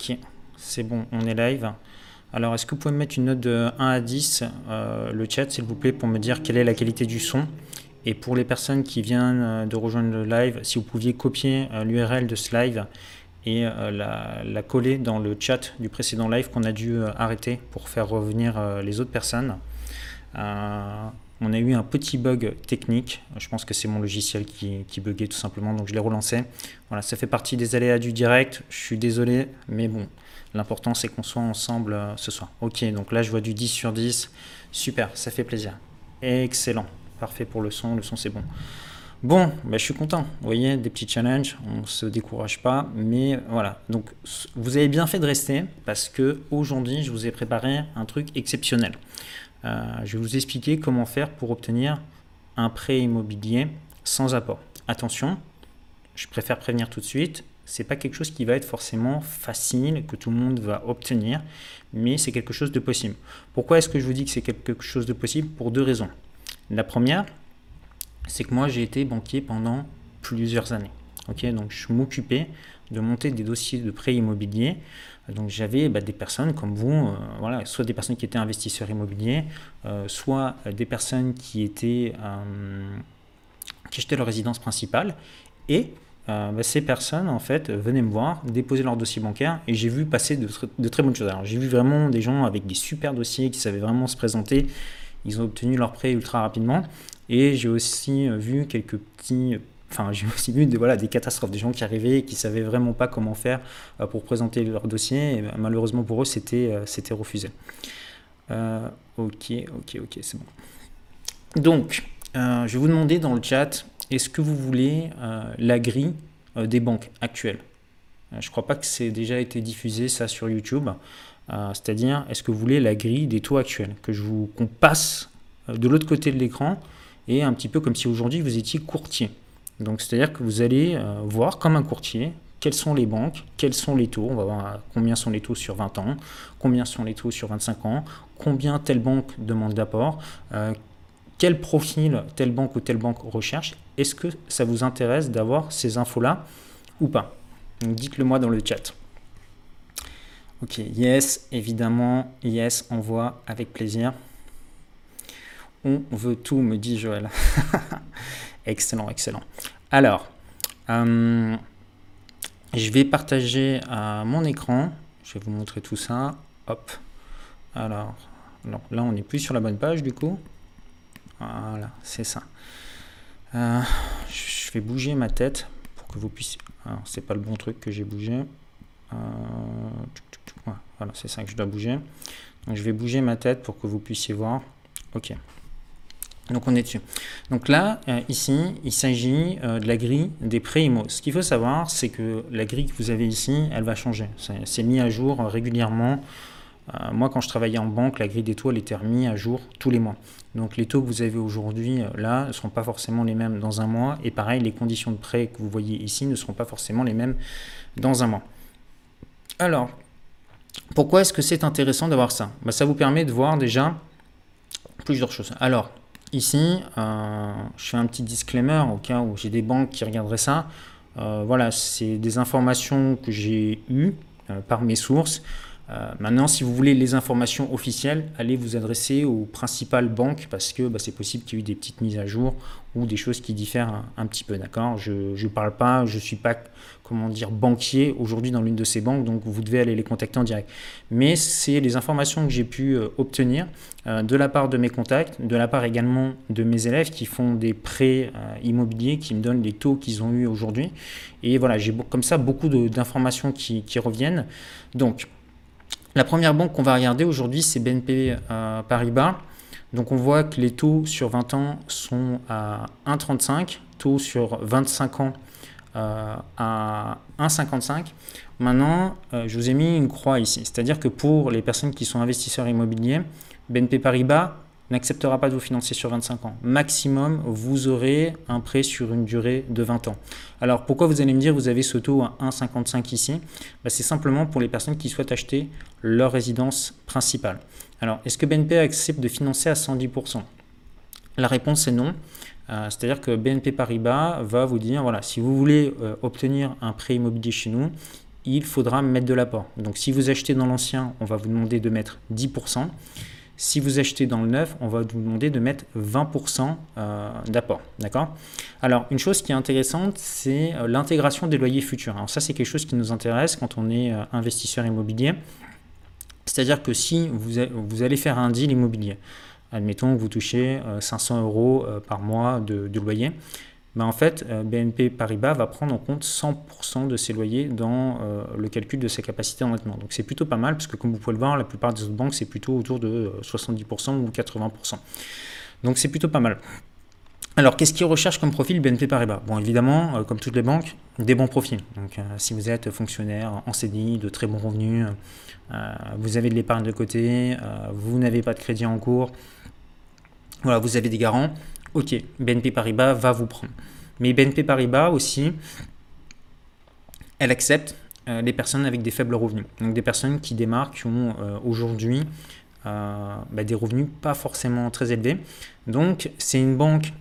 Ok, c'est bon, on est live. Alors, est-ce que vous pouvez me mettre une note de 1 à 10, euh, le chat, s'il vous plaît, pour me dire quelle est la qualité du son? Et pour les personnes qui viennent euh, de rejoindre le live, si vous pouviez copier euh, l'URL de ce live et la, coller dans le chat du précédent live qu'on a dû arrêter pour faire revenir les autres personnes. On a eu un petit bug technique. Je pense que c'est mon logiciel qui, buguait tout simplement, donc je l'ai relancé. Voilà, ça fait partie des aléas du direct. Je suis désolé, mais bon, l'important c'est qu'on soit ensemble euh, ce soir. Ok, donc là je vois du 10 sur 10. Super, ça fait plaisir. Excellent. Parfait pour le son. Le son c'est bon. Bon, bah, je suis content. Vous voyez, des petits challenges, on ne se décourage pas. Mais voilà, donc vous avez bien fait de rester parce que aujourd'hui, je vous ai préparé un truc exceptionnel. Euh, je vais vous expliquer comment faire pour obtenir un prêt immobilier sans apport. Attention, je préfère prévenir tout de suite, c'est pas quelque chose qui va être forcément facile, que tout le monde va obtenir, mais c'est quelque chose de possible. Pourquoi est-ce que je vous dis que c'est quelque chose de possible? Pour deux raisons. La première, c'est que moi j'ai été banquier pendant plusieurs années. Donc je m'occupais de monter des dossiers de prêt immobilier donc j'avais bah, des personnes comme vous, euh, voilà, soit des personnes qui étaient investisseurs immobiliers, euh, soit des personnes qui étaient euh, qui achetaient leur résidence principale, et bah, ces personnes en fait venaient me voir, déposer leur dossier bancaire, et j'ai vu passer de, de, très bonnes choses. Alors j'ai vu vraiment des gens avec des super dossiers qui savaient vraiment se présenter, ils ont obtenu leur prêt ultra rapidement, et j'ai aussi vu quelques petits Enfin, j'ai aussi vu des, voilà, des catastrophes, des gens qui arrivaient et qui ne savaient vraiment pas comment faire euh, pour présenter leur dossier. Et malheureusement pour eux, c'était euh, refusé. Euh, ok, ok, ok, c'est bon. Donc, je vais vous demander dans le chat, est-ce que vous voulez la grille des banques actuelles? Je ne crois pas que c'est déjà été diffusé ça sur YouTube. C'est-à-dire, est-ce que vous voulez la grille des taux actuels? Que je vous qu'on passe de l'autre côté de l'écran et un petit peu comme si aujourd'hui vous étiez courtier. Donc c'est-à-dire que vous allez euh, voir comme un courtier quelles sont les banques, quels sont les taux, on va voir combien sont les taux sur 20 ans, combien sont les taux sur 25 ans, combien telle banque demande d'apport, euh, quel profil telle banque ou telle banque recherche, est-ce que ça vous intéresse d'avoir ces infos-là ou pas? Dites-le moi dans le chat. Ok, yes, évidemment, yes, on voit avec plaisir. On veut tout, me dit Joël. Excellent, excellent. Alors, euh, je vais partager euh, mon écran. Je vais vous montrer tout ça. Hop. Alors, là, on n'est plus sur la bonne page du coup. Voilà, c'est ça. Euh, je vais bouger ma tête pour que vous puissiez. Alors, c'est pas le bon truc que j'ai bougé. Voilà, c'est ça que je dois bouger. Donc, je vais bouger ma tête pour que vous puissiez voir. Ok. Donc on est dessus. Donc là, euh, ici, il s'agit euh, de la grille des prêts IMO. Ce qu'il faut savoir, c'est que la grille que vous avez ici, elle va changer. C'est mis à jour euh, régulièrement. moi, quand je travaillais en banque, la grille des taux, elle était remise à jour tous les mois. Donc les taux que vous avez aujourd'hui, là, ne seront pas forcément les mêmes dans un mois. Et pareil, les conditions de prêt que vous voyez ici ne seront pas forcément les mêmes dans un mois. Alors, pourquoi est-ce que c'est intéressant d'avoir ça? Bah, Ça vous permet de voir déjà plusieurs choses. Alors, Ici, euh, je fais un petit disclaimer au cas où j'ai des banques qui regarderaient ça. Euh, voilà, c'est des informations que j'ai eues euh, par mes sources. maintenant, si vous voulez les informations officielles, allez vous adresser aux principales banques parce que bah, c'est possible qu'il y ait eu des petites mises à jour ou des choses qui diffèrent un, petit peu. D'accord? Je ne parle pas, je ne suis pas comment dire, banquier aujourd'hui dans l'une de ces banques, donc vous devez aller les contacter en direct. Mais c'est les informations que j'ai pu euh, obtenir euh, de la part de mes contacts, de la part également de mes élèves qui font des prêts euh, immobiliers, qui me donnent les taux qu'ils ont eu aujourd'hui. Et voilà, j'ai comme ça beaucoup d'informations qui, reviennent. Donc, la première banque qu'on va regarder aujourd'hui, c'est BNP Paribas. Donc on voit que les taux sur 20 ans sont à 1,35, taux sur 25 ans euh, à 1,55. Maintenant, euh, je vous ai mis une croix ici. C'est-à-dire que pour les personnes qui sont investisseurs immobiliers, BNP Paribas n'acceptera pas de vous financer sur 25 ans. Maximum, vous aurez un prêt sur une durée de 20 ans. Alors pourquoi vous allez me dire vous avez ce taux à 1,55 ici? Bah, C'est simplement pour les personnes qui souhaitent acheter leur résidence principale. Alors est-ce que BNP accepte de financer à 110% La réponse est non. Euh, c'est-à-dire que BNP Paribas va vous dire, voilà, si vous voulez euh, obtenir un prêt immobilier chez nous, il faudra mettre de l'apport. Donc si vous achetez dans l'ancien, on va vous demander de mettre 10%. Si vous achetez dans le neuf, on va vous demander de mettre 20% euh, d'apport. D'accord? Alors, une chose qui est intéressante, c'est l'intégration des loyers futurs. Alors ça, c'est quelque chose qui nous intéresse quand on est investisseur immobilier. C'est-à-dire que si vous, allez faire un deal immobilier, admettons que vous touchez 500 euros par mois de loyer, ben, en fait, euh, BNP Paribas va prendre en compte 100% de ses loyers dans euh, le calcul de sa capacité d'endettement. Donc c'est plutôt pas mal, parce que comme vous pouvez le voir, la plupart des autres banques, c'est plutôt autour de 70% euh, ou 80%. Donc c'est plutôt pas mal. Alors, qu'est-ce qu'ils recherche comme profil BNP Paribas? Bon, évidemment, comme toutes les banques, des bons profils. Donc, si vous êtes fonctionnaire en CDI, de très bons revenus, vous avez de l'épargne de côté, vous n'avez pas de crédit en cours, voilà, vous avez des garants, ok, BNP Paribas va vous prendre. Mais BNP Paribas aussi, elle accepte euh, les personnes avec des faibles revenus. Donc des personnes qui démarrent, qui ont euh, aujourd'hui euh, bah, des revenus pas forcément très élevés. Donc c'est une banque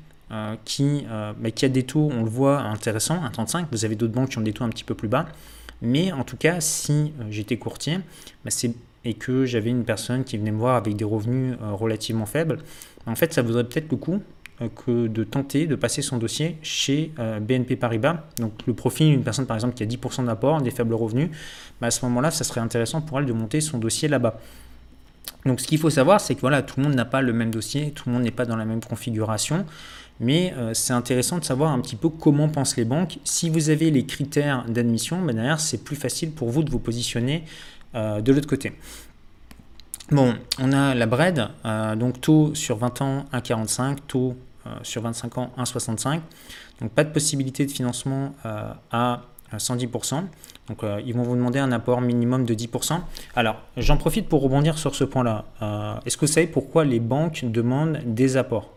qui, bah, qui a des taux, on le voit, intéressants, 1,35. Vous avez d'autres banques qui ont des taux un petit peu plus bas. Mais en tout cas, si j'étais courtier bah, et que j'avais une personne qui venait me voir avec des revenus relativement faibles, en fait, ça vaudrait peut-être le coup euh, que de tenter de passer son dossier chez euh, BNP Paribas. Donc le profil d'une personne par exemple qui a 10% d'apport, des faibles revenus, bah, à ce moment-là, ça serait intéressant pour elle de monter son dossier là-bas. Donc ce qu'il faut savoir, c'est que voilà, tout le monde n'a pas le même dossier, tout le monde n'est pas dans la même configuration, mais euh, c'est intéressant de savoir un petit peu comment pensent les banques. Si vous avez les critères d'admission, bah, derrière c'est plus facile pour vous de vous positionner de l'autre côté. Bon, on a la BRED, donc taux sur 20 ans 1,45, taux euh, sur 25 ans 1,65. Donc pas de possibilité de financement euh, à 110%. Donc euh, ils vont vous demander un apport minimum de 10%. Alors j'en profite pour rebondir sur ce point-là. Est-ce que vous savez pourquoi les banques demandent des apports?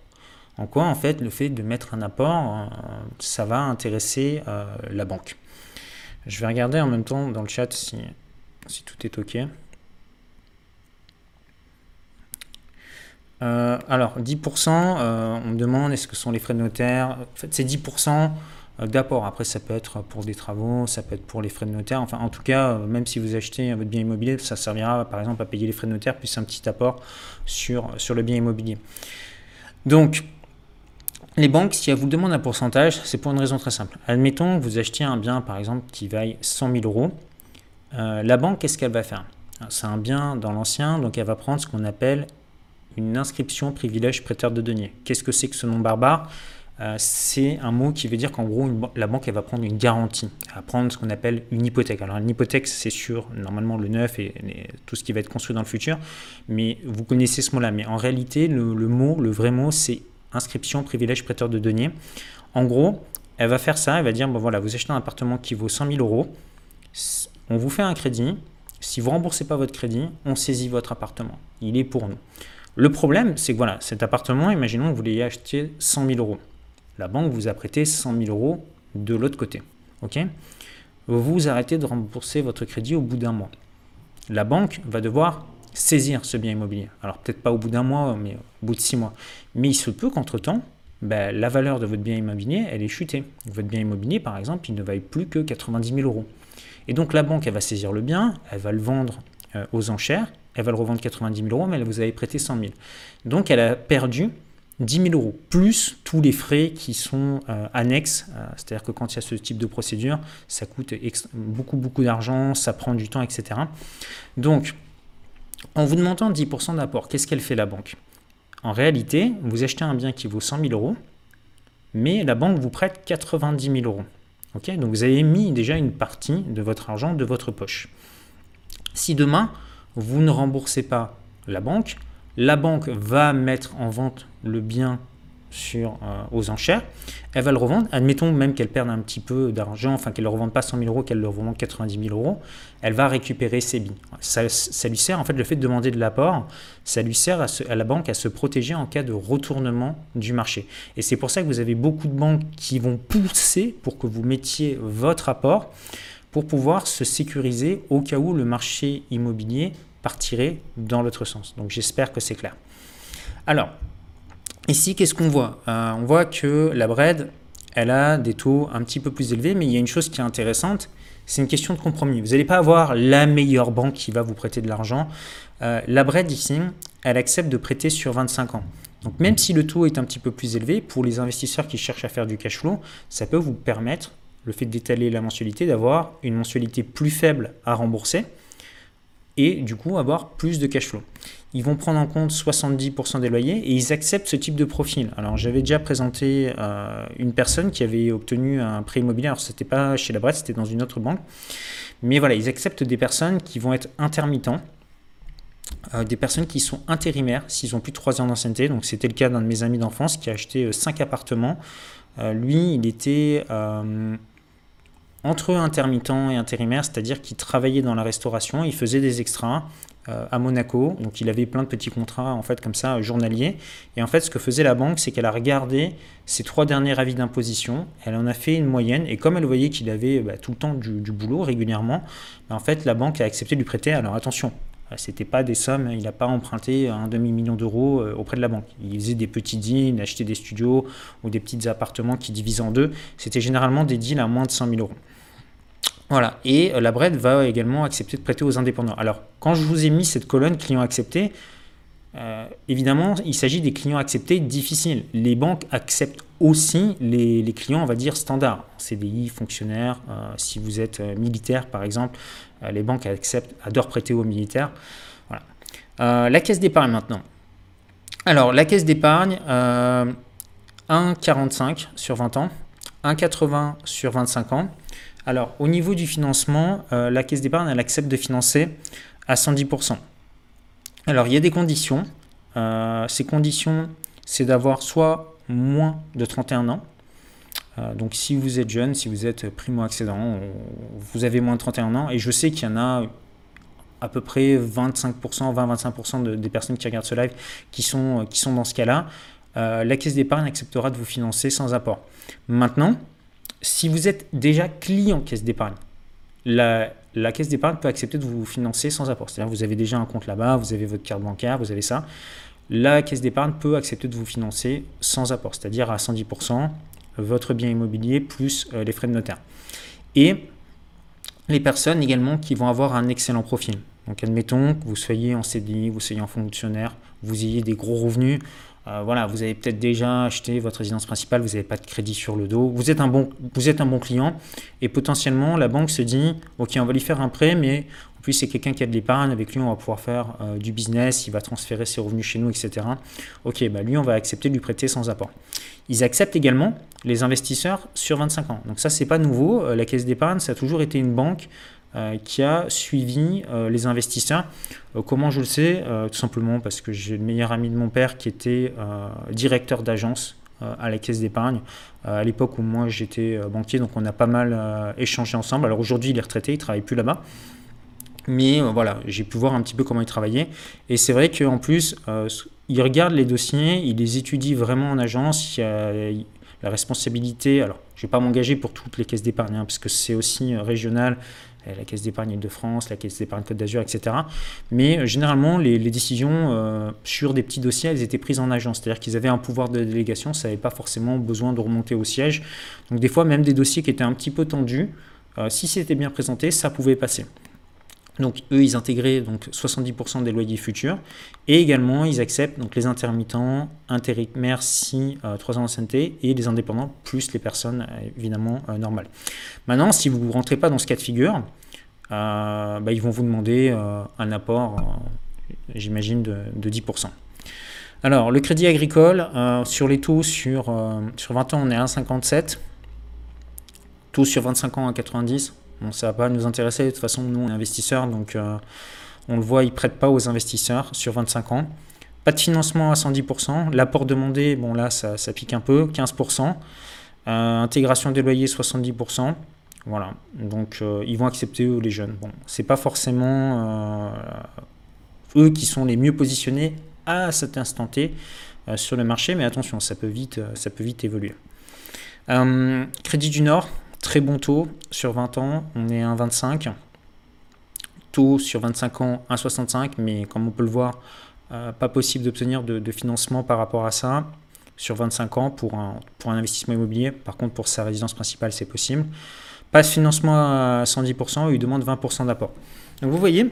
En quoi en fait le fait de mettre un apport, ça va intéresser la banque? Je vais regarder en même temps dans le chat si tout est OK. Euh, alors, 10%, euh, on me demande est-ce que sont les frais de notaire? C'est 10% euh, d'apport. Après, ça peut être pour des travaux, ça peut être pour les frais de notaire. Enfin, en tout cas, même si vous achetez votre bien immobilier, ça servira par exemple à payer les frais de notaire, plus un petit apport sur, sur le bien immobilier. Donc, les banques, si elles vous demandent un pourcentage, c'est pour une raison très simple. Admettons que vous achetiez un bien, par exemple, qui vaille 100 000 euros. la banque, qu'est-ce qu'elle va faire? C'est un bien dans l'ancien, donc elle va prendre ce qu'on appelle une inscription privilège prêteur de deniers. Qu'est-ce que c'est que ce nom barbare? Euh, c'est un mot qui veut dire qu'en gros, la banque va prendre une garantie, va prendre ce qu'on appelle une hypothèque. Alors une hypothèque, c'est sur normalement le neuf et, tout ce qui va être construit dans le futur, mais vous connaissez ce mot-là. Mais en réalité, le, mot, le vrai mot, c'est inscription privilège prêteur de deniers. En gros, elle va faire ça, elle va dire, bon voilà, vous achetez un appartement qui vaut 100 000 euros, on vous fait un crédit, si vous remboursez pas votre crédit, on saisit votre appartement. Il est pour nous. Le problème, c'est que voilà, cet appartement, imaginons que vous l'ayez acheté 100 000 euros. La banque vous a prêté 100 000 euros de l'autre côté. ok? Vous arrêtez de rembourser votre crédit au bout d'un mois. La banque va devoir saisir ce bien immobilier. Alors peut-être pas au bout d'un mois, mais au bout de six mois. Mais il se peut qu'entre-temps, ben, la valeur de votre bien immobilier, elle est chutée. Votre bien immobilier, par exemple, il ne vaille plus que 90 000 euros. Et donc la banque, elle va saisir le bien, elle va le vendre euh, aux enchères, elle va le revendre 90 000 euros, mais elle vous avait prêté 100 000. Donc elle a perdu 10 000 euros, plus tous les frais qui sont euh, annexes. Euh, c'est-à-dire que quand il y a ce type de procédure, ça coûte beaucoup, beaucoup d'argent, ça prend du temps, etc. Donc, en vous demandant 10% d'apport, qu'est-ce qu'elle fait la banque? En réalité, vous achetez un bien qui vaut 100 000 euros, mais la banque vous prête 90 000 euros. Donc vous avez mis déjà une partie de votre argent de votre poche. Si demain, vous ne remboursez pas la banque, la banque va mettre en vente le bien sur, euh, aux enchères, elle va le revendre, admettons même qu'elle perde un petit peu d'argent, enfin qu'elle ne le revende pas 100 000 euros, qu'elle le revende 90 000 euros, elle va récupérer ses billes. Ça, lui sert, en fait, le fait de demander de l'apport, ça lui sert à, à, la banque à se protéger en cas de retournement du marché. Et c'est pour ça que vous avez beaucoup de banques qui vont pousser pour que vous mettiez votre apport pour pouvoir se sécuriser au cas où le marché immobilier partirait dans l'autre sens. Donc j'espère que c'est clair. Alors, ici, qu'est-ce qu'on voit? Euh, On voit que la BRED, elle a des taux un petit peu plus élevés, mais il y a une chose qui est intéressante, c'est une question de compromis. Vous n'allez pas avoir la meilleure banque qui va vous prêter de l'argent. Euh, la BRED ici, elle accepte de prêter sur 25 ans. Donc même si le taux est un petit peu plus élevé, pour les investisseurs qui cherchent à faire du cash flow, ça peut vous permettre, le fait d'étaler la mensualité, d'avoir une mensualité plus faible à rembourser et du coup avoir plus de cash flow. Ils vont prendre en compte 70% des loyers et ils acceptent ce type de profil. Alors j'avais déjà présenté euh, une personne qui avait obtenu un prêt immobilier, alors c'était pas chez la Brette, c'était dans une autre banque. Mais voilà, ils acceptent des personnes qui vont être intermittents, euh, des personnes qui sont intérimaires s'ils ont plus de 3 ans d'ancienneté. Donc c'était le cas d'un de mes amis d'enfance qui a acheté 5 euh, appartements. lui, il était entre intermittent et intérimaire, c'est-à-dire qu'il travaillait dans la restauration, il faisait des extras euh, à Monaco, donc il avait plein de petits contrats en fait comme ça journaliers. Et en fait, ce que faisait la banque, c'est qu'elle a regardé ses trois derniers avis d'imposition, elle en a fait une moyenne, et comme elle voyait qu'il avait bah, tout le temps du, boulot régulièrement, bah, en fait la banque a accepté de lui prêter. Alors attention, c'était pas des sommes, il n'a pas emprunté un demi-million d'euros euh, auprès de la banque. Il faisait des petits deals, achetait des studios ou des petits appartements qui divisaient en deux. C'était généralement des deals à moins de 100 000 euros. Voilà, et euh, la BRED va également accepter de prêter aux indépendants. Alors, quand je vous ai mis cette colonne clients acceptés, euh, évidemment, il s'agit des clients acceptés difficiles. Les banques acceptent aussi les, clients, on va dire, standards. CDI, fonctionnaires, euh, si vous êtes militaire par exemple, les banques acceptent, adorent prêter aux militaires. Voilà. la caisse d'épargne maintenant. Alors, la caisse d'épargne, 1,45 sur 20 ans, 1,80 sur 25 ans. Alors, au niveau du financement, euh, la caisse d'épargne, elle accepte de financer à 110%. Alors, il y a des conditions. Euh, ces conditions, c'est d'avoir soit moins de 31 ans. Euh, donc, si vous êtes jeune, si vous êtes primo-accédant, vous avez moins de 31 ans. Et je sais qu'il y en a à peu près 25%, 20-25% des personnes qui regardent ce live qui sont, qui sont dans ce cas-là. la caisse d'épargne acceptera de vous financer sans apport. Maintenant, si vous êtes déjà client caisse d'épargne, la, caisse d'épargne peut accepter de vous financer sans apport. C'est-à-dire vous avez déjà un compte là-bas, vous avez votre carte bancaire, vous avez ça. La caisse d'épargne peut accepter de vous financer sans apport, c'est-à-dire à 110% votre bien immobilier plus euh, les frais de notaire. Et les personnes également qui vont avoir un excellent profil. Donc admettons que vous soyez en CDI, vous soyez en fonctionnaire, vous ayez des gros revenus, euh, voilà, vous avez peut-être déjà acheté votre résidence principale, vous n'avez pas de crédit sur le dos, vous êtes, un bon, vous êtes un bon client et potentiellement la banque se dit ok on va lui faire un prêt mais plus c'est quelqu'un qui a de l'épargne, avec lui on va pouvoir faire euh, du business, il va transférer ses revenus chez nous etc. Ok bah lui on va accepter de lui prêter sans apport. Ils acceptent également les investisseurs sur 25 ans. Donc ça c'est pas nouveau, euh, la caisse d'épargne ça a toujours été une banque euh, qui a suivi les investisseurs. Comment je le sais? Tout simplement parce que j'ai le meilleur ami de mon père qui était directeur d'agence à la caisse d'épargne à l'époque où moi j'étais banquier, donc on a pas mal échangé ensemble. Alors aujourd'hui il est retraité, il travaille plus là-bas. Mais voilà, j'ai pu voir un petit peu comment il travaillait. Et c'est vrai qu'en plus, il regarde les dossiers, il les étudie vraiment en agence. Il y a la responsabilité. Alors, je ne vais pas m'engager pour toutes les caisses d'épargne, hein, parce que c'est aussi régional. Euh, la Caisse d'épargne de france la Caisse d'épargne Côte d'Azur, etc. Mais euh, généralement, les, décisions euh, sur des petits dossiers, elles étaient prises en agence, c'est-à-dire qu'ils avaient un pouvoir de délégation, ça n'avait pas forcément besoin de remonter au siège. Donc des fois, même des dossiers qui étaient un petit peu tendus, si c'était bien présenté, ça pouvait passer. Donc eux, ils intégraient donc 70% des loyers futurs et également ils acceptent donc les intermittents, intérimaires si 3 ans d'ancienneté et les indépendants plus les personnes évidemment normales. Maintenant, si vous ne rentrez pas dans ce cas de figure, euh, bah, ils vont vous demander euh, un apport, euh, j'imagine, de, 10%. Alors, le crédit agricole, sur les taux sur, sur 20 ans, on est à 1,57. Taux sur 25 ans à 90. Bon, ça ne va pas nous intéresser. De toute façon, nous, on est investisseurs, donc on le voit, ils prêtent pas aux investisseurs sur 25 ans. Pas de financement à 110%. L'apport demandé, bon là, ça, ça pique un peu, 15%. intégration des loyers, 70%. Voilà, donc euh, ils vont accepter eux les jeunes. Bon, c'est pas forcément euh, eux qui sont les mieux positionnés à cet instant T euh, sur le marché, mais attention, ça peut vite, ça peut vite évoluer. Crédit du Nord, très bon taux sur 20 ans, on est à 1,25. Taux sur 25 ans, 1,65, mais comme on peut le voir, pas possible d'obtenir de, de, financement par rapport à ça sur 25 ans pour un, pour un investissement immobilier. Par contre, pour sa résidence principale, c'est possible. Pas de financement à 110%, il demande 20% d'apport. Donc vous voyez,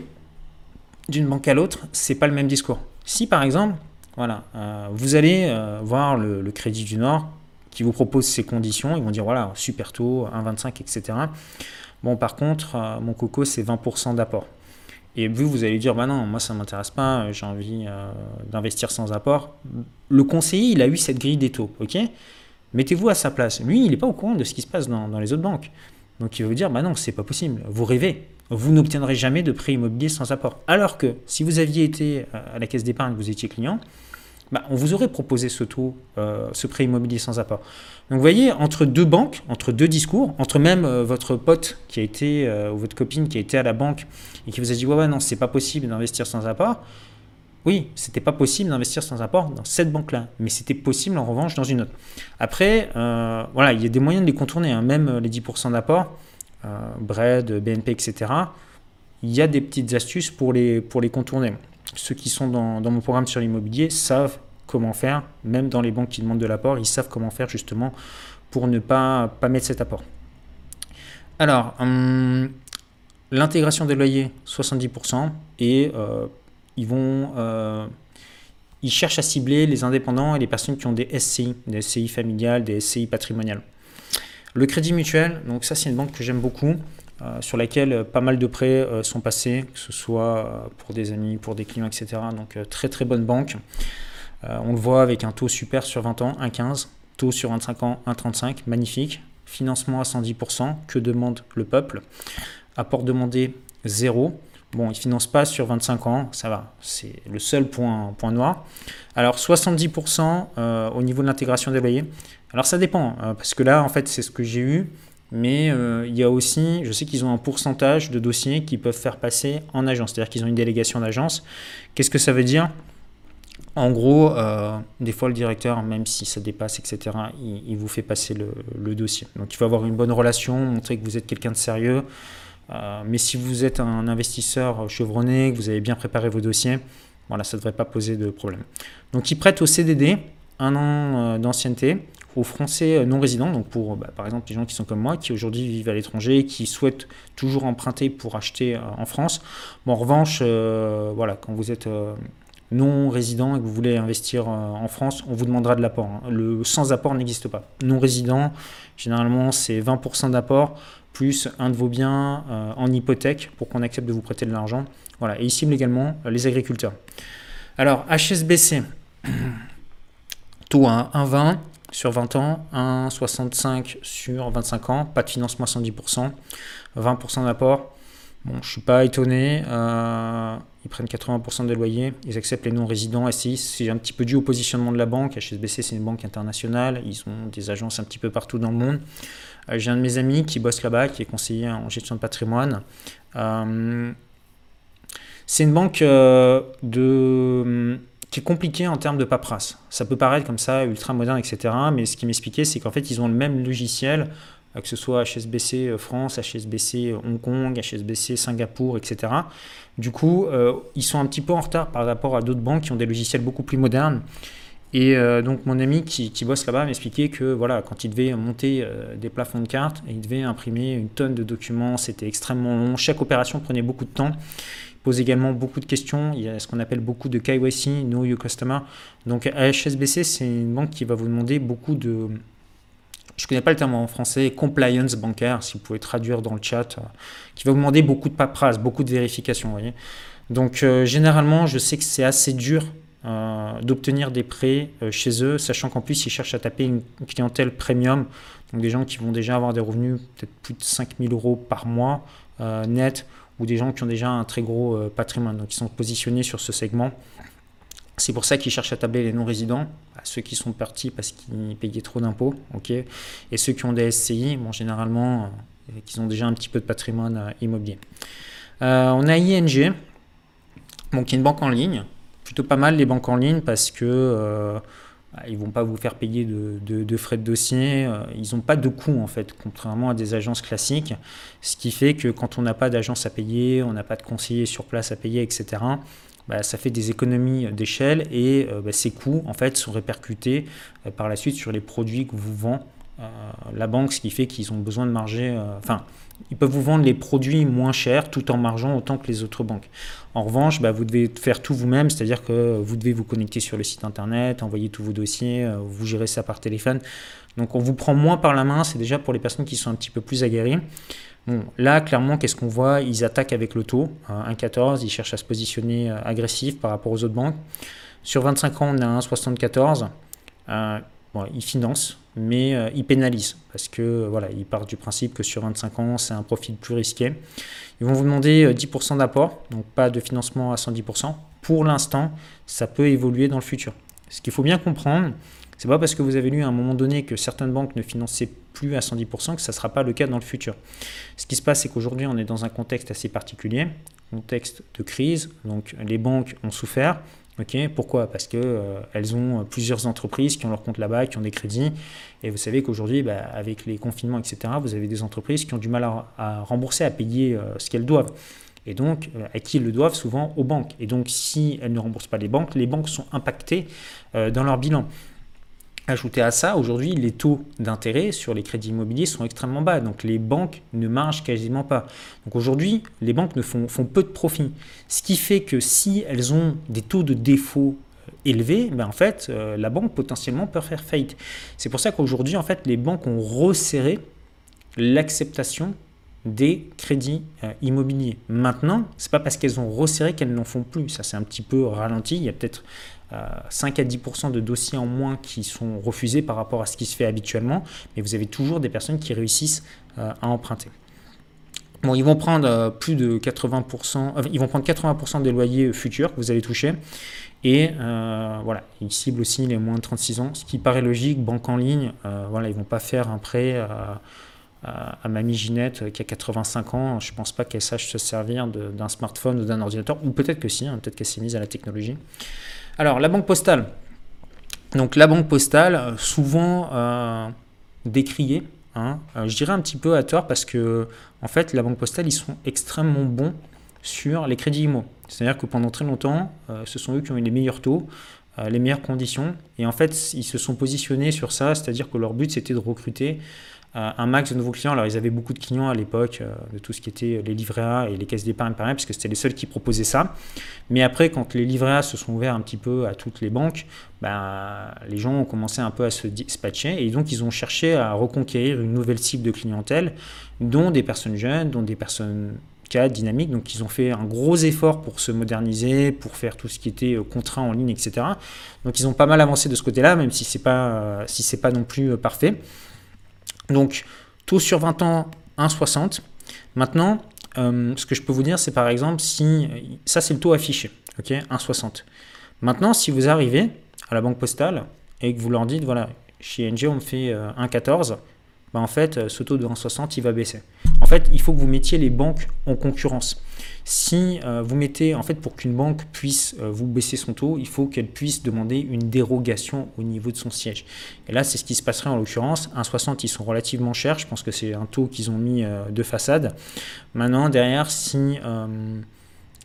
d'une banque à l'autre, c'est pas le même discours. Si par exemple, voilà, euh, vous allez euh, voir le, Crédit du Nord qui vous propose ces conditions, ils vont dire voilà, super taux, 1,25, etc. Bon, par contre, euh, mon coco, c'est 20% d'apport. Et vous, vous allez dire, bah non, moi ça ne m'intéresse pas, j'ai envie d'investir sans apport. Le conseiller, il a eu cette grille des taux, ok? Mettez-vous à sa place. Lui, il n'est pas au courant de ce qui se passe dans, dans les autres banques. Donc il va vous dire, bah non, c'est pas possible, vous rêvez vous n'obtiendrez jamais de prêt immobilier sans apport. Alors que si vous aviez été à la caisse d'épargne, vous étiez client, bah, on vous aurait proposé ce taux, euh, ce prêt immobilier sans apport. Donc vous voyez, entre deux banques, entre deux discours, entre même euh, votre pote qui a été, euh, ou votre copine qui a été à la banque et qui vous a dit, ouais, ouais non, c'est pas possible d'investir sans apport. Oui, c'était pas possible d'investir sans apport dans cette banque-là, mais c'était possible en revanche dans une autre. Après, voilà, il y a des moyens de les contourner, hein. même les 10% d'apport Bread, BNP, etc., il y a des petites astuces pour les, pour les contourner. Ceux qui sont dans, mon programme sur l'immobilier savent comment faire, même dans les banques qui demandent de l'apport, ils savent comment faire justement pour ne pas, pas mettre cet apport. Alors, hum, l'intégration des loyers, 70%, et euh, ils vont... Euh, ils cherchent à cibler les indépendants et les personnes qui ont des SCI, des SCI familiales, des SCI patrimoniales. Le crédit mutuel, donc ça c'est une banque que j'aime beaucoup, sur laquelle euh, pas mal de prêts euh, sont passés, que ce soit pour des amis, pour des clients, etc. Donc très très bonne banque. on le voit avec un taux super sur 20 ans, 1,15, taux sur 25 ans, 1,35, magnifique. Financement à 110%, que demande le peuple? Apport demandé, zéro. Bon, ils ne financent pas sur 25 ans, ça va, c'est le seul point, noir. Alors 70% au niveau de l'intégration des loyers. Alors ça dépend, parce que là, en fait, c'est ce que j'ai eu. Mais euh, il y a aussi, je sais qu'ils ont un pourcentage de dossiers qu'ils peuvent faire passer en agence, c'est-à-dire qu'ils ont une délégation d'agence. Qu'est-ce que ça veut dire? En gros, euh, des fois le directeur, même si ça dépasse, etc., il, vous fait passer le, dossier. Donc il faut avoir une bonne relation, montrer que vous êtes quelqu'un de sérieux. Euh, mais si vous êtes un investisseur chevronné, que vous avez bien préparé vos dossiers, voilà, ça ne devrait pas poser de problème. Donc ils prêtent au CDD un an d'ancienneté aux Français non résidents, donc pour bah, par exemple les gens qui sont comme moi, qui aujourd'hui vivent à l'étranger, qui souhaitent toujours emprunter pour acheter euh, en France. Bon, en revanche, euh, voilà, quand vous êtes euh, non résident et que vous voulez investir en France, on vous demandera de l'apport. Hein. Le sans apport n'existe pas. Non résident, généralement c'est 20% d'apport plus un de vos biens en hypothèque pour qu'on accepte de vous prêter de l'argent. Voilà, et ici également les agriculteurs. Alors HSBC, taux à 1,20 sur 20 ans, 1,65 sur 25 ans, pas de financement à 110%, 20% d'apport. Bon, je suis pas étonné. Euh, ils prennent 80% des loyers. Ils acceptent les non-résidents. SCI, c'est un petit peu dû au positionnement de la banque. HSBC, c'est une banque internationale. Ils ont des agences un petit peu partout dans le monde. Euh, j'ai un de mes amis qui bosse là-bas, qui est conseiller en gestion de patrimoine. Euh, c'est une banque de qui est compliqué en termes de paperasse. Ça peut paraître comme ça, ultra moderne, etc. Mais ce qui m'expliquait, c'est qu'en fait, ils ont le même logiciel, euh, que ce soit HSBC euh, France, HSBC euh, Hong Kong, HSBC Singapour, etc. Du coup, ils sont un petit peu en retard par rapport à d'autres banques qui ont des logiciels beaucoup plus modernes. Et donc mon ami qui, bosse là-bas m'expliquait que voilà, quand il devait monter des plafonds de cartes, il devait imprimer une tonne de documents, c'était extrêmement long, chaque opération prenait beaucoup de temps pose également beaucoup de questions. Il y a ce qu'on appelle beaucoup de KYC, Know Your Customer. Donc HSBC, c'est une banque qui va vous demander beaucoup de... Je ne connais pas le terme en français, compliance bancaire, si vous pouvez traduire dans le chat, euh, qui va vous demander beaucoup de paperasse, beaucoup de vérifications. Donc euh, généralement, je sais que c'est assez dur euh, d'obtenir des prêts chez eux, sachant qu'en plus, ils cherchent à taper une clientèle premium, donc des gens qui vont déjà avoir des revenus peut-être plus de 5000 euros par mois net, ou des gens qui ont déjà un très gros euh, patrimoine, donc ils sont positionnés sur ce segment. C'est pour ça qu'ils cherchent à tabler les non-résidents, ceux qui sont partis parce qu'ils payaient trop d'impôts, ok, et ceux qui ont des SCI, bon, généralement, euh, qui ont déjà un petit peu de patrimoine euh, immobilier. on a ING, bon, qui est une banque en ligne, plutôt pas mal les banques en ligne parce que ils vont pas vous faire payer de, frais de dossier, euh, ils n'ont pas de coûts en fait, contrairement à des agences classiques, ce qui fait que quand on n'a pas d'agence à payer, on n'a pas de conseiller sur place à payer, etc., bah, ça fait des économies d'échelle et euh, bah, ces coûts en fait sont répercutés euh, par la suite sur les produits que vous vendez la banque, ce qui fait qu'ils ont besoin de marger. Enfin, ils peuvent vous vendre les produits moins chers tout en margeant autant que les autres banques. En revanche, bah, vous devez faire tout vous-même, c'est-à-dire que vous devez vous connecter sur le site internet, envoyer tous vos dossiers, vous gérez ça par téléphone. Donc on vous prend moins par la main, c'est déjà pour les personnes qui sont un petit peu plus aguerries. Bon, là, clairement, qu'est-ce qu'on voit? Ils attaquent avec le taux, 1,14, ils cherchent à se positionner agressif par rapport aux autres banques. Sur 25 ans, on a un 1,74. Euh, ils financent, mais euh, ils pénalisent parce que voilà, ils partent du principe que sur 25 ans, c'est un profil plus risqué. Ils vont vous demander 10% euh, d'apport, donc pas de financement à 110%. Pour l'instant, ça peut évoluer dans le futur. Ce qu'il faut bien comprendre, c'est pas parce que vous avez lu à un moment donné que certaines banques ne finançaient plus à 110% que ça ne sera pas le cas dans le futur. Ce qui se passe, c'est qu'aujourd'hui, on est dans un contexte assez particulier, contexte de crise, donc les banques ont souffert, pourquoi? Parce qu'elles euh, ont plusieurs entreprises qui ont leur compte là-bas, qui ont des crédits. Et vous savez qu'aujourd'hui, bah, avec les confinements, etc., vous avez des entreprises qui ont du mal à, rembourser, à payer euh, ce qu'elles doivent. Et donc, euh, à qui elles le doivent? Souvent aux banques. Et donc, si elles ne remboursent pas les banques, les banques sont impactées dans leur bilan. Ajouté à ça, aujourd'hui, les taux d'intérêt sur les crédits immobiliers sont extrêmement bas. Donc les banques ne margent quasiment pas. Donc aujourd'hui, les banques ne font, peu de profit. Ce qui fait que si elles ont des taux de défaut euh, élevés, ben en fait, euh, la banque potentiellement peut faire faillite. C'est pour ça qu'aujourd'hui, en fait, les banques ont resserré l'acceptation des crédits euh, immobiliers. Maintenant, c'est pas parce qu'elles ont resserré qu'elles n'en font plus. Ça, c'est un petit peu ralenti. Il y a peut-être 5 à 10% de dossiers en moins qui sont refusés par rapport à ce qui se fait habituellement, mais vous avez toujours des personnes qui réussissent euh, à emprunter. Bon, ils vont prendre euh, plus de 80%, ils vont prendre 80% des loyers futurs que vous allez toucher. Et euh, voilà, ils ciblent aussi les moins de 36 ans, ce qui paraît logique. Banque en ligne, voilà, ils vont pas faire un prêt à, à, mamie Ginette qui a 85 ans. Je ne pense pas qu'elle sache se servir d'un smartphone ou d'un ordinateur, ou peut-être que si, hein, peut-être qu'elle s'est mise à la technologie. Alors, la banque postale. Donc, la banque postale, euh, souvent euh, décriée, hein. euh, je dirais un petit peu à tort parce que, en fait, la banque postale, ils sont extrêmement bons sur les crédits IMO. C'est-à-dire que pendant très longtemps, ce sont eux qui ont eu les meilleurs taux, les meilleures conditions. Et en fait, ils se sont positionnés sur ça, c'est-à-dire que leur but, c'était de recruter un max de nouveaux clients. Alors, ils avaient beaucoup de clients à l'époque euh, de tout ce qui était les livrets A et les caisses d'épargne pareil, parce que c'était les seuls qui proposaient ça. Mais après, quand les livrets A se sont ouverts un petit peu à toutes les banques, ben, les gens ont commencé un peu à se dispatcher et donc ils ont cherché à reconquérir une nouvelle cible de clientèle, dont des personnes jeunes, dont des personnes cadres, dynamiques. Donc, ils ont fait un gros effort pour se moderniser, pour faire tout ce qui était euh, contrat en ligne, etc. Donc, ils ont pas mal avancé de ce côté-là, même si c'est pas, euh, si c'est pas non plus parfait. Donc, taux sur 20 ans, 1,60. Maintenant, euh, ce que je peux vous dire, c'est par exemple si. Ça, c'est le taux affiché, ok 1,60. Maintenant, si vous arrivez à la banque postale et que vous leur dites, voilà, chez NG, on me fait 1,14, euh, bah en fait, euh, ce taux de 1,60, il va baisser. En fait, il faut que vous mettiez les banques en concurrence. Si euh, vous mettez, en fait, pour qu'une banque puisse euh, vous baisser son taux, il faut qu'elle puisse demander une dérogation au niveau de son siège. Et là, c'est ce qui se passerait en l'occurrence. 1,60, ils sont relativement chers. Je pense que c'est un taux qu'ils ont mis de façade. Maintenant, derrière, si,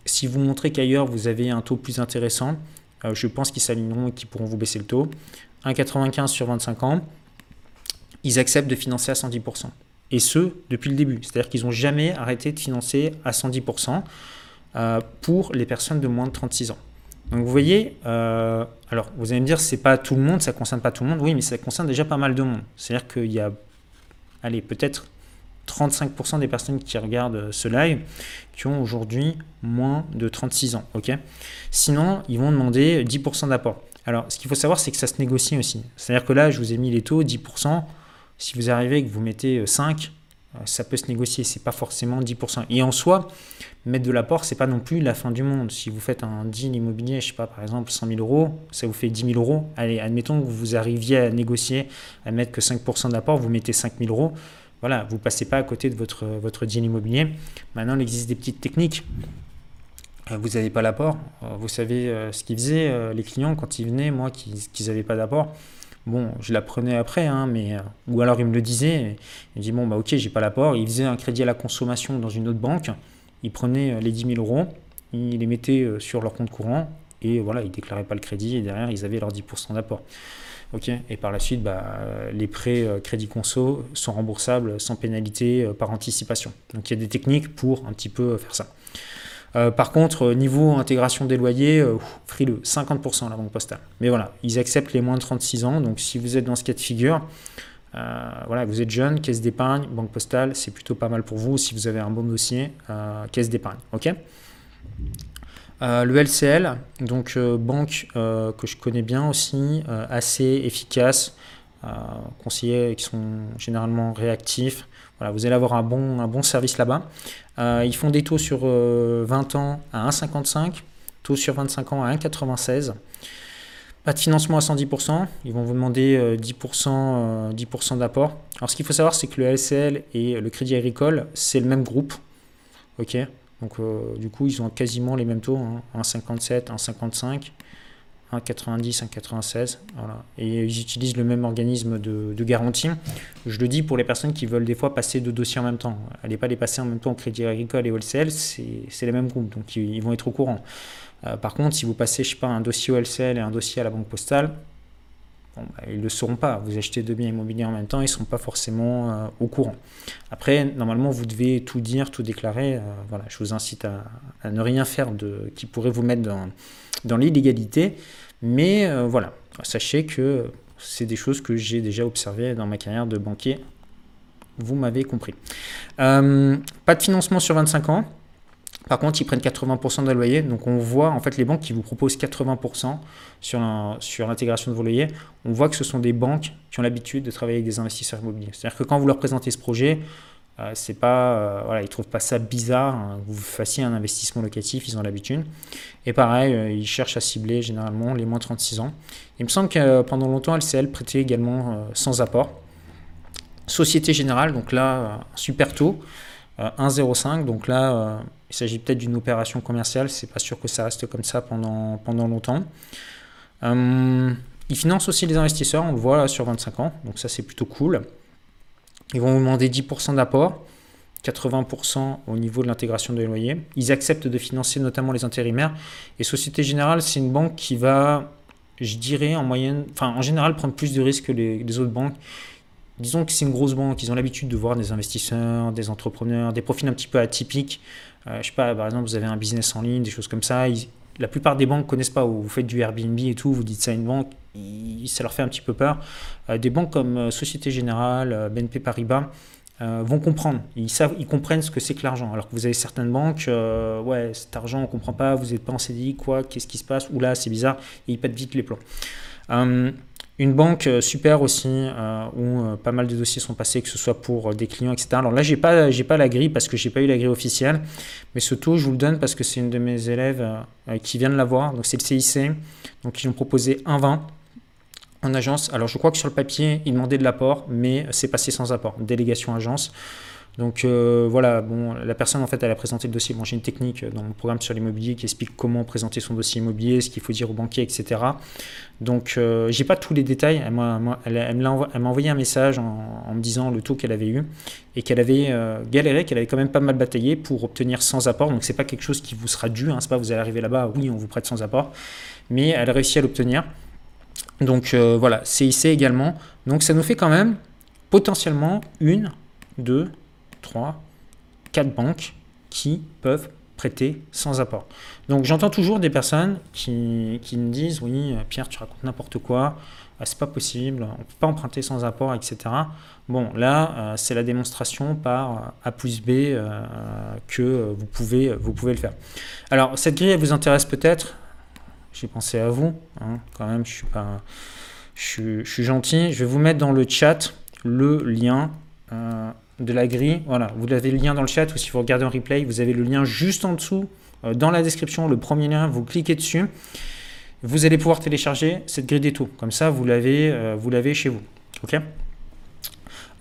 si vous montrez qu'ailleurs, vous avez un taux plus intéressant, je pense qu'ils s'aligneront et qu'ils pourront vous baisser le taux. 1,95 sur 25 ans ils acceptent de financer à 110%. Et ce, depuis le début. C'est-à-dire qu'ils n'ont jamais arrêté de financer à 110% euh, pour les personnes de moins de 36 ans. Donc vous voyez, euh, alors vous allez me dire, c'est pas tout le monde, ça concerne pas tout le monde. Oui, mais ça concerne déjà pas mal de monde. C'est-à-dire qu'il y a, allez, peut-être 35% des personnes qui regardent ce live qui ont aujourd'hui moins de 36 ans. Sinon, ils vont demander 10% d'apport. Alors, ce qu'il faut savoir, c'est que ça se négocie aussi. C'est-à-dire que là, je vous ai mis les taux, 10%. Si vous arrivez et que vous mettez 5, euh, euh, ça peut se négocier, c'est pas forcément 10%. Et en soi, mettre de l'apport, c'est pas non plus la fin du monde. Si vous faites un deal immobilier, je sais pas, par exemple 100 000 euros, ça vous fait 10 000 euros. Allez, admettons que vous arriviez à négocier, à mettre que 5% d'apport, vous mettez 5 000 euros. Voilà, vous passez pas à côté de votre, votre deal immobilier. Maintenant, il existe des petites techniques. Euh, vous n'avez pas l'apport. Vous savez ce qu'ils faisaient, les clients, quand ils venaient, moi, qu'ils n'avaient pas d'apport Bon, je l'apprenais après, hein, mais euh, ou alors il me le disait. Il me dit bon bah ok, j'ai pas l'apport. Il faisait un crédit à la consommation dans une autre banque. Il prenait euh, les 10 000 euros, il les mettait euh, sur leur compte courant et voilà, ils déclaraient pas le crédit et derrière ils avaient leurs 10% d'apport. Ok, et par la suite, bah, les prêts crédit conso sont remboursables sans pénalité par anticipation. Donc il y a des techniques pour un petit peu faire ça. Par contre, niveau intégration des loyers, frileux, 50% la banque postale. Mais voilà, ils acceptent les moins de 36 ans. Donc si vous êtes dans ce cas de figure, euh, voilà, vous êtes jeune, caisse d'épargne, banque postale, c'est plutôt pas mal pour vous si vous avez un bon dossier, euh, caisse d'épargne. Ok? Euh, le LCL, donc banque que je connais bien aussi, assez efficace, conseillers qui sont généralement réactifs. Voilà, vous allez avoir un bon, un bon service là-bas. Ils font des taux sur 20 ans à 1,55, taux sur 25 ans à 1,96. Pas de financement à 110%, ils vont vous demander 10%, euh, 10 euh, d'apport. Alors ce qu'il faut savoir, c'est que le LCL et le Crédit Agricole, c'est le même groupe. Donc euh, du coup, ils ont quasiment les mêmes taux, hein, 1,57, 1,55, 1,90, 1,96. Voilà. Et ils utilisent le même organisme de, garantie. Je le dis pour les personnes qui veulent des fois passer deux dossiers en même temps. Allez pas les passer en même temps au Crédit Agricole et au LCL, c'est les mêmes groupes, donc ils vont être au courant. Euh, par contre, si vous passez, je sais pas, un dossier au LCL et un dossier à la banque postale, bah, ils ne le sauront pas. Vous achetez deux biens immobiliers en même temps, ils ne seront pas forcément euh, au courant. Après, normalement, vous devez tout dire, tout déclarer. Euh, voilà, je vous incite à, ne rien faire de, qui pourrait vous mettre dans, dans l'illégalité. Mais voilà, sachez que c'est des choses que j'ai déjà observées dans ma carrière de banquier. Vous m'avez compris. pas de financement sur 25 ans. Par contre, ils prennent 80% de loyer. Donc, on voit en fait les banques qui vous proposent 80% sur, l'intégration de vos loyers. On voit que ce sont des banques qui ont l'habitude de travailler avec des investisseurs immobiliers. C'est-à-dire que quand vous leur présentez ce projet, euh, c'est pas, euh, voilà, ils trouvent pas ça bizarre hein, que vous fassiez un investissement locatif, ils ont l'habitude. Et pareil, euh, ils cherchent à cibler généralement les moins de 36 ans. Il me semble que pendant longtemps, LCL prêtait également sans apport. Société Générale, donc là, super taux, 1,05. Donc là, il s'agit peut-être d'une opération commerciale, c'est pas sûr que ça reste comme ça pendant, pendant longtemps. Euh, ils financent aussi les investisseurs, on le voit sur 25 ans, donc ça c'est plutôt cool. Ils vont vous demander 10% d'apport, 80% au niveau de l'intégration des loyers. Ils acceptent de financer notamment les intérimaires. Et Société Générale, c'est une banque qui va, je dirais, en moyenne, enfin en général, prendre plus de risques que les autres banques disons que c'est une grosse banque, ils ont l'habitude de voir des investisseurs, des entrepreneurs, des profils un petit peu atypiques. Euh, je sais pas, par exemple, vous avez un business en ligne, des choses comme ça. la plupart des banques connaissent pas. Vous faites du Airbnb et tout, vous dites ça à une banque, ça leur fait un petit peu peur. Euh, des banques comme euh, Société Générale, BNP Paribas, vont comprendre. Ils, savent, ils comprennent ce que c'est que l'argent. Alors que vous avez certaines banques, ouais, cet argent, on ne comprend pas, vous n'êtes pas en CDI, quoi, qu'est-ce qui se passe? Ou là, c'est bizarre, et ils pètent vite les plombs. Une banque euh, super aussi, euh, où euh, pas mal de dossiers sont passés, que ce soit pour des clients, etc. Alors là, j'ai pas, pas la grille parce que j'ai pas eu la grille officielle, mais ce taux, je vous le donne parce que c'est une de mes élèves qui vient de l'avoir. Donc c'est le CIC, donc ils ont proposé 1,20 en agence. Alors je crois que sur le papier, ils demandaient de l'apport, mais c'est passé sans apport. Délégation agence. Donc euh, voilà, bon, la personne en fait elle a présenté le dossier. Bon, j'ai technique dans mon programme sur l'immobilier qui explique comment présenter son dossier immobilier, ce qu'il faut dire au banquier, etc. Donc euh, j'ai pas tous les détails. Elle m'a, envoyé un message en, me disant le taux qu'elle avait eu et qu'elle avait euh, galéré, qu'elle avait quand même pas mal bataillé pour obtenir sans apport. Donc c'est pas quelque chose qui vous sera dû. Hein, c'est pas vous allez arriver là-bas, oui on vous prête sans apport, mais elle a réussi à l'obtenir. Donc euh, voilà, CIC également. Donc ça nous fait quand même potentiellement une, deux 3, 4 banques qui peuvent prêter sans apport. Donc j'entends toujours des personnes qui, qui, me disent oui Pierre tu racontes n'importe quoi, ah, c'est pas possible, on peut pas emprunter sans apport, etc. Bon là euh, c'est la démonstration par A plus B euh, que vous pouvez, vous pouvez le faire. Alors cette grille elle vous intéresse peut-être, j'ai pensé à vous, hein, quand même je suis pas, je, suis gentil, je vais vous mettre dans le chat le lien. Euh, de la grille. Voilà, vous avez le lien dans le chat ou si vous regardez en replay, vous avez le lien juste en dessous euh, dans la description, le premier lien, vous cliquez dessus. Vous allez pouvoir télécharger cette grille des taux. Comme ça, vous l'avez euh, chez vous. OK?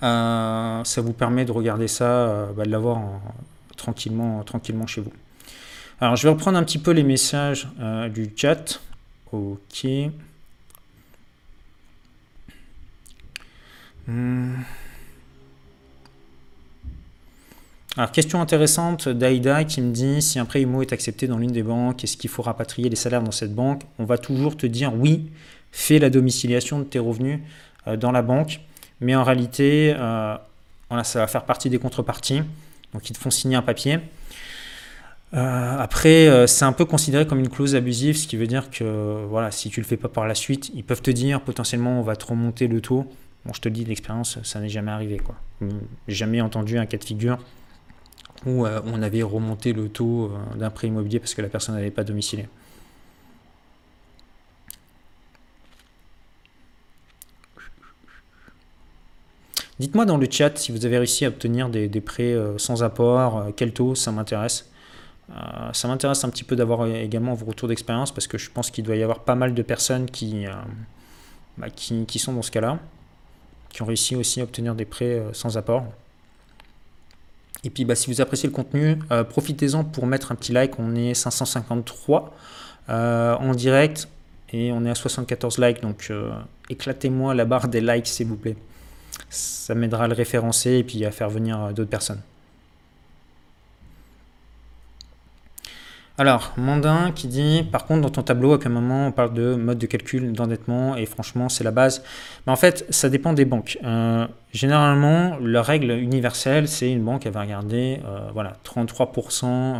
Euh, ça vous permet de regarder ça, bah, de l'avoir tranquillement, tranquillement chez vous. Alors, je vais reprendre un petit peu les messages du chat. OK. Hmm. Alors, question intéressante d'Aïda qui me dit si un prêt IMO est accepté dans l'une des banques, est-ce qu'il faut rapatrier les salaires dans cette banque? On va toujours te dire oui, fait la domiciliation de tes revenus dans la banque, mais en réalité, ça va faire partie des contreparties. Donc ils te font signer un papier. après, c'est un peu considéré comme une clause abusive, ce qui veut dire que voilà, si tu le fais pas par la suite, ils peuvent te dire potentiellement on va te remonter le taux. Bon, je te le dis, l'expérience, ça n'est jamais arrivé. J'ai jamais entendu un cas de figure où euh, on avait remonté le taux euh, d'un prêt immobilier parce que la personne n'avait pas domicilié. Dites-moi dans le chat si vous avez réussi à obtenir des, prêts euh, sans apport, quel taux, ça m'intéresse. ça m'intéresse un petit peu d'avoir également vos retours d'expérience parce que je pense qu'il doit y avoir pas mal de personnes qui, bah, qui, sont dans ce cas-là, qui ont réussi aussi à obtenir des prêts sans apport. Et puis bah, si vous appréciez le contenu, euh, profitez-en pour mettre un petit like. On est 553 euh, en direct et on est à 74 likes. Donc euh, éclatez-moi la barre des likes s'il vous plaît. Ça m'aidera à le référencer et puis à faire venir d'autres personnes. Alors, Mandin qui dit, par contre, dans ton tableau, à quel moment on parle de mode de calcul d'endettement, et franchement, c'est la base. En fait, ça dépend des banques. Euh, généralement, la règle universelle, c'est une banque, elle va regarder, euh, voilà, 33%, euh,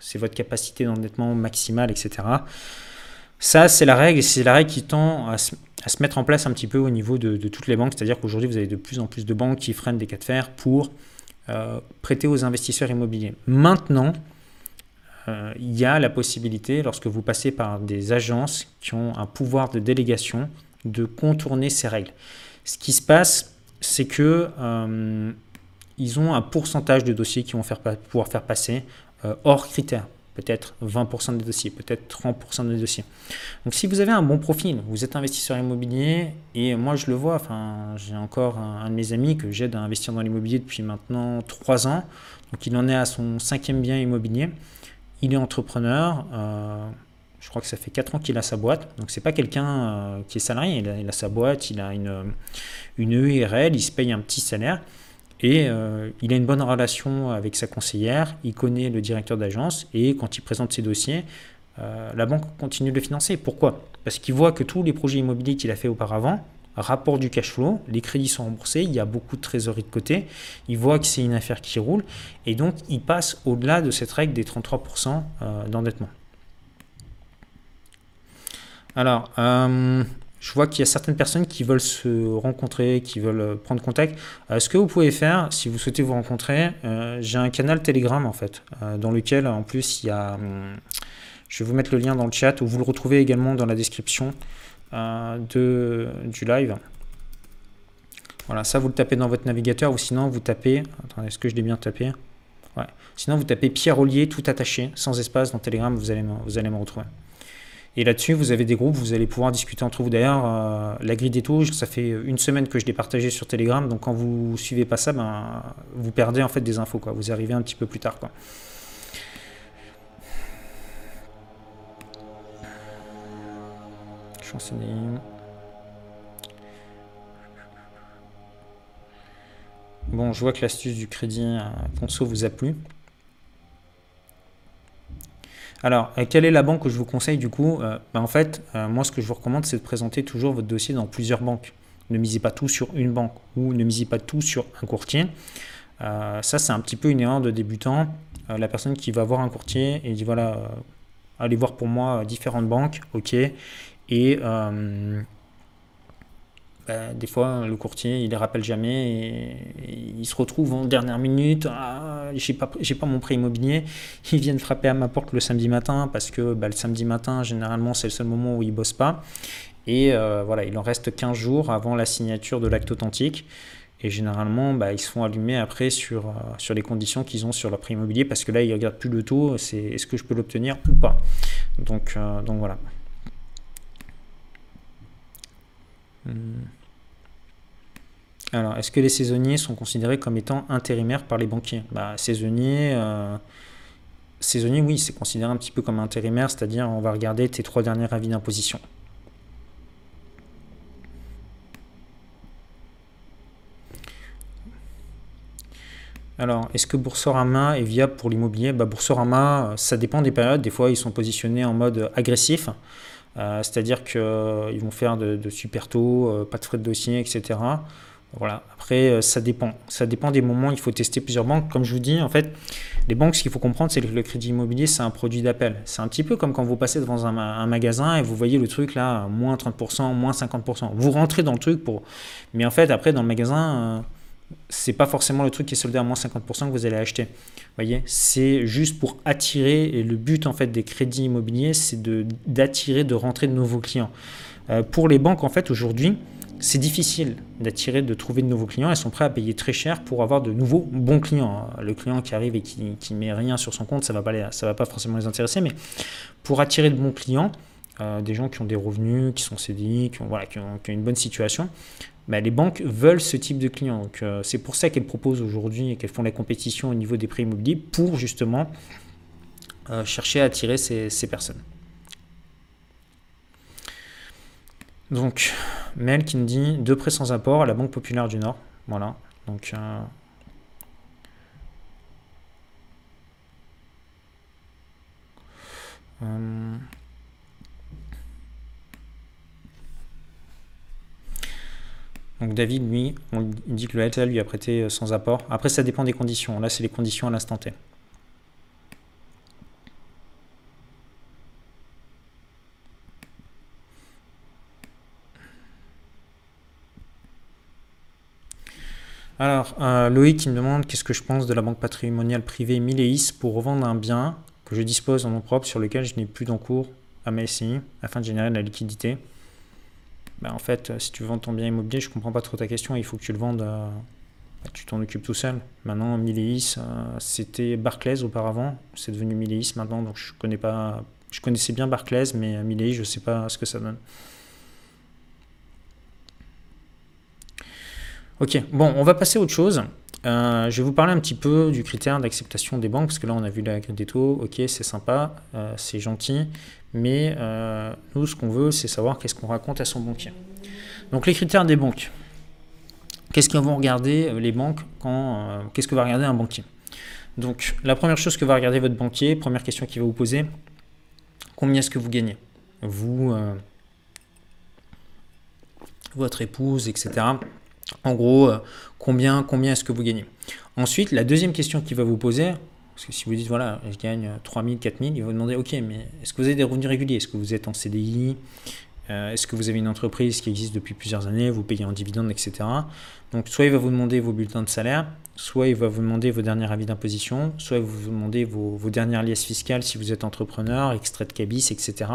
c'est votre capacité d'endettement maximale, etc. Ça, c'est la règle, et c'est la règle qui tend à se, mettre en place un petit peu au niveau de, de toutes les banques. C'est-à-dire qu'aujourd'hui, vous avez de plus en plus de banques qui freinent des cas de fer pour prêter aux investisseurs immobiliers. Maintenant, il y a la possibilité, lorsque vous passez par des agences qui ont un pouvoir de délégation, de contourner ces règles. Ce qui se passe, c'est que euh, ils ont un pourcentage de dossiers qui vont faire, pouvoir faire passer euh, hors critères. Peut-être 20% des dossiers, peut-être 30% des dossiers. Donc si vous avez un bon profil, vous êtes investisseur immobilier, et moi je le vois, j'ai encore un, un, de mes amis que j'aide à investir dans l'immobilier depuis maintenant 3 ans, donc il en est à son cinquième bien immobilier il est entrepreneur. Euh, je crois que ça fait 4 ans qu'il a sa boîte. Donc c'est pas quelqu'un euh, qui est salarié. Il a, sa boîte, il a une, une EURL, il se paye un petit salaire. Et euh, il a une bonne relation avec sa conseillère, il connaît le directeur d'agence et quand il présente ses dossiers, la banque continue de le financer. Pourquoi? Parce qu'il voit que tous les projets immobiliers qu'il a fait auparavant, rapport du cash flow, les crédits sont remboursés, il y a beaucoup de trésorerie de côté, il voit que c'est une affaire qui roule, et donc il passe au-delà de cette règle des 33% euh, d'endettement. Alors, euh, je vois qu'il y a certaines personnes qui veulent se rencontrer, qui veulent euh, prendre contact. ce que vous pouvez faire, si vous souhaitez vous rencontrer, j'ai un canal Telegram en fait, dans lequel en plus il y a... Hum, je vais vous mettre le lien dans le chat, ou vous le retrouvez également dans la description. Euh, de, du live. Voilà, ça vous le tapez dans votre navigateur ou sinon vous tapez. Attendez, est-ce que je l'ai bien tapé? Ouais. Sinon vous tapez Pierre Ollier tout attaché, sans espace dans Telegram, vous allez, vous allez me retrouver. Et là-dessus, vous avez des groupes, vous allez pouvoir discuter entre vous. D'ailleurs, euh, la grille des taux, ça fait une semaine que je l'ai partagé sur Telegram, donc quand vous suivez pas ça, ben, vous perdez en fait des infos. Quoi. Vous arrivez un petit peu plus tard. Quoi. Bon, je vois que l'astuce du crédit conso vous a plu. Alors, euh, quelle est la banque que je vous conseille du coup? Euh, ben, En fait, euh, moi ce que je vous recommande, c'est de présenter toujours votre dossier dans plusieurs banques. Ne misez pas tout sur une banque ou ne misez pas tout sur un courtier. ça, c'est un petit peu une erreur de débutant. la personne qui va voir un courtier et dit voilà, allez voir pour moi différentes banques, ok, et euh, bah, des fois, le courtier, il les rappelle jamais et, il se retrouve en dernière minute. Ah, j'ai pas, mon prêt immobilier. Ils viennent frapper à ma porte le samedi matin parce que bah, le samedi matin, généralement, c'est le seul moment où ils bossent pas. Et euh, voilà, il en reste 15 jours avant la signature de l'acte authentique. Et généralement, bah, ils se font allumer après sur, euh, sur les conditions qu'ils ont sur leur prêt immobilier parce que là, ils regardent plus le taux, c'est est-ce que je peux l'obtenir ou pas. Donc voilà. Hmm. Alors, est-ce que les saisonniers sont considérés comme étant intérimaires par les banquiers? Bah, Saisonniers, euh, saisonnier, oui, c'est considéré un petit peu comme intérimaire, c'est-à-dire on va regarder tes trois derniers avis d'imposition. Alors, est-ce que Boursorama est viable pour l'immobilier? Bah, Boursorama, ça dépend des périodes. Des fois, ils sont positionnés en mode agressif. C'est-à-dire qu'ils vont faire de, super taux, pas de frais de dossier, etc. Voilà. Après, ça dépend. Ça dépend des moments. Il faut tester plusieurs banques. Comme je vous dis, en fait, les banques, ce qu'il faut comprendre, c'est que le crédit immobilier, c'est un produit d'appel. C'est un petit peu comme quand vous passez devant un, magasin et vous voyez le truc là, moins 30%, moins 50%. Vous rentrez dans le truc pour. Mais en fait, après, dans le magasin, c'est pas forcément le truc qui est soldé à moins 50% que vous allez acheter. voyez, c'est juste pour attirer, et le but en fait des crédits immobiliers, c'est d'attirer, de, rentrer de nouveaux clients. Euh, pour les banques, en fait, aujourd'hui, c'est difficile d'attirer, de trouver de nouveaux clients. Elles sont prêtes à payer très cher pour avoir de nouveaux bons clients. Le client qui arrive et qui, ne met rien sur son compte, ça va pas ça va pas forcément les intéresser. Mais pour attirer de bons clients, euh, des gens qui ont des revenus, qui sont CDI, qui voilà, qui ont une bonne situation, les banques veulent ce type de clients. Donc, euh, c'est pour ça qu'elles proposent aujourd'hui et qu'elles font la compétition au niveau des prix immobiliers pour justement euh, chercher à attirer ces, personnes. Donc, Mel qui me dit deux prêts sans apport à la Banque Populaire du Nord. Voilà. Donc, euh, Donc David, lui, on dit que le LTA lui a prêté euh, sans apport. Après, ça dépend des conditions. Là, c'est les conditions à l'instant T. Alors, euh, Loïc me demande qu'est-ce que je pense de la banque patrimoniale privée Mileis pour revendre un bien que je dispose en nom propre sur lequel je n'ai plus d'encours à ma SCI afin de générer de la liquidité. Bah, en fait, si tu vends ton bien immobilier, je comprends pas trop ta question. Il faut que tu le vendes. Bah, tu t'en occupes tout seul. Maintenant, Mileis, euh, c'était Barclays auparavant. C'est devenu Mileis maintenant. Donc, je connais pas. Je connaissais bien Barclays, mais Mileis, je sais pas ce que ça donne. Ok, bon, on va passer à autre chose. Euh, je vais vous parler un petit peu du critère d'acceptation des banques, parce que là, on a vu la grille des taux. Ok, c'est sympa, euh, c'est gentil. Mais euh, nous, ce qu'on veut, c'est savoir qu'est-ce qu'on raconte à son banquier. Donc les critères des banques. Qu'est-ce qu'ils vont regarder les banques quand Qu'est-ce que va regarder un banquier? Donc la première chose que va regarder votre banquier, première question qu'il va vous poser, combien est-ce que vous gagnez? Vous, votre épouse, etc. En gros, combien, combien est-ce que vous gagnez? Ensuite, la deuxième question qu'il va vous poser, parce que si vous dites, voilà, je gagne 3000, 4000, il va vous demander, ok, mais est-ce que vous avez des revenus réguliers? Est-ce que vous êtes en CDI euh, Est-ce que vous avez une entreprise qui existe depuis plusieurs années? Vous payez en dividende, etc. Donc, soit il va vous demander vos bulletins de salaire, soit il va vous demander vos derniers avis d'imposition, soit il va vous demander vos, vos dernières liasses fiscales si vous êtes entrepreneur, extrait de cabis, etc.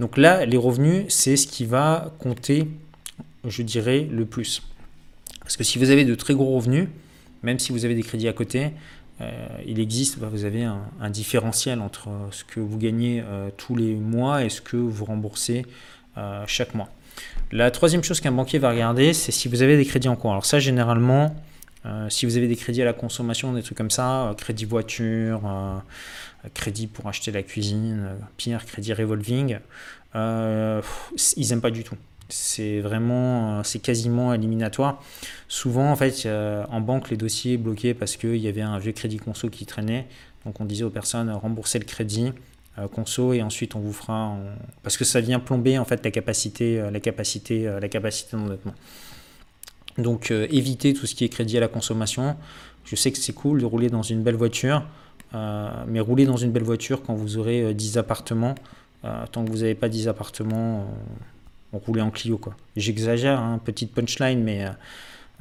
Donc là, les revenus, c'est ce qui va compter, je dirais, le plus. Parce que si vous avez de très gros revenus, même si vous avez des crédits à côté, euh, il existe, bah, vous avez un, différentiel entre ce que vous gagnez euh, tous les mois et ce que vous remboursez euh, chaque mois. La troisième chose qu'un banquier va regarder, c'est si vous avez des crédits en cours. Alors ça, généralement, si vous avez des crédits à la consommation, des trucs comme ça, crédit voiture, crédit pour acheter la cuisine, pire, crédit revolving, ils n'aiment pas du tout c'est vraiment, euh, c'est quasiment éliminatoire. Souvent, en fait, en banque, les dossiers bloqués parce qu'il y avait un vieux crédit conso qui traînait. Donc, on disait aux personnes remboursez le crédit euh, conso et ensuite on vous fera, parce que ça vient plomber en fait la capacité, euh, la capacité, la capacité d'endettement. Donc, évitez tout ce qui est crédit à la consommation. Je sais que c'est cool de rouler dans une belle voiture, mais rouler dans une belle voiture quand vous aurez 10 appartements, tant que vous n'avez pas 10 appartements on roulait en Clio. quoi. J'exagère, hein, petite punchline, mais euh,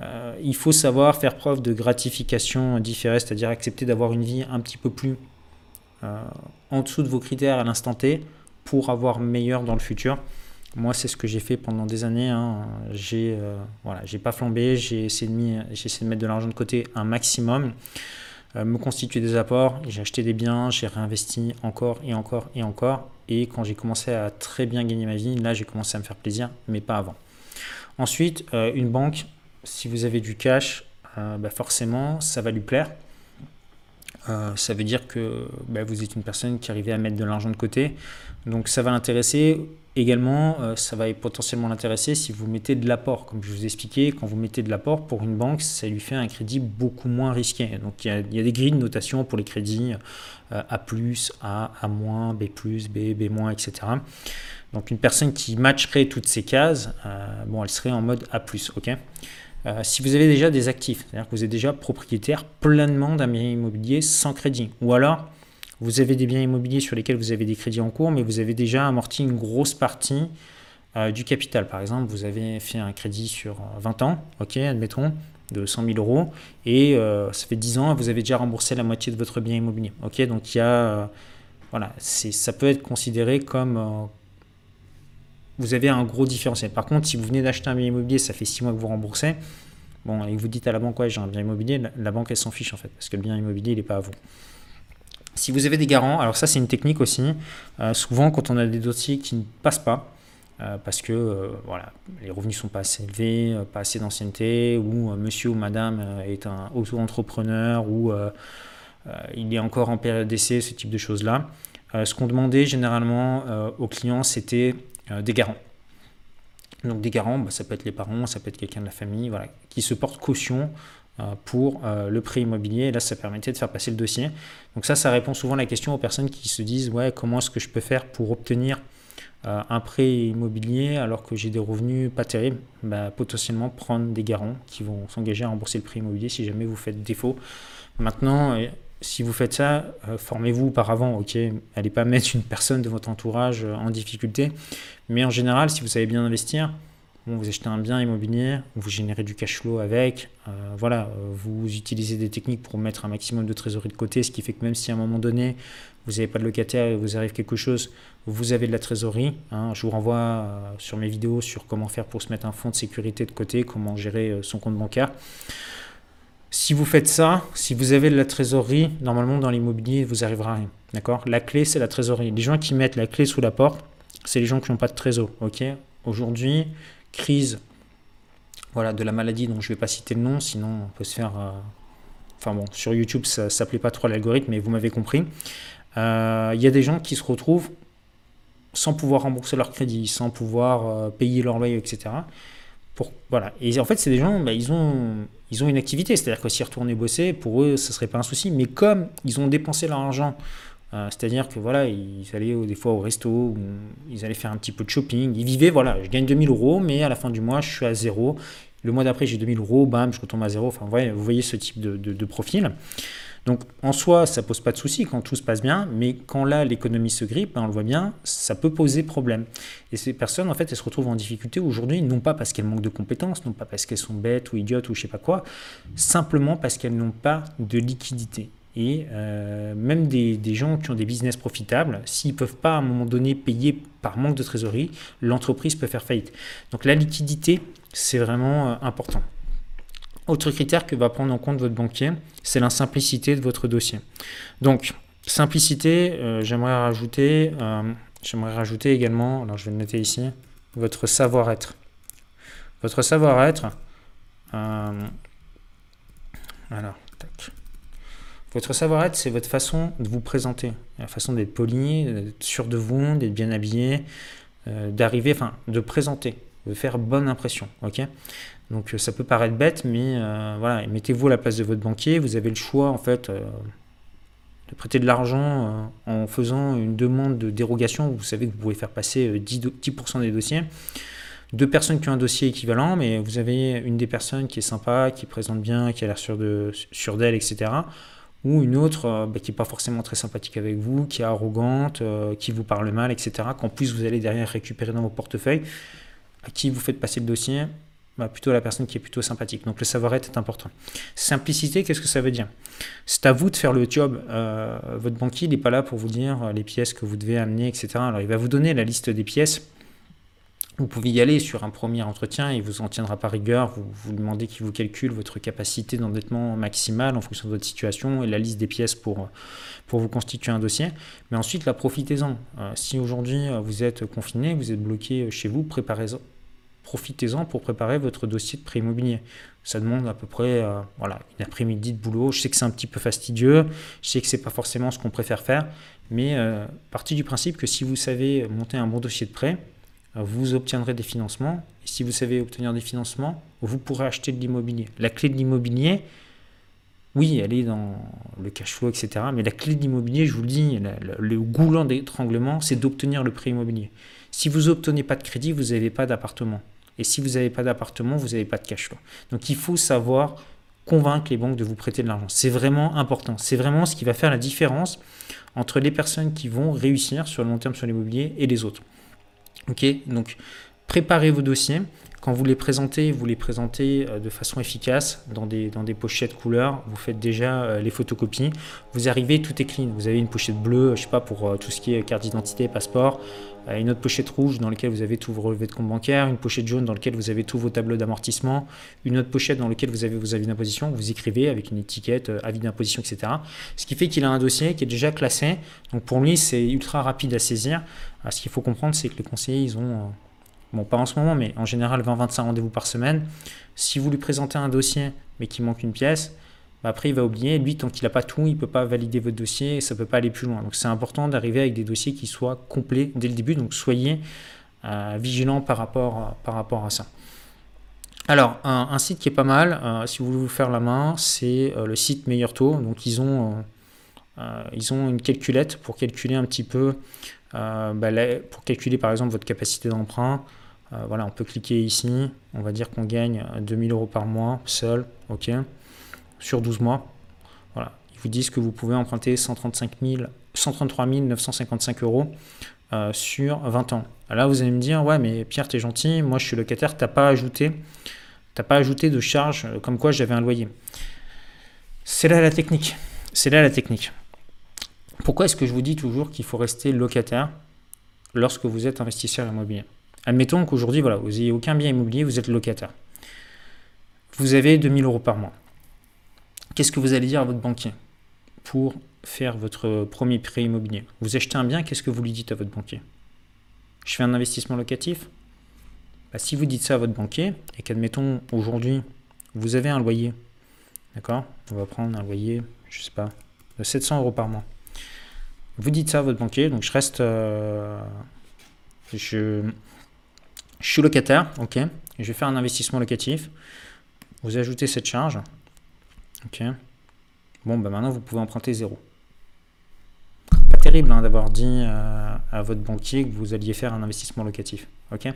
euh, il faut savoir faire preuve de gratification différée, c'est-à-dire accepter d'avoir une vie un petit peu plus euh, en dessous de vos critères à l'instant T pour avoir meilleur dans le futur. Moi, c'est ce que j'ai fait pendant des années. Hein. J'ai voilà, pas flambé, j'ai essayé, de mettre de l'argent de côté un maximum. Me constituer des apports, j'ai acheté des biens, j'ai réinvesti encore et encore et encore. Et quand j'ai commencé à très bien gagner ma vie, là j'ai commencé à me faire plaisir, mais pas avant. Ensuite, euh, une banque, si vous avez du cash, euh, bah, forcément ça va lui plaire. ça veut dire que bah, vous êtes une personne qui arrivait à mettre de l'argent de côté. Donc ça va l'intéresser. Également, euh, ça va potentiellement l'intéresser si vous mettez de l'apport. Comme je vous ai expliqué, quand vous mettez de l'apport pour une banque, ça lui fait un crédit beaucoup moins risqué. Donc il y a, des grilles de notation pour les crédits euh, A, A, A-, B+, B, B-, etc. Donc une personne qui matcherait toutes ces cases, bon, elle serait en mode A+, ok? Si vous avez déjà des actifs, c'est-à-dire que vous êtes déjà propriétaire pleinement d'un bien immobilier sans crédit, ou alors vous avez des biens immobiliers sur lesquels vous avez des crédits en cours, mais vous avez déjà amorti une grosse partie euh, du capital. Par exemple, vous avez fait un crédit sur 20 ans, ok, admettons, de 100 000 euros, et euh, ça fait 10 ans, vous avez déjà remboursé la moitié de votre bien immobilier. Ok, donc il y a, euh, voilà, ça peut être considéré comme vous avez un gros différentiel. Par contre, si vous venez d'acheter un bien immobilier, ça fait 6 mois que vous remboursez, bon, et vous dites à la banque, ouais, j'ai un bien immobilier, la, banque, elle s'en fiche en fait, parce que le bien immobilier, il n'est pas à vous. Si vous avez des garants, alors ça c'est une technique aussi, euh, souvent quand on a des dossiers qui ne passent pas, euh, parce que euh, voilà, les revenus sont pas assez élevés, pas assez d'ancienneté, ou monsieur ou madame est un auto-entrepreneur, ou il est encore en période d'essai, ce type de choses-là. ce qu'on demandait généralement aux clients, c'était des garants. Donc des garants, bah, ça peut être les parents, ça peut être quelqu'un de la famille, voilà, qui se porte caution pour euh, le prêt immobilier. Et là, ça permettait de faire passer le dossier. Donc ça, ça répond souvent à la question aux personnes qui se disent, ouais, comment est-ce que je peux faire pour obtenir euh, un prêt immobilier alors que j'ai des revenus pas terribles? Bah, Potentiellement prendre des garants qui vont s'engager à rembourser le prêt immobilier si jamais vous faites défaut. Maintenant, si vous faites ça, formez-vous auparavant, ok Allez pas mettre une personne de votre entourage en difficulté. Mais en général, si vous savez bien investir, vous achetez un bien immobilier, vous générez du cash flow avec, euh, voilà, euh, vous utilisez des techniques pour mettre un maximum de trésorerie de côté, ce qui fait que même si à un moment donné, vous n'avez pas de locataire et vous arrive quelque chose, vous avez de la trésorerie. Hein. je vous renvoie euh, sur mes vidéos sur comment faire pour se mettre un fonds de sécurité de côté, comment gérer son compte bancaire. Si vous faites ça, si vous avez de la trésorerie, normalement dans l'immobilier, vous arrivera à rien. D'accord? La clé, c'est la trésorerie. Les gens qui mettent la clé sous la porte, c'est les gens qui n'ont pas de trésor. Ok? Aujourd'hui, crise voilà, de la maladie dont je ne vais pas citer le nom, sinon on peut se faire... Euh, enfin bon, sur YouTube, ça ne s'appelait pas trop l'algorithme, mais vous m'avez compris. Euh, il y a des gens qui se retrouvent sans pouvoir rembourser leur crédit, sans pouvoir euh, payer leur loyer, etc. Pour, voilà. Et en fait, c'est des gens, bah, ils, ont, ils ont une activité, c'est-à-dire que s'ils retournaient bosser, pour eux, ce ne serait pas un souci. Mais comme ils ont dépensé leur argent euh, c'est-à-dire que voilà, ils allaient des fois au resto, ils allaient faire un petit peu de shopping, ils vivaient, voilà, je gagne 2000 euros, mais à la fin du mois, je suis à zéro. Le mois d'après, j'ai 2000 euros, bam, je retombe à zéro. Enfin, vous voyez, ce type de, profil. Donc, en soi, ça pose pas de souci quand tout se passe bien, mais quand là, l'économie se grippe, ben, on le voit bien, ça peut poser problème. Et ces personnes, en fait, elles se retrouvent en difficulté aujourd'hui, non pas parce qu'elles manquent de compétences, non pas parce qu'elles sont bêtes ou idiotes ou je sais pas quoi, simplement parce qu'elles n'ont pas de liquidité. Et euh, même des, gens qui ont des business profitables, s'ils ne peuvent pas à un moment donné payer par manque de trésorerie, l'entreprise peut faire faillite. Donc la liquidité, c'est vraiment euh, important. Autre critère que va prendre en compte votre banquier, c'est la simplicité de votre dossier. Donc, simplicité, euh, j'aimerais rajouter, j'aimerais rajouter également, alors je vais le noter ici, votre savoir-être. Votre savoir-être, alors. Votre savoir-être, c'est votre façon de vous présenter, la façon d'être poli, d'être sûr de vous, d'être bien habillé, euh, d'arriver, enfin, de présenter, de faire bonne impression, ok? Donc ça peut paraître bête, mais euh, voilà, mettez-vous à la place de votre banquier, vous avez le choix, en fait, euh, de prêter de l'argent en faisant une demande de dérogation, vous savez que vous pouvez faire passer 10%, 10 des dossiers. Deux personnes qui ont un dossier équivalent, mais vous avez une des personnes qui est sympa, qui présente bien, qui a l'air sûr d'elle, etc ou une autre euh, bah, qui n'est pas forcément très sympathique avec vous, qui est arrogante, euh, qui vous parle mal, etc., qu'en plus vous allez derrière récupérer dans vos portefeuilles, à qui vous faites passer le dossier, bah, plutôt la personne qui est plutôt sympathique. Donc le savoir-être est important. Simplicité, qu'est-ce que ça veut dire? C'est à vous de faire le job. Euh, votre banquier n'est pas là pour vous dire les pièces que vous devez amener, etc. Alors il va vous donner la liste des pièces vous pouvez y aller sur un premier entretien, il vous en tiendra pas rigueur, vous, vous demandez qu'il vous calcule votre capacité d'endettement maximale en fonction de votre situation et la liste des pièces pour, pour vous constituer un dossier. Mais ensuite, là, profitez-en. Euh, si aujourd'hui euh, vous êtes confiné, vous êtes bloqué chez vous, préparez-en. Profitez-en pour préparer votre dossier de prêt immobilier. Ça demande à peu près euh, voilà, une après-midi de boulot. Je sais que c'est un petit peu fastidieux, je sais que c'est pas forcément ce qu'on préfère faire, mais partie du principe que si vous savez monter un bon dossier de prêt, vous obtiendrez des financements. Et si vous savez obtenir des financements, vous pourrez acheter de l'immobilier. La clé de l'immobilier, oui, elle est dans le cash flow, etc. Mais la clé de l'immobilier, je vous le dis, le goulant d'étranglement, c'est d'obtenir le prêt immobilier. Si vous n'obtenez pas de crédit, vous n'avez pas d'appartement. Et si vous n'avez pas d'appartement, vous n'avez pas de cash flow. Donc il faut savoir convaincre les banques de vous prêter de l'argent. C'est vraiment important. C'est vraiment ce qui va faire la différence entre les personnes qui vont réussir sur le long terme sur l'immobilier et les autres. Ok, donc préparez vos dossiers. Quand vous les présentez, vous les présentez euh, de façon efficace dans des, dans des pochettes couleurs. Vous faites déjà euh, les photocopies. Vous arrivez, tout est clean. Vous avez une pochette bleue, je sais pas, pour euh, tout ce qui est carte d'identité, passeport. Une autre pochette rouge dans laquelle vous avez tous vos relevés de compte bancaire. Une pochette jaune dans laquelle vous avez tous vos tableaux d'amortissement. Une autre pochette dans laquelle vous avez vos avis d'imposition. Vous écrivez avec une étiquette, avis d'imposition, etc. Ce qui fait qu'il a un dossier qui est déjà classé. Donc pour lui, c'est ultra rapide à saisir. Ce qu'il faut comprendre, c'est que les conseillers, ils ont bon pas en ce moment, mais en général 20-25 rendez-vous par semaine. Si vous lui présentez un dossier mais qu'il manque une pièce, bah, après il va oublier. Lui, tant qu'il n'a pas tout, il ne peut pas valider votre dossier et ça ne peut pas aller plus loin. Donc c'est important d'arriver avec des dossiers qui soient complets dès le début. Donc soyez euh, vigilants par rapport, par rapport à ça. Alors, un, site qui est pas mal, euh, si vous voulez vous faire la main, c'est euh, le site Meilleur Taux. Donc, ils ont, ils ont une calculette pour calculer un petit peu, bah, pour calculer par exemple votre capacité d'emprunt, voilà, on peut cliquer ici. On va dire qu'on gagne 2000 euros par mois seul, ok, sur 12 mois. Voilà, ils vous disent que vous pouvez emprunter 135 133 955 euros euh, sur 20 ans. Là, vous allez me dire, ouais, mais Pierre, tu es gentil, moi je suis locataire, t'as pas ajouté, pas ajouté de charge euh, comme quoi j'avais un loyer. C'est là la technique. C'est là la technique. Pourquoi est-ce que je vous dis toujours qu'il faut rester locataire lorsque vous êtes investisseur immobilier? Admettons qu'aujourd'hui, voilà, vous n'ayez aucun bien immobilier, vous êtes locataire. Vous avez 2000 euros par mois. Qu'est-ce que vous allez dire à votre banquier pour faire votre premier prêt immobilier? Vous achetez un bien, qu'est-ce que vous lui dites à votre banquier? Je fais un investissement locatif? Bah, Si vous dites ça à votre banquier, et qu'admettons aujourd'hui, vous avez un loyer, d'accord? On va prendre un loyer, je ne sais pas, de 700 euros par mois. Vous dites ça à votre banquier, donc je reste... Euh, je, je suis locataire, ok? Je vais faire un investissement locatif. Vous ajoutez cette charge. Ok. Bon, ben maintenant vous pouvez emprunter zéro. Pas terrible hein, d'avoir dit euh, à votre banquier que vous alliez faire un investissement locatif. Ok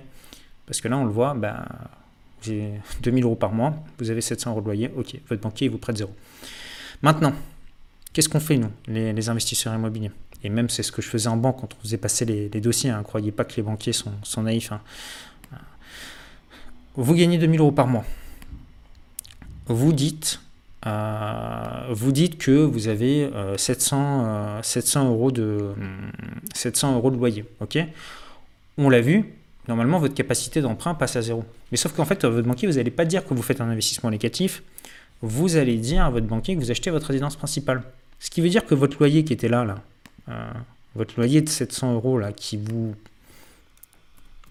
Parce que là, on le voit, ben, vous avez 2000 euros par mois, vous avez 700 euros de loyer. Ok, votre banquier vous prête zéro. Maintenant, qu'est-ce qu'on fait, nous, les, investisseurs immobiliers? Et même, c'est ce que je faisais en banque quand on faisait passer les, dossiers. Ne hein. croyez pas que les banquiers sont, naïfs. Hein vous gagnez 2000 euros par mois. Vous dites, vous dites que vous avez 700, 700, euh, euros de, 700 euros de loyer. ok? On l'a vu, normalement votre capacité d'emprunt passe à zéro. Mais sauf qu'en fait, votre banquier, vous n'allez pas dire que vous faites un investissement négatif, vous allez dire à votre banquier que vous achetez votre résidence principale. Ce qui veut dire que votre loyer qui était là, là euh, votre loyer de 700 euros là, qui vous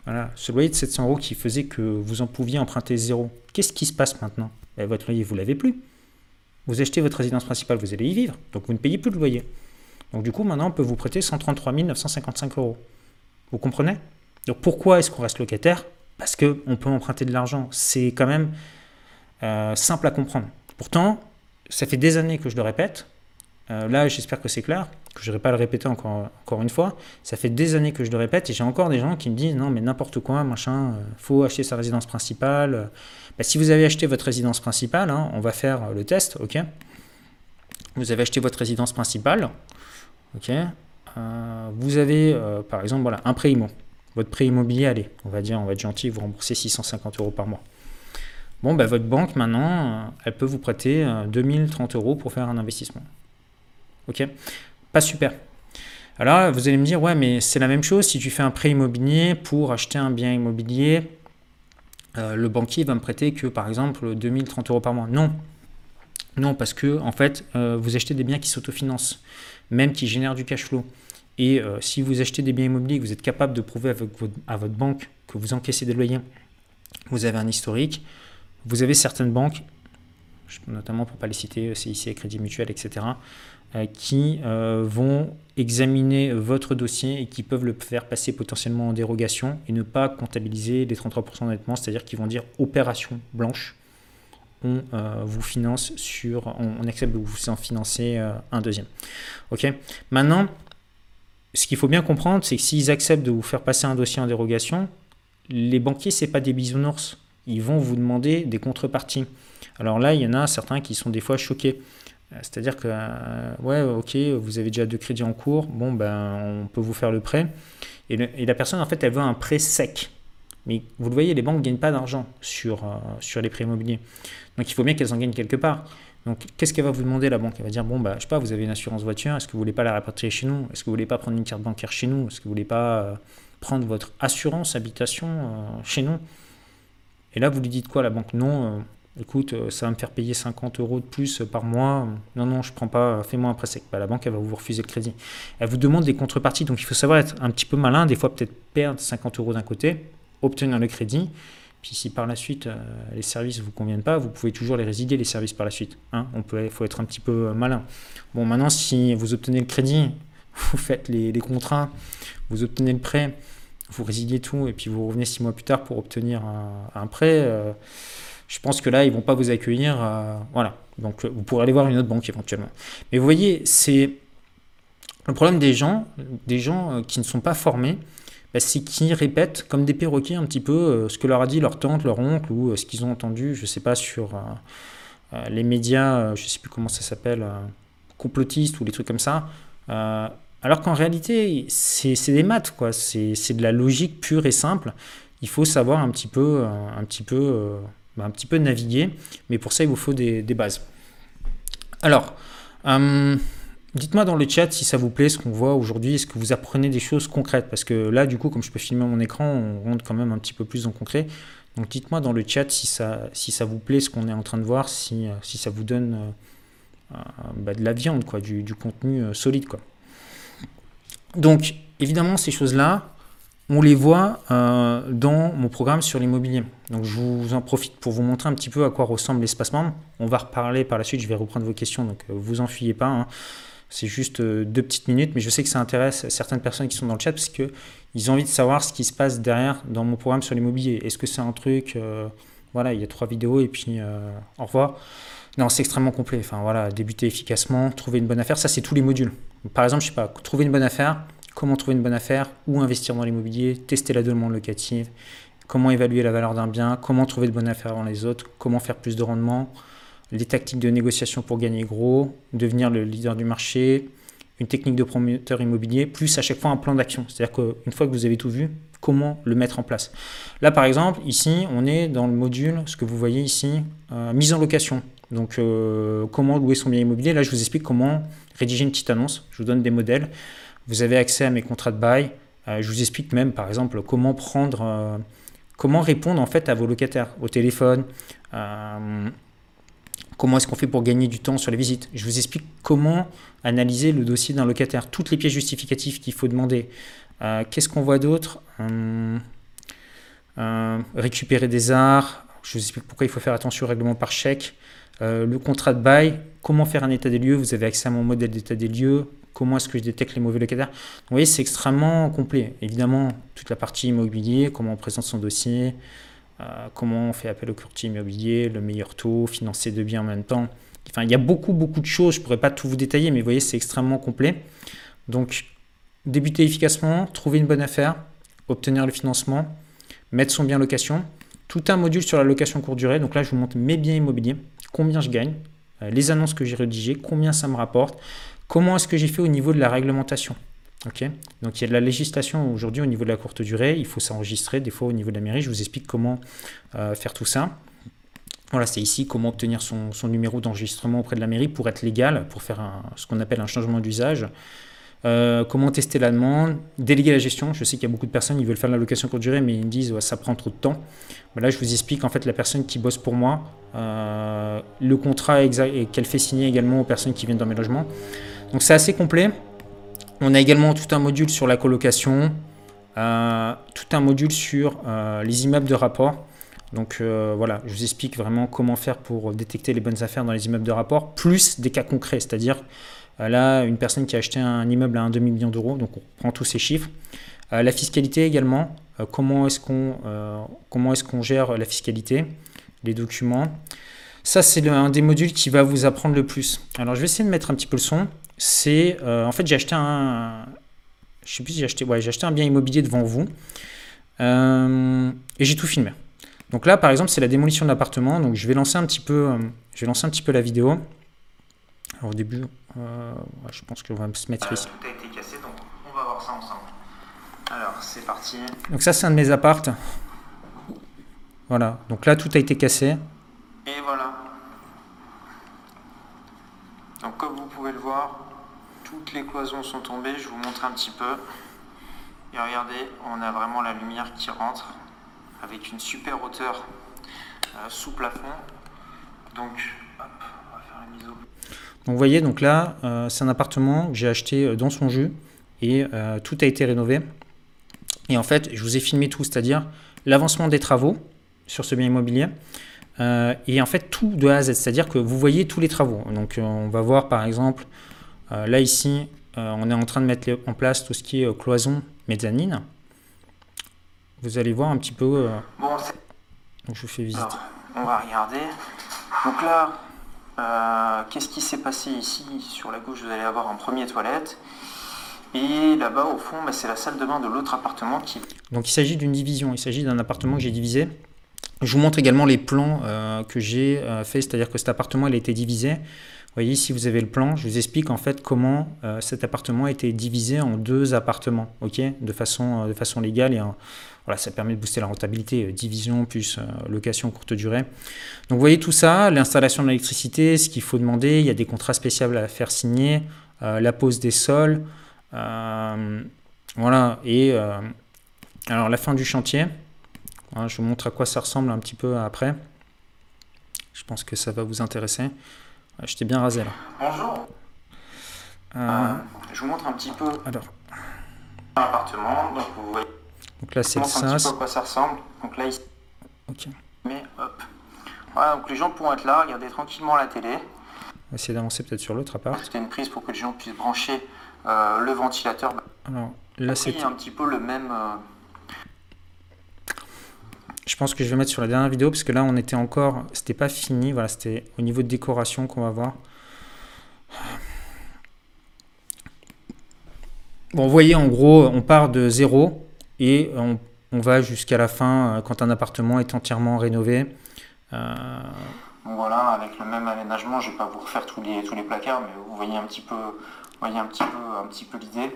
voilà, ce loyer de 700 euros qui faisait que vous en pouviez emprunter zéro, qu'est-ce qui se passe maintenant? Ben, Votre loyer, vous ne l'avez plus. Vous achetez votre résidence principale, vous allez y vivre, donc vous ne payez plus de loyer. Donc du coup, maintenant, on peut vous prêter 133 955 euros. Vous comprenez? Donc pourquoi est-ce qu'on reste locataire? Parce qu'on peut emprunter de l'argent. C'est quand même euh, simple à comprendre. Pourtant, ça fait des années que je le répète. Euh, là, j'espère que c'est clair que je ne vais pas le répéter encore, encore une fois. Ça fait des années que je le répète et j'ai encore des gens qui me disent non, mais n'importe quoi, machin, euh, faut acheter sa résidence principale. Bah, si vous avez acheté votre résidence principale, hein, on va faire le test, ok? Vous avez acheté votre résidence principale, ok? Euh, Vous avez, euh, par exemple, voilà, un prêt immo. Votre prêt immobilier, allez, on va dire, on va être gentil, vous remboursez 650 euros par mois. Bon, bah, votre banque, maintenant, elle peut vous prêter 2030 euros pour faire un investissement. Ok? Pas super. Alors vous allez me dire, ouais, mais c'est la même chose si tu fais un prêt immobilier pour acheter un bien immobilier, euh, le banquier va me prêter que par exemple 2030 euros par mois. Non. Non, parce que en fait, euh, vous achetez des biens qui s'autofinancent, même qui génèrent du cash flow. Et euh, si vous achetez des biens immobiliers, vous êtes capable de prouver à votre banque que vous encaissez des loyers, vous avez un historique, vous avez certaines banques, notamment pour ne pas les citer, CIC, Crédit Mutuel, etc., qui euh, vont examiner votre dossier et qui peuvent le faire passer potentiellement en dérogation et ne pas comptabiliser les 33% d'endettement, c'est-à-dire qu'ils vont dire opération blanche. on vous finance sur, on, accepte de vous en financer un deuxième. Ok? Maintenant, ce qu'il faut bien comprendre, c'est que s'ils acceptent de vous faire passer un dossier en dérogation, les banquiers, c'est pas des bisounours. Ils vont vous demander des contreparties. Alors là, il y en a certains qui sont des fois choqués. Euh, c'est-à-dire que, euh, ouais, ok, vous avez déjà deux crédits en cours, bon, ben, on peut vous faire le prêt. Et, la personne, en fait, elle veut un prêt sec. Mais vous le voyez, les banques ne gagnent pas d'argent sur, euh, sur les prêts immobiliers. Donc il faut bien qu'elles en gagnent quelque part. Donc qu'est-ce qu'elle va vous demander, la banque? Elle va dire, bon, bah, je sais pas, vous avez une assurance voiture, est-ce que vous voulez pas la répatrier chez nous? Est-ce que vous voulez pas prendre une carte bancaire chez nous? Est-ce que vous voulez pas prendre votre assurance habitation chez nous? Et là, vous lui dites quoi, la banque? Non, écoute, euh, ça va me faire payer 50 euros de plus par mois. Non, non, je prends pas, fais-moi un prêt sec. Bah, la banque, elle va vous refuser le crédit. Elle vous demande des contreparties, donc il faut savoir être un petit peu malin, des fois peut-être perdre 50 euros d'un côté, obtenir le crédit. Puis si par la suite euh, les services ne vous conviennent pas, vous pouvez toujours les résilier, les services par la suite. Hein faut être un petit peu euh, malin. Bon, maintenant, si vous obtenez le crédit, vous faites les, contrats, vous obtenez le prêt, vous résiliez tout, et puis vous revenez six mois plus tard pour obtenir un, prêt je pense que là, ils vont pas vous accueillir. Euh, voilà. Donc, euh, vous pourrez aller voir une autre banque éventuellement. Mais vous voyez, c'est le problème des gens, des gens euh, qui ne sont pas formés, bah, c'est qu'ils répètent comme des perroquets un petit peu ce que leur a dit leur tante, leur oncle ou ce qu'ils ont entendu, je ne sais pas, sur les médias, je ne sais plus comment ça s'appelle, complotistes ou des trucs comme ça. alors qu'en réalité, c'est des maths, quoi. C'est de la logique pure et simple. Il faut savoir un petit peu, un petit peu un petit peu naviguer, mais pour ça, il vous faut des, bases. Alors, euh, dites-moi dans le chat si ça vous plaît ce qu'on voit aujourd'hui, est-ce que vous apprenez des choses concrètes Parce que là, du coup, comme je peux filmer mon écran, on rentre quand même un petit peu plus en concret. Donc dites-moi dans le chat si ça, si ça vous plaît ce qu'on est en train de voir, si, euh, si ça vous donne euh, bah, de la viande, quoi, du, du contenu solide. Quoi. Donc, évidemment, ces choses-là, on les voit euh, dans mon programme sur l'immobilier. Donc je vous en profite pour vous montrer un petit peu à quoi ressemble l'espace membre. On va reparler par la suite, je vais reprendre vos questions, donc euh, vous enfuyez pas. Hein. C'est juste euh, deux petites minutes, mais je sais que ça intéresse certaines personnes qui sont dans le chat parce qu'ils ont envie de savoir ce qui se passe derrière dans mon programme sur l'immobilier. Est-ce que c'est un truc, voilà, il y a trois vidéos et puis au revoir? Non, c'est extrêmement complet. Enfin voilà, débuter efficacement, trouver une bonne affaire, ça c'est tous les modules. Par exemple, je sais pas, trouver une bonne affaire, comment trouver une bonne affaire, où investir dans l'immobilier, tester la demande locative, comment évaluer la valeur d'un bien, comment trouver de bonnes affaires avant les autres, comment faire plus de rendement, les tactiques de négociation pour gagner gros, devenir le leader du marché, une technique de promoteur immobilier, plus à chaque fois un plan d'action. C'est-à-dire qu'une fois que vous avez tout vu, comment le mettre en place. Là, par exemple, ici, on est dans le module, ce que vous voyez ici, euh, mise en location. Donc, euh, comment louer son bien immobilier. Là, je vous explique comment rédiger une petite annonce. Je vous donne des modèles. Vous avez accès à mes contrats de bail. Euh, je vous explique même, par exemple, comment prendre, euh, comment répondre en fait à vos locataires au téléphone. Euh, comment est-ce qu'on fait pour gagner du temps sur les visites? Je vous explique comment analyser le dossier d'un locataire, toutes les pièces justificatives qu'il faut demander. Qu'est-ce qu'on voit d'autre? Récupérer des arts. Je vous explique pourquoi il faut faire attention au règlement par chèque. le contrat de bail, comment faire un état des lieux, vous avez accès à mon modèle d'état des lieux, comment est-ce que je détecte les mauvais locataires. vous voyez, c'est extrêmement complet. Évidemment, toute la partie immobilier, comment on présente son dossier, euh, comment on fait appel au courtier immobilier, le meilleur taux, financer deux biens en même temps. Enfin, il y a beaucoup, beaucoup de choses. Je ne pourrais pas tout vous détailler, mais vous voyez, c'est extrêmement complet. Donc, débuter efficacement, trouver une bonne affaire, obtenir le financement, mettre son bien en location. Tout un module sur la location courte durée. Donc là, je vous montre mes biens immobiliers, combien je gagne, euh, les annonces que j'ai rédigées, combien ça me rapporte, Comment est-ce que j'ai fait au niveau de la réglementation. Donc il y a de la législation aujourd'hui au niveau de la courte durée, il faut s'enregistrer des fois au niveau de la mairie, je vous explique comment euh, faire tout ça. Voilà, c'est ici comment obtenir son, numéro d'enregistrement auprès de la mairie pour être légal, pour faire ce qu'on appelle un changement d'usage. Euh, comment tester la demande, déléguer la gestion. Je sais qu'il y a beaucoup de personnes qui veulent faire la location courte durée, mais ils me disent ça prend trop de temps. là, je vous explique en fait la personne qui bosse pour moi, euh, le contrat qu'elle fait signer également aux personnes qui viennent dans mes logements. Donc c'est assez complet. On a également tout un module sur la colocation, euh, tout un module sur euh, les immeubles de rapport. Donc euh, voilà, je vous explique vraiment comment faire pour détecter les bonnes affaires dans les immeubles de rapport, plus des cas concrets, c'est-à-dire là, une personne qui a acheté un immeuble à un demi-million d'euros, donc on prend tous ces chiffres. la fiscalité également, comment est-ce qu'on comment est-ce qu'on gère la fiscalité, les documents. Ça, c'est un des modules qui va vous apprendre le plus. Alors, je vais essayer de mettre un petit peu le son. C'est, en fait, j'ai acheté un, je sais plus si j'ai acheté, ouais, j'ai acheté un bien immobilier devant vous et j'ai tout filmé. Donc là, par exemple, c'est la démolition de l'appartement. Donc je vais lancer un petit peu, je vais lancer un petit peu la vidéo. Alors au début, je pense qu'on va se mettre ici. Tout a été cassé, donc on va voir ça ensemble. Alors, c'est parti. Donc ça, c'est un de mes appartes. Voilà. Donc là, tout a été cassé. Et voilà. Donc comme vous pouvez le voir, les cloisons sont tombées. Je vous montre un petit peu. Et regardez, on a vraiment la lumière qui rentre avec une super hauteur euh, sous plafond. Donc, hop, on va faire au donc vous voyez, donc là, euh, c'est un appartement que j'ai acheté euh, dans son jus et tout a été rénové. Et en fait, je vous ai filmé tout, c'est-à-dire l'avancement des travaux sur ce bien immobilier. et en fait, tout de A à Z, c'est-à-dire que vous voyez tous les travaux. Donc on va voir par exemple, là ici, on est en train de mettre en place tout ce qui est cloison mezzanine. Vous allez voir un petit peu. bon, donc je vous fais visiter. on va regarder. Donc là, euh, qu'est-ce qui s'est passé ici? Sur la gauche, vous allez avoir un premier toilette. Et là-bas, au fond, bah, c'est la salle de bain de l'autre appartement qui... Donc il s'agit d'une division, il s'agit d'un appartement que j'ai divisé. Je vous montre également les plans euh, que j'ai euh, fait, c'est-à-dire que cet appartement il a été divisé. Vous voyez ici, vous avez le plan. Je vous explique en fait comment cet appartement a été divisé en deux appartements, ok, de façon, de façon légale et voilà, ça permet de booster la rentabilité, euh, division plus euh, location courte durée. Donc vous voyez tout ça, l'installation de l'électricité, ce qu'il faut demander, il y a des contrats spéciaux à faire signer, euh, la pose des sols, voilà, et alors la fin du chantier, je vous montre à quoi ça ressemble un petit peu après. Je pense que ça va vous intéresser. Je t'ai bien rasé là. Bonjour. je vous montre un petit peu alors. l'appartement. Donc vous voyez donc là, c'est le sas. un petit peu à quoi ça ressemble. Donc là, ici. Ok. Mais hop. Voilà, donc les gens pourront être là, regarder tranquillement la télé. On va essayer d'avancer peut-être sur l'autre appart. C'était une prise pour que les gens puissent brancher euh, le ventilateur. Alors là, c'est un petit peu le même. Euh, je pense que je vais mettre sur la dernière vidéo parce que là, on était encore. C'était pas fini. Voilà, c'était au niveau de décoration qu'on va voir. Bon, vous voyez, en gros, on part de zéro et on, va jusqu'à la fin euh, quand un appartement est entièrement rénové. Euh, voilà, avec le même aménagement, je vais pas vous refaire tous les, tous les placards, mais vous voyez un petit peu, voyez un petit peu, un petit peu l'idée.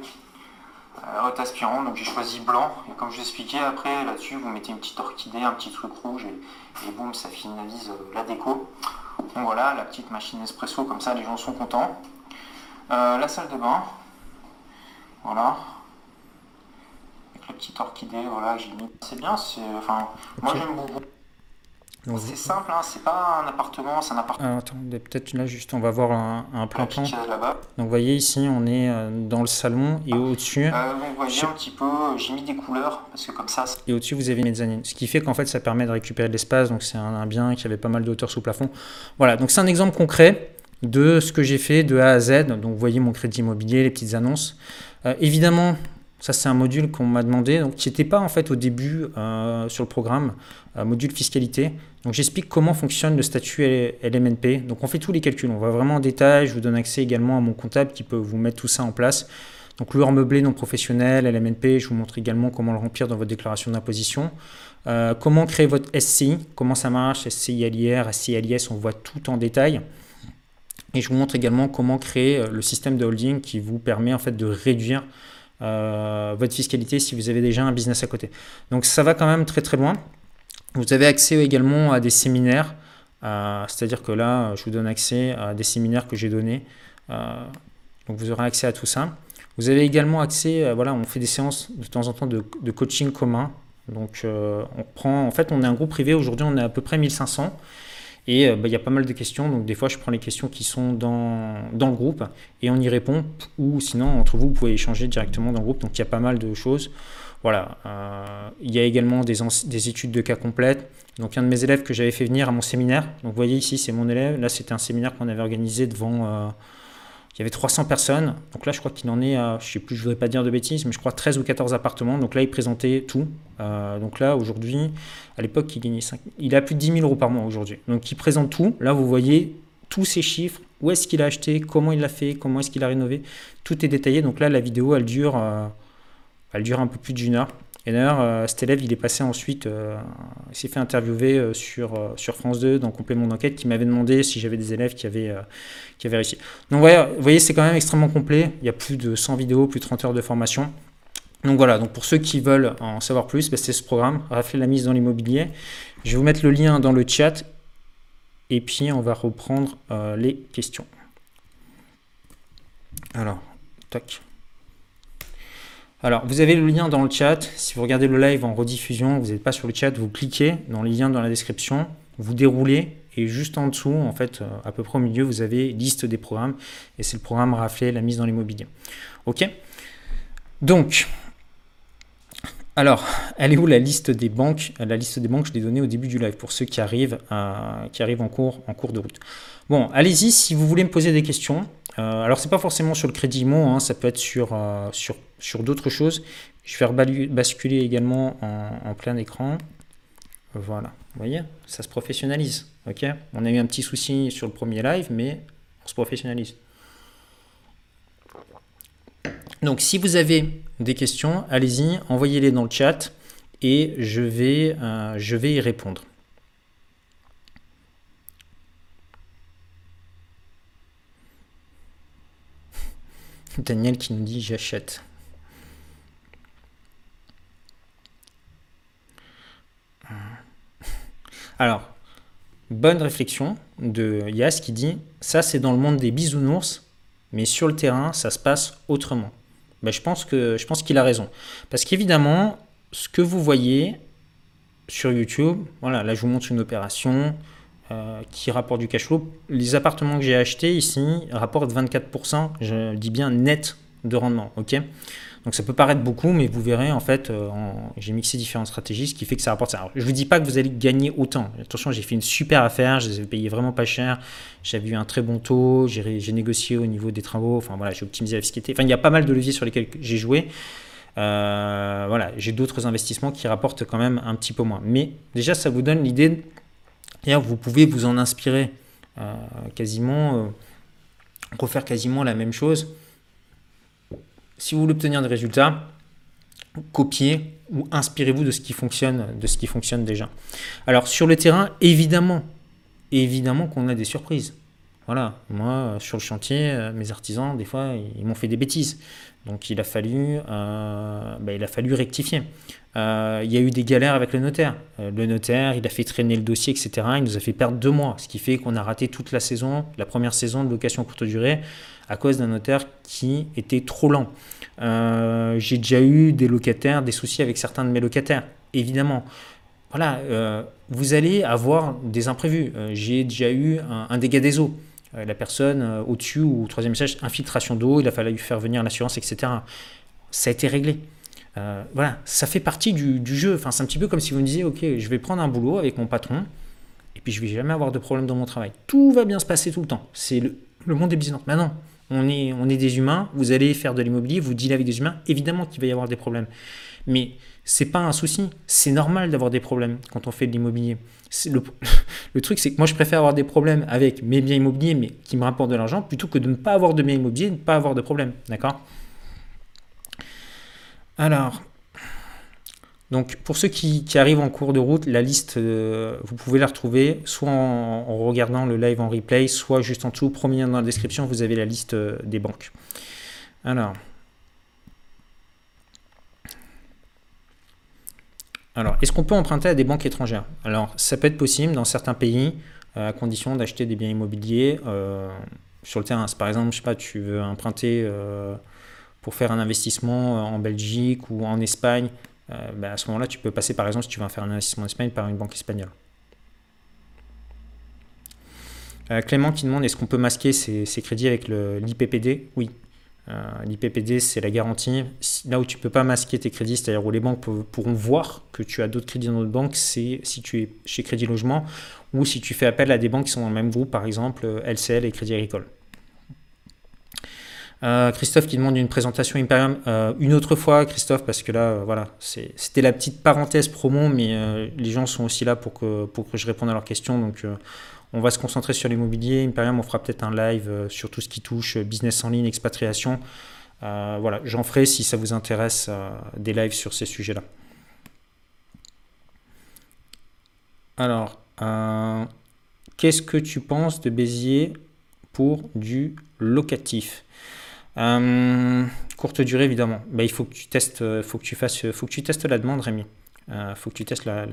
Euh, aspirant, donc j'ai choisi blanc, et comme je vous expliquais, après là-dessus vous mettez une petite orchidée, un petit truc rouge, et, et boum, ça finalise euh, la déco. Donc voilà, la petite machine espresso, comme ça les gens sont contents. la salle de bain, voilà, petite orchidée, voilà, j'ai mis. C'est bien, c'est. Enfin, moi j'aime beaucoup. C'est simple, hein, c'est pas un appartement, c'est un appartement. attends, peut-être là juste, on va voir un, plan plan. Donc vous voyez ici, on est euh, dans le salon et au-dessus. Euh, vous voyez un petit peu, j'ai mis des couleurs parce que comme ça. Et au-dessus vous avez une mezzanine, ce qui fait qu'en fait ça permet de récupérer de l'espace. Donc c'est un, bien qui avait pas mal de hauteur sous plafond. Voilà, donc c'est un exemple concret de ce que j'ai fait de A à Z. Donc vous voyez mon crédit immobilier, les petites annonces. Euh, évidemment, ça, c'est un module qu'on m'a demandé, donc qui n'était pas en fait au début euh, sur le programme, euh, module fiscalité. Donc j'explique comment fonctionne le statut LMNP. Donc on fait tous les calculs, on va vraiment en détail. Je vous donne accès également à mon comptable qui peut vous mettre tout ça en place. Donc loueur meublé non professionnel, LMNP, je vous montre également comment le remplir dans votre déclaration d'imposition. Euh, comment créer votre SCI, comment ça marche, SCI LIR, SCI LIS, on voit tout en détail. Et je vous montre également comment créer le système de holding qui vous permet en fait de réduire euh, votre fiscalité si vous avez déjà un business à côté. Donc ça va quand même très très loin. Vous avez accès également à des séminaires, euh, c'est-à-dire que là, je vous donne accès à des séminaires que j'ai donnés. Euh, donc vous aurez accès à tout ça. Vous avez également accès, voilà, on fait des séances de temps en temps de, de coaching commun. Donc on prend, en fait, on est un groupe privé. Aujourd'hui, on est à peu près 1500. Et euh, bah, il y a pas mal de questions, donc des fois je prends les questions qui sont dans, dans le groupe et on y répond, ou sinon entre vous, vous pouvez échanger directement dans le groupe, donc il y a pas mal de choses. Voilà, euh, il y a également des, des, études de cas complètes. Donc un de mes élèves que j'avais fait venir à mon séminaire, donc vous voyez ici c'est mon élève, là c'était un séminaire qu'on avait organisé devant, il y avait 300 personnes. Donc là, je crois qu'il en est à, je sais plus, je voudrais pas dire de bêtises, mais je crois 13 ou 14 appartements. Donc là, il présentait tout. Euh, donc là, aujourd'hui, à l'époque, il gagnait 5, il a plus de 10 000 euros par mois aujourd'hui. Donc il présente tout. Là, vous voyez tous ces chiffres, où est-ce qu'il a acheté, comment il l'a fait, comment est-ce qu'il a rénové? Tout est détaillé. Donc là, la vidéo, elle dure, euh, elle dure un peu plus d'une heure. Et d'ailleurs, euh, cet élève, il est passé ensuite, euh, il s'est fait interviewer euh, sur, sur France 2 dans complément d'enquête qui m'avait demandé si j'avais des élèves qui avaient, qui avaient réussi. Donc voilà, vous voyez, c'est quand même extrêmement complet. Il y a plus de 100 vidéos, plus de 30 heures de formation. Donc voilà, donc pour ceux qui veulent en savoir plus, bah, c'est ce programme, Rafler la mise dans l'immobilier. Je vais vous mettre le lien dans le chat et puis on va reprendre les questions. Alors, tac. Alors, vous avez le lien dans le chat. Si vous regardez le live en rediffusion, vous n'êtes pas sur le chat, vous cliquez dans les liens dans la description, vous déroulez et juste en dessous, en fait, euh, à peu près au milieu, vous avez liste des programmes et c'est le programme Raflé, la mise dans l'immobilier. Ok? Donc, alors, elle est où la liste des banques? La liste des banques, je l'ai donnée au début du live pour ceux qui arrivent, qui arrivent en, cours, en cours de route. Bon, allez-y si vous voulez me poser des questions. Euh, alors, c'est pas forcément sur le crédit IMO, hein, ça peut être sur, euh, sur, sur d'autres choses. Je vais basculer également en, plein écran. Voilà, vous voyez, ça se professionnalise. On a eu un petit souci sur le premier live, mais on se professionnalise. Donc, si vous avez des questions, allez-y, envoyez-les dans le chat et je vais, euh, je vais y répondre. Daniel qui nous dit j'achète. Alors, bonne réflexion de Yas qui dit ça c'est dans le monde des bisounours, mais sur le terrain ça se passe autrement. Ben, je pense qu'il a raison parce qu'évidemment ce que vous voyez sur YouTube, voilà, là je vous montre une opération euh, qui rapporte du cash flow. Les appartements que j'ai achetés ici rapportent 24%, je dis bien net de rendement, ok? Donc ça peut paraître beaucoup, mais vous verrez, en fait, euh, j'ai mixé différentes stratégies, ce qui fait que ça rapporte ça. Alors, je ne vous dis pas que vous allez gagner autant. Attention, j'ai fait une super affaire, je les ai payés vraiment pas cher, j'avais eu un très bon taux, j'ai négocié au niveau des travaux, enfin voilà, j'ai optimisé la fiscalité. Enfin, il y a pas mal de leviers sur lesquels j'ai joué. Euh, voilà, j'ai d'autres investissements qui rapportent quand même un petit peu moins. Mais déjà, ça vous donne l'idée, et vous pouvez vous en inspirer euh, quasiment, refaire quasiment la même chose si vous voulez obtenir des résultats, copiez ou inspirez-vous de ce qui fonctionne, de ce qui fonctionne déjà. Alors sur le terrain, évidemment, évidemment qu'on a des surprises. Voilà, moi sur le chantier, euh, mes artisans, des fois, ils m'ont fait des bêtises. Donc il a fallu, euh, fallu rectifier. Euh, il y a eu des galères avec le notaire. le notaire, il a fait traîner le dossier, etc. Il nous a fait perdre deux mois, ce qui fait qu'on a raté toute la saison, la première saison de location courte durée, à cause d'un notaire qui était trop lent. J'ai déjà eu des locataires, des soucis avec certains de mes locataires, évidemment. Voilà, vous allez avoir des imprévus. J'ai déjà eu un, dégât des eaux. La personne au-dessus ou au troisième message, infiltration d'eau, il a fallu faire venir l'assurance, etc. Ça a été réglé. voilà, ça fait partie du, jeu. Enfin, c'est un petit peu comme si vous me disiez, ok, je vais prendre un boulot avec mon patron, et puis je vais jamais avoir de problème dans mon travail. Tout va bien se passer tout le temps. C'est le, le monde des business. Maintenant, on est, on est des humains, vous allez faire de l'immobilier, vous dealez avec des humains, évidemment qu'il va y avoir des problèmes. Mais c'est pas un souci, c'est normal d'avoir des problèmes quand on fait de l'immobilier. Le, truc, c'est que moi, je préfère avoir des problèmes avec mes biens immobiliers, mais qui me rapportent de l'argent, plutôt que de ne pas avoir de biens immobiliers, de ne pas avoir de problème. D'accord? Alors, donc pour ceux qui, arrivent en cours de route, la liste, euh, vous pouvez la retrouver soit en, regardant le live en replay, soit juste en dessous, premier dans la description, vous avez la liste euh, des banques. Alors, alors est-ce qu'on peut emprunter à des banques étrangères? Alors, ça peut être possible dans certains pays, euh, à condition d'acheter des biens immobiliers sur le terrain. Par exemple, je sais pas, tu veux emprunter pour faire un investissement en Belgique ou en Espagne euh, bah, à ce moment-là, tu peux passer par exemple, si tu veux faire un investissement en Espagne, par une banque espagnole. Euh, Clément qui demande est-ce qu'on peut masquer ces, crédits avec l'IPPD? Oui. Euh, L'IPPD, c'est la garantie. Là où tu ne peux pas masquer tes crédits, c'est-à-dire où les banques pourront voir que tu as d'autres crédits dans d'autres banques, c'est si tu es chez Crédit Logement ou si tu fais appel à des banques qui sont dans le même groupe, par exemple LCL et Crédit Agricole. Christophe qui demande une présentation Imperium une autre fois, Christophe, parce que là, voilà, c'était la petite parenthèse promo, mais les gens sont aussi là pour que, pour que je réponde à leurs questions. Donc, on va se concentrer sur l'immobilier. Imperium, on fera peut-être un live sur tout ce qui touche business en ligne, expatriation. voilà, j'en ferai si ça vous intéresse des lives sur ces sujets-là. Alors, euh, qu'est-ce que tu penses de Béziers pour du locatif? Euh, Courte durée, évidemment. Bah, il faut que tu testes, euh, faut que tu fasses, faut que tu testes la demande, Rémi. Il faut que tu testes la.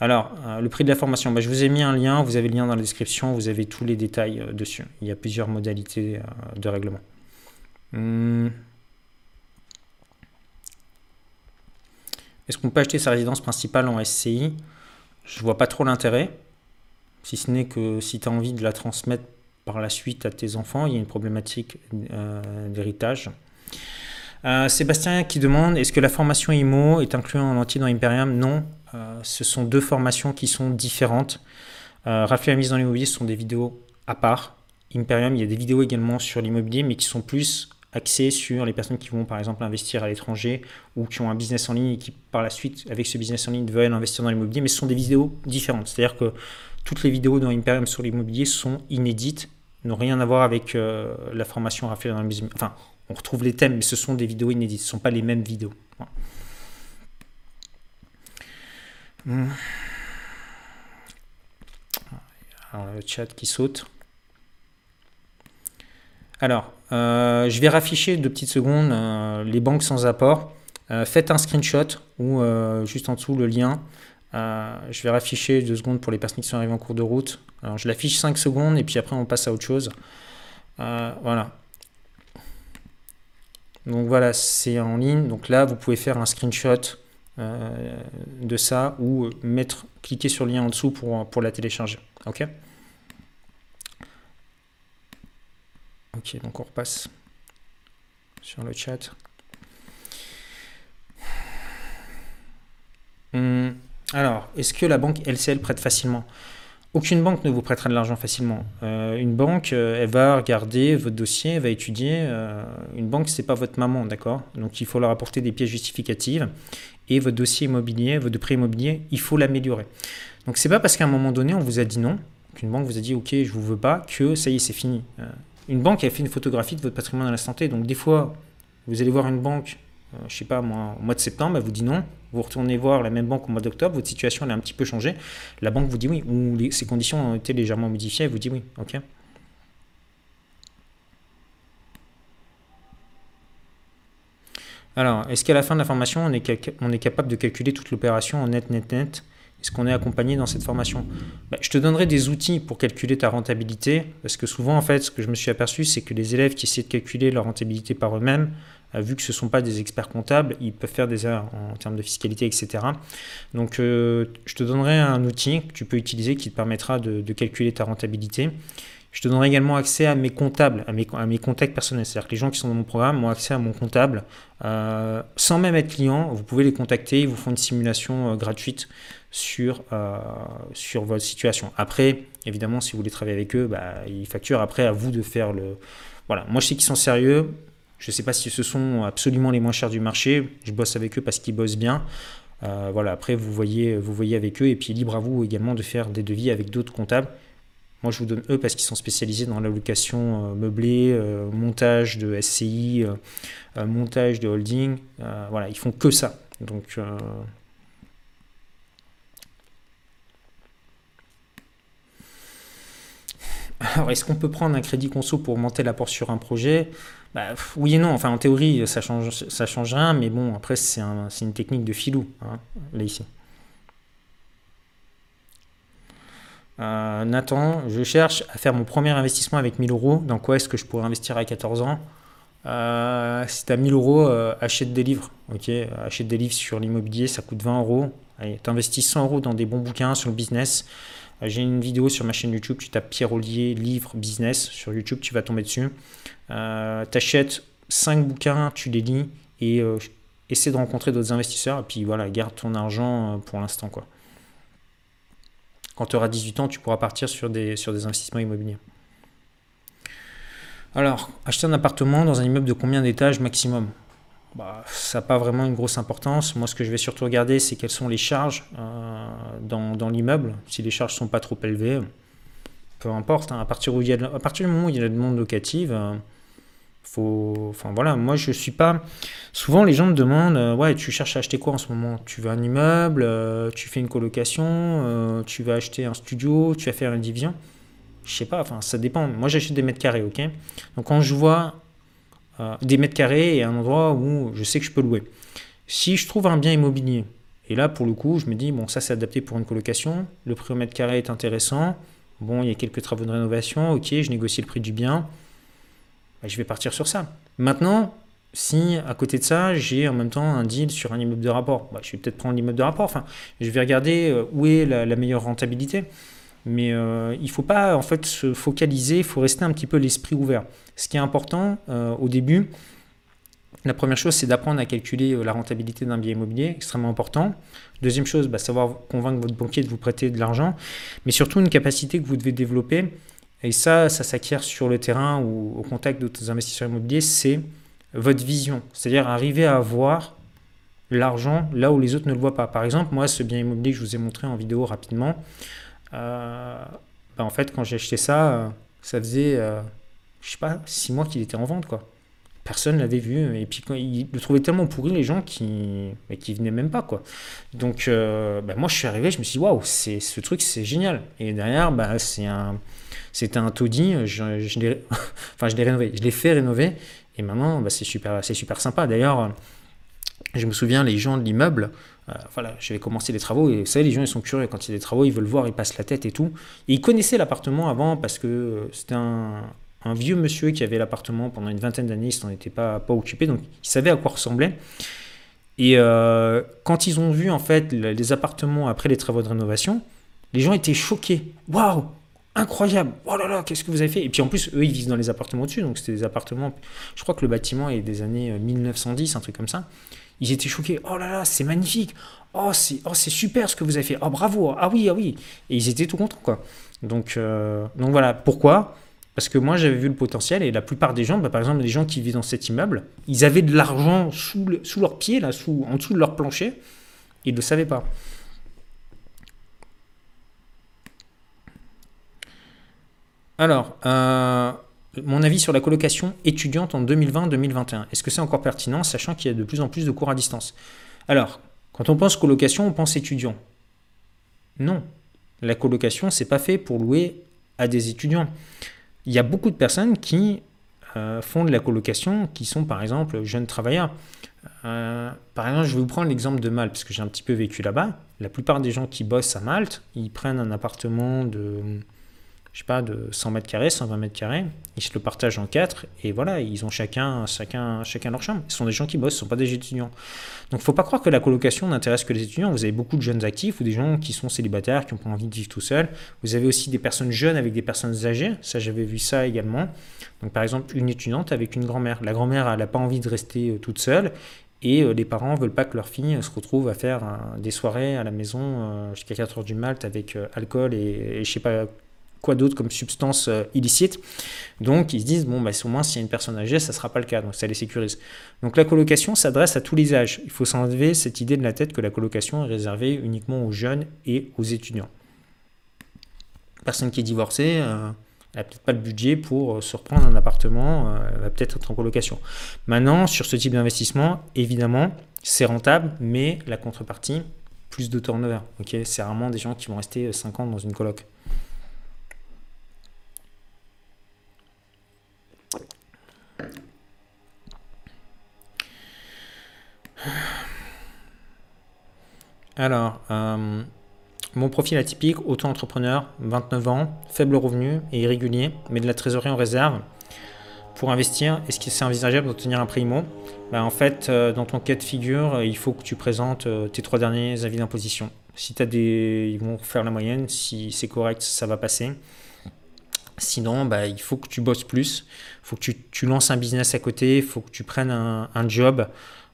Alors, le prix de la formation, bah, je vous ai mis un lien, vous avez le lien dans la description, vous avez tous les détails dessus. Il y a plusieurs modalités de règlement. Hmm. Est-ce qu'on peut acheter sa résidence principale en SCI je vois pas trop l'intérêt, si ce n'est que si tu as envie de la transmettre par la suite à tes enfants, il y a une problématique euh, d'héritage. Euh, Sébastien qui demande est-ce que la formation IMO est inclue en entier dans Imperium? Non, euh, ce sont deux formations qui sont différentes. Raphaël mise dans l'immobilier, ce sont des vidéos à part. Imperium, il y a des vidéos également sur l'immobilier, mais qui sont plus axé sur les personnes qui vont par exemple investir à l'étranger ou qui ont un business en ligne et qui par la suite avec ce business en ligne veulent investir dans l'immobilier. Mais ce sont des vidéos différentes. C'est à dire que toutes les vidéos dans Imperium sur l'immobilier sont inédites n'ont rien à voir avec euh, la formation Raphaël dans l'immobilier. Enfin on retrouve les thèmes mais ce sont des vidéos inédites. Ce ne sont pas les mêmes vidéos hmm. Alors, le chat qui saute alors, euh, je vais rafficher deux petites secondes euh, les banques sans apport. Euh, faites un screenshot ou juste en dessous le lien. je vais rafficher deux secondes pour les personnes qui sont arrivées en cours de route. Alors, je l'affiche 5 secondes et puis après on passe à autre chose. voilà. Donc voilà, c'est en ligne. Donc là, vous pouvez faire un screenshot de ça ou mettre, cliquer sur le lien en dessous pour, pour la télécharger. Ok? Ok, donc on repasse sur le chat. Hmm, alors, est-ce que la banque LCL prête facilement? Aucune banque ne vous prêtera de l'argent facilement. Euh, une banque, euh, elle va regarder votre dossier, elle va étudier. Euh, une banque, c'est pas votre maman, d'accord? Donc il faut leur apporter des pièces justificatives. Et votre dossier immobilier, votre prêt immobilier, il faut l'améliorer. Donc c'est pas parce qu'à un moment donné, on vous a dit non, qu'une banque vous a dit ok, je vous veux pas, que ça y est, c'est fini. Une banque a fait une photographie de votre patrimoine à l'instant T. Donc des fois, vous allez voir une banque, je euh, je sais pas moi, au mois de septembre, elle vous dit non. Vous retournez voir la même banque au mois d'octobre, votre situation elle a un petit peu changé. La banque vous dit oui, ou ses conditions ont été légèrement modifiées, elle vous dit oui. Ok. Alors, est-ce qu'à la fin de la formation, on est, capable de calculer toute l'opération en net, net, net? Est-ce qu'on est accompagné dans cette formation? Bah, Je te donnerai des outils pour calculer ta rentabilité, parce que souvent, en fait, ce que je me suis aperçu, c'est que les élèves qui essaient de calculer leur rentabilité par eux-mêmes, euh, vu que ce ne sont pas des experts comptables, ils peuvent faire des erreurs en termes de fiscalité, etc. Donc, euh, je te donnerai un outil que tu peux utiliser qui te permettra de, calculer ta rentabilité. Je te donnerai également accès à mes comptables, à mes, contacts personnels. C'est-à-dire que les gens qui sont dans mon programme ont accès à mon comptable. Euh, sans même être client, vous pouvez les contacter, ils vous font une simulation gratuite sur, euh, sur votre situation. Après, évidemment, si vous voulez travailler avec eux, bah, ils facturent. Après, à vous de faire le. Voilà, moi je sais qu'ils sont sérieux. Je ne sais pas si ce sont absolument les moins chers du marché. Je bosse avec eux parce qu'ils bossent bien. Euh, voilà, après, vous voyez, vous voyez avec eux. Et puis, libre à vous également de faire des devis avec d'autres comptables. Moi, je vous donne eux parce qu'ils sont spécialisés dans la location euh, meublée, montage de SCI, montage de holding. voilà, ils font que ça. Donc, Alors, est-ce qu'on peut prendre un crédit conso pour augmenter l'apport sur un projet? Bah, Oui et non. Enfin, en théorie, ça change, ça change rien, mais bon, après, c'est une technique de filou, hein, là, ici. Euh, Nathan, je cherche à faire mon premier investissement avec 1000 euros. Dans quoi est-ce que je pourrais investir à 14 ans? Euh, Si tu as 1000 euros, euh, achète des livres. Ok, achète des livres sur l'immobilier, ça coûte 20 euros. Tu investis 100 euros dans des bons bouquins sur le business. J'ai une vidéo sur ma chaîne YouTube, tu tapes Pierre Ollier, livre, business sur YouTube, tu vas tomber dessus. Euh, tu achètes 5 bouquins, tu les lis et essaie de rencontrer d'autres investisseurs. Et puis voilà, garde ton argent pour l'instant. quoi. Quand tu auras 18 ans, tu pourras partir sur des, investissements immobiliers. Alors, acheter un appartement dans un immeuble de combien d'étages maximum? Bah, Ça n'a pas vraiment une grosse importance. Moi, ce que je vais surtout regarder, c'est quelles sont les charges euh, dans, l'immeuble. Si les charges ne sont pas trop élevées, peu importe. Hein. à, partir du moment où il y a la demande locative, euh, faut, enfin voilà, moi je suis pas. Souvent les gens me demandent, euh, ouais, tu cherches à acheter quoi en ce moment? Tu veux un immeuble, tu fais une colocation, tu vas acheter un studio, tu vas faire une division? Je sais pas, enfin ça dépend. Moi j'achète des mètres carrés, ok? Donc quand je vois euh, des mètres carrés et un endroit où je sais que je peux louer. Si je trouve un bien immobilier, et là pour le coup je me dis, bon ça c'est adapté pour une colocation, le prix au mètre carré est intéressant, bon il y a quelques travaux de rénovation, ok, je négocie le prix du bien, bah, je vais partir sur ça. Maintenant, si à côté de ça, j'ai en même temps un deal sur un immeuble de rapport, bah, je vais peut-être prendre l'immeuble de rapport. Enfin, je vais regarder euh, où est la meilleure rentabilité. Mais euh, il ne faut pas en fait se focaliser, il faut rester un petit peu l'esprit ouvert. Ce qui est important euh, au début, la première chose, c'est d'apprendre à calculer la rentabilité d'un bien immobilier, extrêmement important. Deuxième chose, bah, savoir convaincre votre banquier de vous prêter de l'argent, mais surtout une capacité que vous devez développer. Et ça, ça s'acquiert sur le terrain ou au contact d'autres investisseurs immobiliers, c'est votre vision. C'est-à-dire arriver à voir l'argent là où les autres ne le voient pas. Par exemple, moi, ce bien immobilier que je vous ai montré en vidéo rapidement, euh, bah, en fait, quand j'ai acheté ça, euh, ça faisait, euh, je sais pas, six mois qu'il était en vente, quoi. Personne ne l'avait vu. Et puis, quand il le trouvait tellement pourri, les gens, qui mais qui venaient même pas, quoi. Donc, bah, moi, je suis arrivé, je me suis dit, waouh, ce truc, c'est génial. Et derrière, bah, c'est un, c'était un taudis. Je, je l'ai, enfin, rénové. Je l'ai fait rénover. Et maintenant, bah, c'est super, super sympa. D'ailleurs, je me souviens, les gens de l'immeuble, euh, voilà, j'avais commencé les travaux et vous savez, les gens ils sont curieux quand il y a des travaux, ils veulent voir, ils passent la tête et tout. Ils connaissaient l'appartement avant parce que euh, c'était un, vieux monsieur qui avait l'appartement pendant une vingtaine d'années, il s'en était pas, pas occupé, donc il savait à quoi ressemblait. Et euh, quand ils ont vu en fait les appartements après les travaux de rénovation, les gens étaient choqués. Waouh, incroyable. Oh là là, qu'est-ce que vous avez fait? Et puis en plus, eux, ils vivent dans les appartements au-dessus, donc c'était des appartements. Je crois que le bâtiment est des années 1910, un truc comme ça. Ils étaient choqués. Oh là là, c'est magnifique. Oh, c'est oh, super ce que vous avez fait. Oh, bravo. Ah oui, ah oui. Et ils étaient tout contents, quoi. Donc, euh, donc voilà. Pourquoi? Parce que moi, j'avais vu le potentiel et la plupart des gens, bah, par exemple, les gens qui vivent dans cet immeuble, ils avaient de l'argent sous, sous leurs pieds, là, sous, en dessous de leur plancher. Ils ne le savaient pas. Alors, euh, mon avis sur la colocation étudiante en 2020-2021. Est-ce que c'est encore pertinent, sachant qu'il y a de plus en plus de cours à distance? Alors, quand on pense colocation, on pense étudiant. Non, la colocation, c'est pas fait pour louer à des étudiants. Il y a beaucoup de personnes qui euh, font de la colocation, qui sont par exemple jeunes travailleurs. Euh, par exemple, je vais vous prendre l'exemple de Malte, parce que j'ai un petit peu vécu là-bas. La plupart des gens qui bossent à Malte, ils prennent un appartement de je sais pas, de 100 mètres carrés, 120 mètres carrés. Ils se le partagent en quatre et voilà, ils ont chacun, chacun, chacun leur chambre. Ce sont des gens qui bossent, ce ne sont pas des étudiants. Donc, faut pas croire que la colocation n'intéresse que les étudiants. Vous avez beaucoup de jeunes actifs ou des gens qui sont célibataires, qui n'ont pas envie de vivre tout seuls. Vous avez aussi des personnes jeunes avec des personnes âgées. Ça, j'avais vu ça également. Donc, par exemple, une étudiante avec une grand-mère. La grand-mère, elle n'a pas envie de rester euh, toute seule. Et euh, les parents veulent pas que leur fille euh, se retrouve à faire des soirées à la maison jusqu'à 4 heures du mat avec alcool et, et je sais pas quoi d'autre comme substance euh, illicite. Donc ils se disent, bon, bah, au moins s'il y a une personne âgée, ça ne sera pas le cas, donc ça les sécurise. Donc la colocation s'adresse à tous les âges. Il faut s'enlever cette idée de la tête que la colocation est réservée uniquement aux jeunes et aux étudiants. Personne qui est divorcée, euh, elle n'a peut-être pas le budget pour euh, se reprendre un appartement, elle va peut-être être en colocation. Maintenant, sur ce type d'investissement, évidemment, c'est rentable, mais la contrepartie, plus de turnover. c'est rarement des gens qui vont rester 5 ans dans une coloc. Alors, euh, mon profil atypique, auto-entrepreneur, 29 ans, faible revenu et irrégulier, mais de la trésorerie en réserve. Pour investir, est-ce que c'est envisageable d'obtenir un prix IMO? Ben, En fait, euh, dans ton cas de figure, il faut que tu présentes euh, tes trois derniers avis d'imposition. Si tu as des. Ils vont faire la moyenne, si c'est correct, ça va passer. Sinon, bah, il faut que tu bosses plus, il faut que tu, lances un business à côté, il faut que tu prennes un, job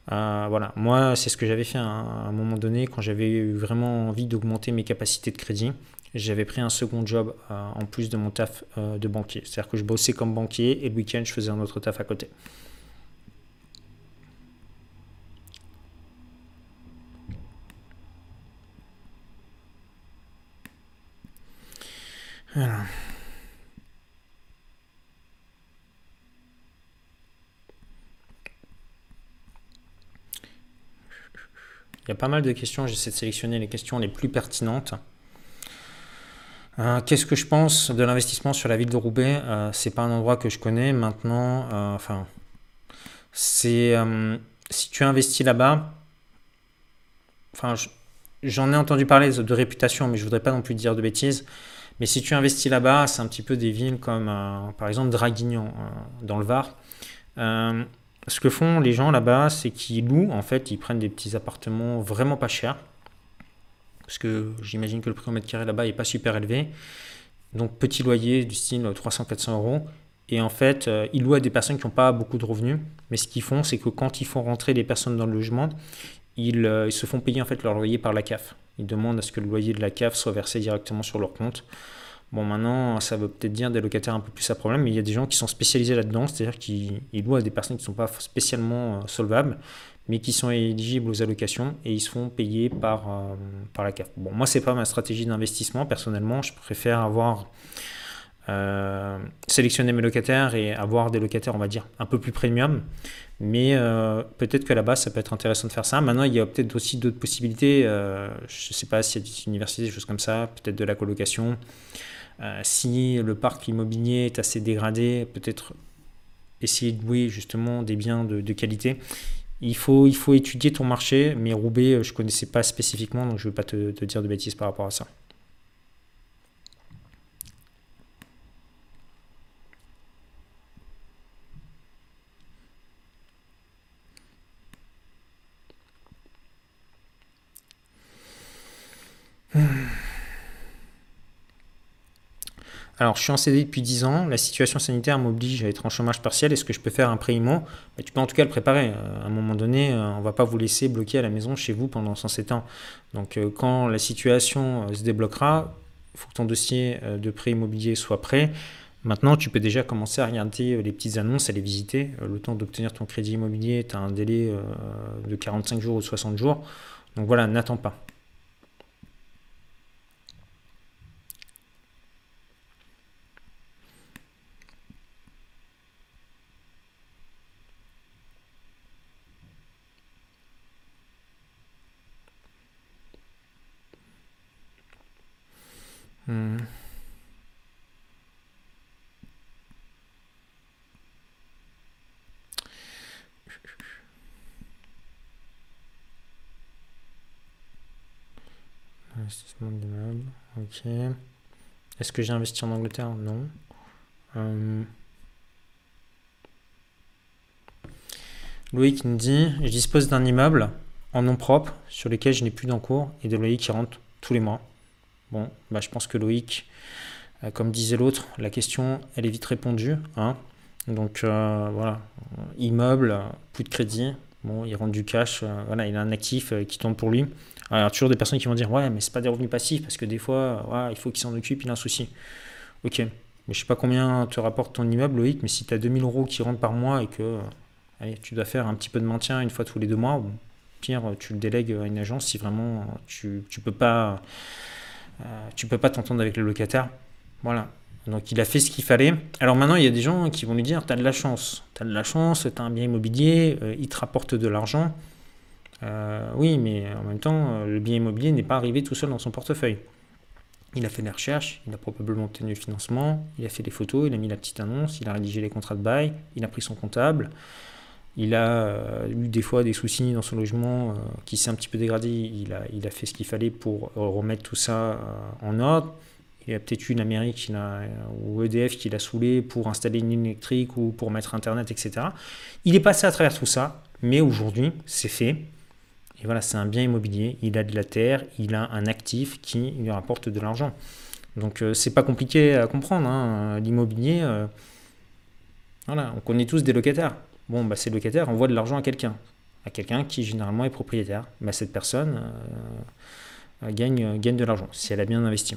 voilà, moi c'est ce que j'avais fait à un, moment donné quand j'avais eu vraiment envie d'augmenter mes capacités de crédit. J'avais pris un second job en plus de mon taf de banquier. C'est-à-dire que je bossais comme banquier et le week-end je faisais un autre taf à côté. Il y a pas mal de questions, j'essaie de sélectionner les questions les plus pertinentes. Euh, qu'est-ce que je pense de l'investissement sur la ville de Roubaix? Euh, C'est pas un endroit que je connais maintenant. Euh, enfin, c'est si tu investis là-bas. Enfin, j'en ai entendu parler de, de, réputation, mais je voudrais pas non plus dire de bêtises. Mais si tu investis là-bas, c'est un petit peu des villes comme par exemple Draguignan dans le Var ce que font les gens là-bas, c'est qu'ils louent, en fait, ils prennent des petits appartements vraiment pas chers. Parce que j'imagine que le prix au mètre carré là-bas n'est pas super élevé. Donc petit loyer du style 300-400 euros. Et en fait, euh, ils louent à des personnes qui n'ont pas beaucoup de revenus. Mais ce qu'ils font, c'est que quand ils font rentrer des personnes dans le logement, ils, euh, se font payer en fait leur loyer par la CAF. Ils demandent à ce que le loyer de la CAF soit versé directement sur leur compte. Bon, maintenant, ça veut peut-être dire des locataires un peu plus à problème, mais il y a des gens qui sont spécialisés là-dedans, c'est-à-dire qu'ils louent à des personnes qui ne sont pas spécialement euh, solvables, mais qui sont éligibles aux allocations et ils se font payer par, euh, par la CAF. Bon, moi, c'est pas ma stratégie d'investissement. Personnellement, je préfère avoir euh, sélectionné mes locataires et avoir des locataires, on va dire, un peu plus premium. Mais peut-être que là-bas, ça peut être intéressant de faire ça. Maintenant, il y a peut-être aussi d'autres possibilités. je ne sais pas s'il y a des universités, des choses comme ça, peut-être de la colocation. Euh, si le parc immobilier est assez dégradé, peut-être essayer de louer justement des biens de, qualité. Il faut, il faut étudier ton marché, mais Roubaix, je ne connaissais pas spécifiquement, donc je ne veux pas te, te dire de bêtises par rapport à ça. Hmm. Alors, je suis en CD depuis 10 ans, la situation sanitaire m'oblige à être en chômage partiel. Est-ce que je peux faire un prêt IMO Tu peux en tout cas le préparer. Euh, à un moment donné, euh, on ne va pas vous laisser bloquer à la maison chez vous pendant 107 ans. Donc, euh, quand la situation se débloquera, il faut que ton dossier de prêt immobilier soit prêt. Maintenant, tu peux déjà commencer à regarder les petites annonces, à les visiter. Le temps d'obtenir ton crédit immobilier, tu as un délai de 45 jours ou 60 jours. Donc voilà, n'attends pas. Hmm. Investissement de meubles, Est-ce que j'ai investi en Angleterre? Non. Euh... Loïc nous dit Je dispose d'un immeuble en nom propre sur lequel je n'ai plus d'encours et des loyers qui rentrent tous les mois. Bon, bah, je pense que Loïc, euh, comme disait l'autre, la question, elle est vite répondue. Hein. Donc euh, voilà, immeuble, plus de crédit, bon, il rentre du cash, euh, voilà, il a un actif qui tombe pour lui. Alors, il y a toujours des personnes qui vont dire Ouais, mais c'est pas des revenus passifs parce que des fois, il faut qu'il s'en occupe, il a un souci. Ok, mais je sais pas combien te rapporte ton immeuble, Loïc, mais si tu as 2000 euros qui rentrent par mois et que allez, tu dois faire un petit peu de maintien une fois tous les deux mois, pire, tu le délègues à une agence si vraiment tu, tu peux pas euh, tu peux pas t'entendre avec le locataire. Voilà. Donc il a fait ce qu'il fallait. Alors maintenant, il y a des gens qui vont lui dire, tu as de la chance. Tu as de la chance, tu as un bien immobilier, euh, il te rapporte de l'argent. Euh, oui, mais en même temps, le bien immobilier n'est pas arrivé tout seul dans son portefeuille. Il a fait des recherches, il a probablement obtenu le financement, il a fait des photos, il a mis la petite annonce, il a rédigé les contrats de bail, il a pris son comptable, il a euh, eu des fois des soucis dans son logement euh, qui s'est un petit peu dégradé. Il a, il a fait ce qu'il fallait pour remettre tout ça euh, en ordre. Il y a peut-être eu une Amérique ou EDF qui l'a saoulé pour installer une ligne électrique ou pour mettre Internet, etc. Il est passé à travers tout ça, mais aujourd'hui, c'est fait. Et voilà, c'est un bien immobilier. Il a de la terre, il a un actif qui lui rapporte de l'argent. Donc, c'est pas compliqué à comprendre. Hein. L'immobilier, voilà, on connaît tous des locataires. Bon, bah, ces locataires envoient de l'argent à quelqu'un. à quelqu'un qui généralement est propriétaire. Bah, cette personne gagne, gagne de l'argent si elle a bien investi.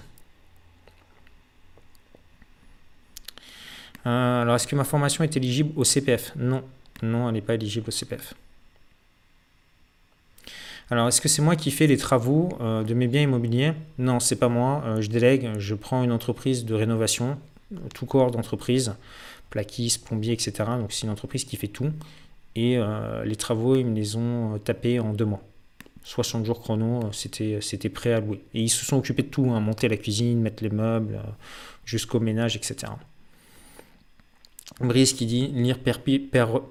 Alors, est-ce que ma formation est éligible au CPF Non, non, elle n'est pas éligible au CPF. Alors, est-ce que c'est moi qui fais les travaux euh, de mes biens immobiliers? Non, c'est pas moi. Euh, je délègue, je prends une entreprise de rénovation, tout corps d'entreprise, plaquiste, plombier, etc. Donc, c'est une entreprise qui fait tout. Et euh, les travaux, ils me les ont tapés en deux mois. 60 jours chrono, c'était, c'était prêt à louer. Et ils se sont occupés de tout, hein, monter la cuisine, mettre les meubles, jusqu'au ménage, etc. Brice qui dit lire Père,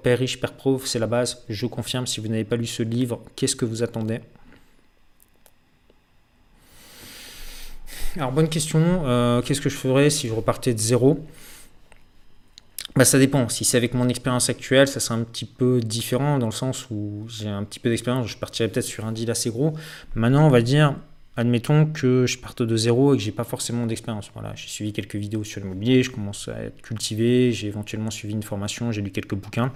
riche, Père pauvre, c'est la base. Je confirme, si vous n'avez pas lu ce livre, qu'est-ce que vous attendez? Alors, bonne question. Euh, qu'est-ce que je ferais si je repartais de zéro? Bah, Ça dépend. Si c'est avec mon expérience actuelle, ça serait un petit peu différent dans le sens où j'ai un petit peu d'expérience. Je partirais peut-être sur un deal assez gros. Maintenant, on va dire admettons que je parte de zéro et que j'ai pas forcément d'expérience. Voilà, j'ai suivi quelques vidéos sur l'immobilier, je commence à être cultivé, j'ai éventuellement suivi une formation, j'ai lu quelques bouquins.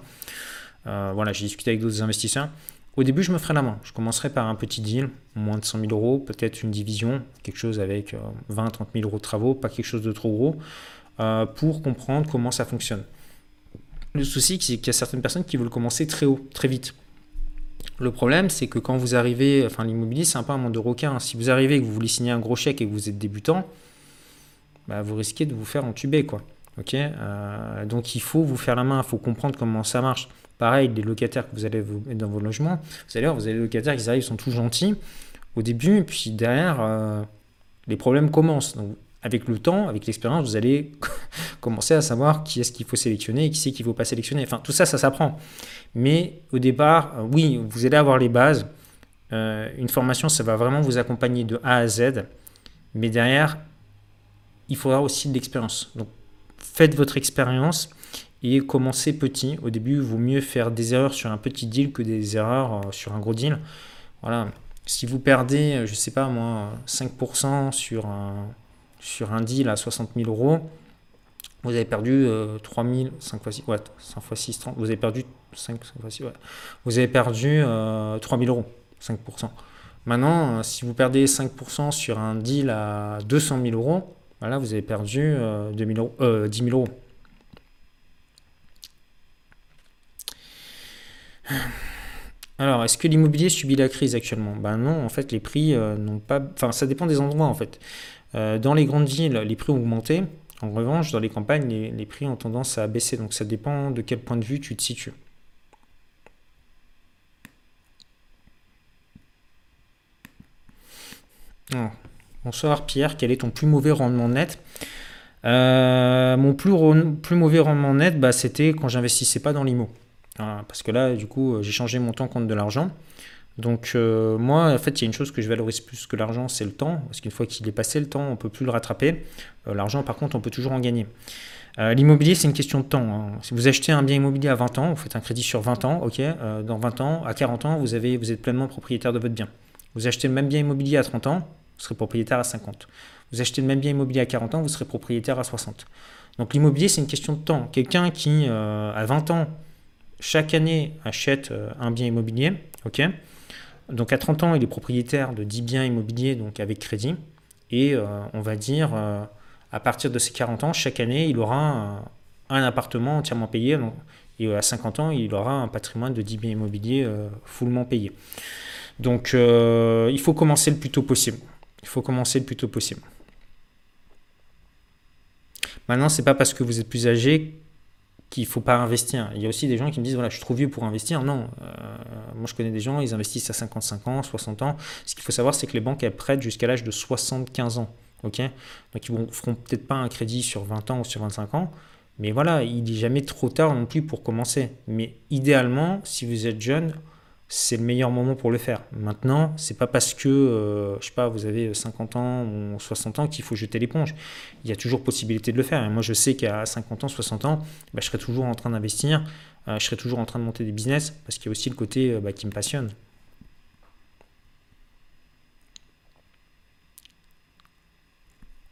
Euh, voilà, j'ai discuté avec d'autres investisseurs. Au début, je me ferai la main. Je commencerai par un petit deal, moins de 100 000 euros, peut-être une division, quelque chose avec 20 30 000 euros de travaux, pas quelque chose de trop gros, euh, pour comprendre comment ça fonctionne. Le souci, c'est qu'il y a certaines personnes qui veulent commencer très haut, très vite. Le problème, c'est que quand vous arrivez, enfin l'immobilier, c'est un peu un monde de requin. Si vous arrivez et que vous voulez signer un gros chèque et que vous êtes débutant, bah, vous risquez de vous faire entuber, quoi. Ok euh, Donc il faut vous faire la main, il faut comprendre comment ça marche. Pareil, les locataires que vous allez mettre dans vos logements, vous allez voir, vous avez les locataires qui arrivent, ils sont tous gentils au début, puis derrière, euh, les problèmes commencent. Avec le temps, avec l'expérience, vous allez commencer à savoir qui est-ce qu'il faut sélectionner et qui c'est qu'il ne faut pas sélectionner. Enfin, tout ça, ça s'apprend. Mais au départ, euh, oui, vous allez avoir les bases. Euh, une formation, ça va vraiment vous accompagner de A à Z. Mais derrière, il faudra aussi de l'expérience. Donc, faites votre expérience et commencez petit. Au début, il vaut mieux faire des erreurs sur un petit deal que des erreurs euh, sur un gros deal. Voilà. Si vous perdez, je ne sais pas moi, 5% sur un, sur un deal à 60 000 euros, vous avez perdu 3 000, 5 fois 6, ouais, 5 fois 6, 30, vous avez perdu 5, fois 6, ouais. Vous avez perdu 3 000 euros, 5%. Maintenant, euh, si vous perdez 5% sur un deal à 200 000 euros, voilà, vous avez perdu 2 euh, 000 euros, euh, 10 000 euros. Alors, est-ce que l'immobilier subit la crise actuellement? Ben non, en fait, les prix n'ont pas. Enfin, ça dépend des endroits, en fait. Euh, dans les grandes villes, les prix ont augmenté. En revanche, dans les campagnes, les, prix ont tendance à baisser. Donc ça dépend de quel point de vue tu te situes. Bonsoir Pierre, quel est ton plus mauvais rendement net? Euh, Mon plus, mauvais rendement net, bah, c'était quand j'investissais pas dans l'IMO. parce que là, du coup, j'ai changé mon temps contre de l'argent. Donc euh, moi, en fait, il y a une chose que je valorise plus que l'argent, c'est le temps, parce qu'une fois qu'il est passé le temps, on ne peut plus le rattraper. Euh, l'argent, par contre, on peut toujours en gagner. Euh, l'immobilier, c'est une question de temps. Hein. Si vous achetez un bien immobilier à 20 ans, vous faites un crédit sur 20 ans, ok, dans 20 ans, à 40 ans, vous, avez, vous êtes pleinement propriétaire de votre bien. Vous achetez le même bien immobilier à 30 ans, vous serez propriétaire à 50. Vous achetez le même bien immobilier à 40 ans, vous serez propriétaire à 60. Donc l'immobilier, c'est une question de temps. Quelqu'un qui, à 20 ans, chaque année achète un bien immobilier, ok, donc à 30 ans, il est propriétaire de 10 biens immobiliers donc avec crédit. Et euh, on va dire, euh, à partir de ses 40 ans, chaque année, il aura un, appartement entièrement payé. et à 50 ans, il aura un patrimoine de 10 biens immobiliers euh, fullement payé. Donc il faut commencer le plus tôt possible. Il faut commencer le plus tôt possible. Maintenant, c'est pas parce que vous êtes plus âgé qu'il faut pas investir. Il y a aussi des gens qui me disent voilà, je suis trop vieux pour investir. Non, euh, moi je connais des gens, ils investissent à 55 ans, 60 ans. Ce qu'il faut savoir, c'est que les banques prêtent jusqu'à l'âge de 75 ans. ok? Donc ils ne feront peut-être pas un crédit sur 20 ans ou sur 25 ans, mais voilà, il n'est jamais trop tard non plus pour commencer. Mais idéalement, si vous êtes jeune, c'est le meilleur moment pour le faire. Maintenant, c'est pas parce que, euh, je sais pas, vous avez 50 ans ou 60 ans qu'il faut jeter l'éponge. Il y a toujours possibilité de le faire. Et moi, je sais qu'à 50 ans, 60 ans, bah, je serai toujours en train d'investir, euh, je serai toujours en train de monter des business, parce qu'il y a aussi le côté euh, bah, qui me passionne.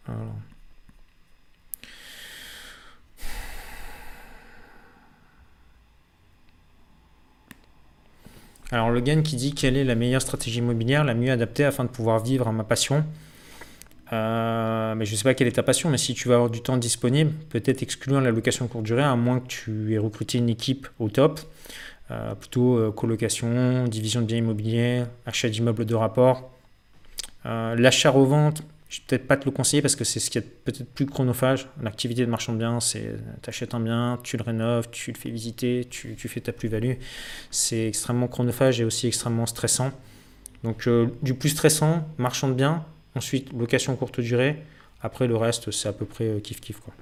Alors. Alors le gain qui dit quelle est la meilleure stratégie immobilière, la mieux adaptée afin de pouvoir vivre à ma passion? Euh, mais je ne sais pas quelle est ta passion, mais si tu vas avoir du temps disponible, peut-être exclure la location courte durée, à moins que tu aies recruté une équipe au top. Euh, plutôt euh, colocation, division de biens immobiliers, achat d'immeubles de rapport. L'achat-revente, je ne vais peut-être pas te le conseiller parce que c'est ce qui est peut-être plus chronophage. L'activité de marchand de biens, c'est tu achètes un bien, tu le rénoves, tu le fais visiter, tu, fais ta plus-value. C'est extrêmement chronophage et aussi extrêmement stressant. Donc du plus stressant, marchand de biens, Ensuite, location courte durée. Après, le reste, c'est à peu près euh, kiff-kiff. Quoi.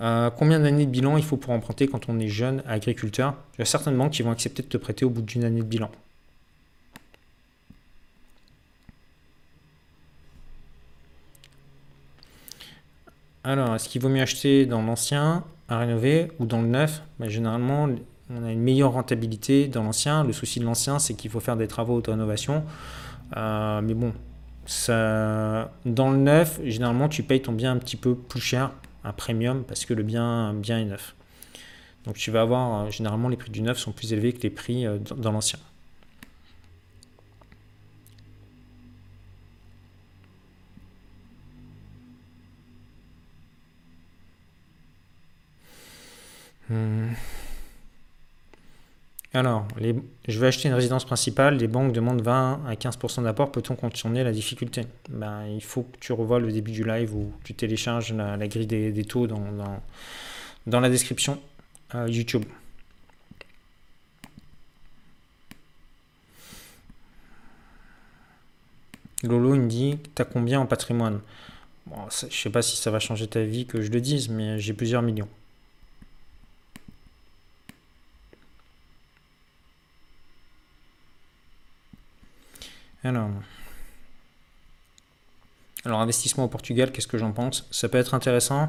Euh, combien d'années de bilan il faut pour emprunter quand on est jeune agriculteur? Il y a certaines banques qui vont accepter de te prêter au bout d'une année de bilan. Alors, est-ce qu'il vaut mieux acheter dans l'ancien à rénover ou dans le neuf? Ben, Généralement, on a une meilleure rentabilité dans l'ancien. Le souci de l'ancien, c'est qu'il faut faire des travaux auto-rénovation. Euh, mais bon, ça, dans le neuf, généralement, tu payes ton bien un petit peu plus cher, un premium, parce que le bien, bien est neuf. Donc tu vas avoir, euh, généralement, les prix du neuf sont plus élevés que les prix euh, dans l'ancien. Hmm. Alors, je vais acheter une résidence principale, les banques demandent 20 à 15% d'apport, peut-on contourner la difficulté? Ben, Il faut que tu revoies le début du live où tu télécharges la, grille des, taux dans, dans, la description euh, YouTube. Lolo il me dit, t'as combien en patrimoine? Bon, Je sais pas si ça va changer ta vie que je le dise, mais j'ai plusieurs millions. Alors, alors investissement au Portugal, qu'est-ce que j'en pense? Ça peut être intéressant.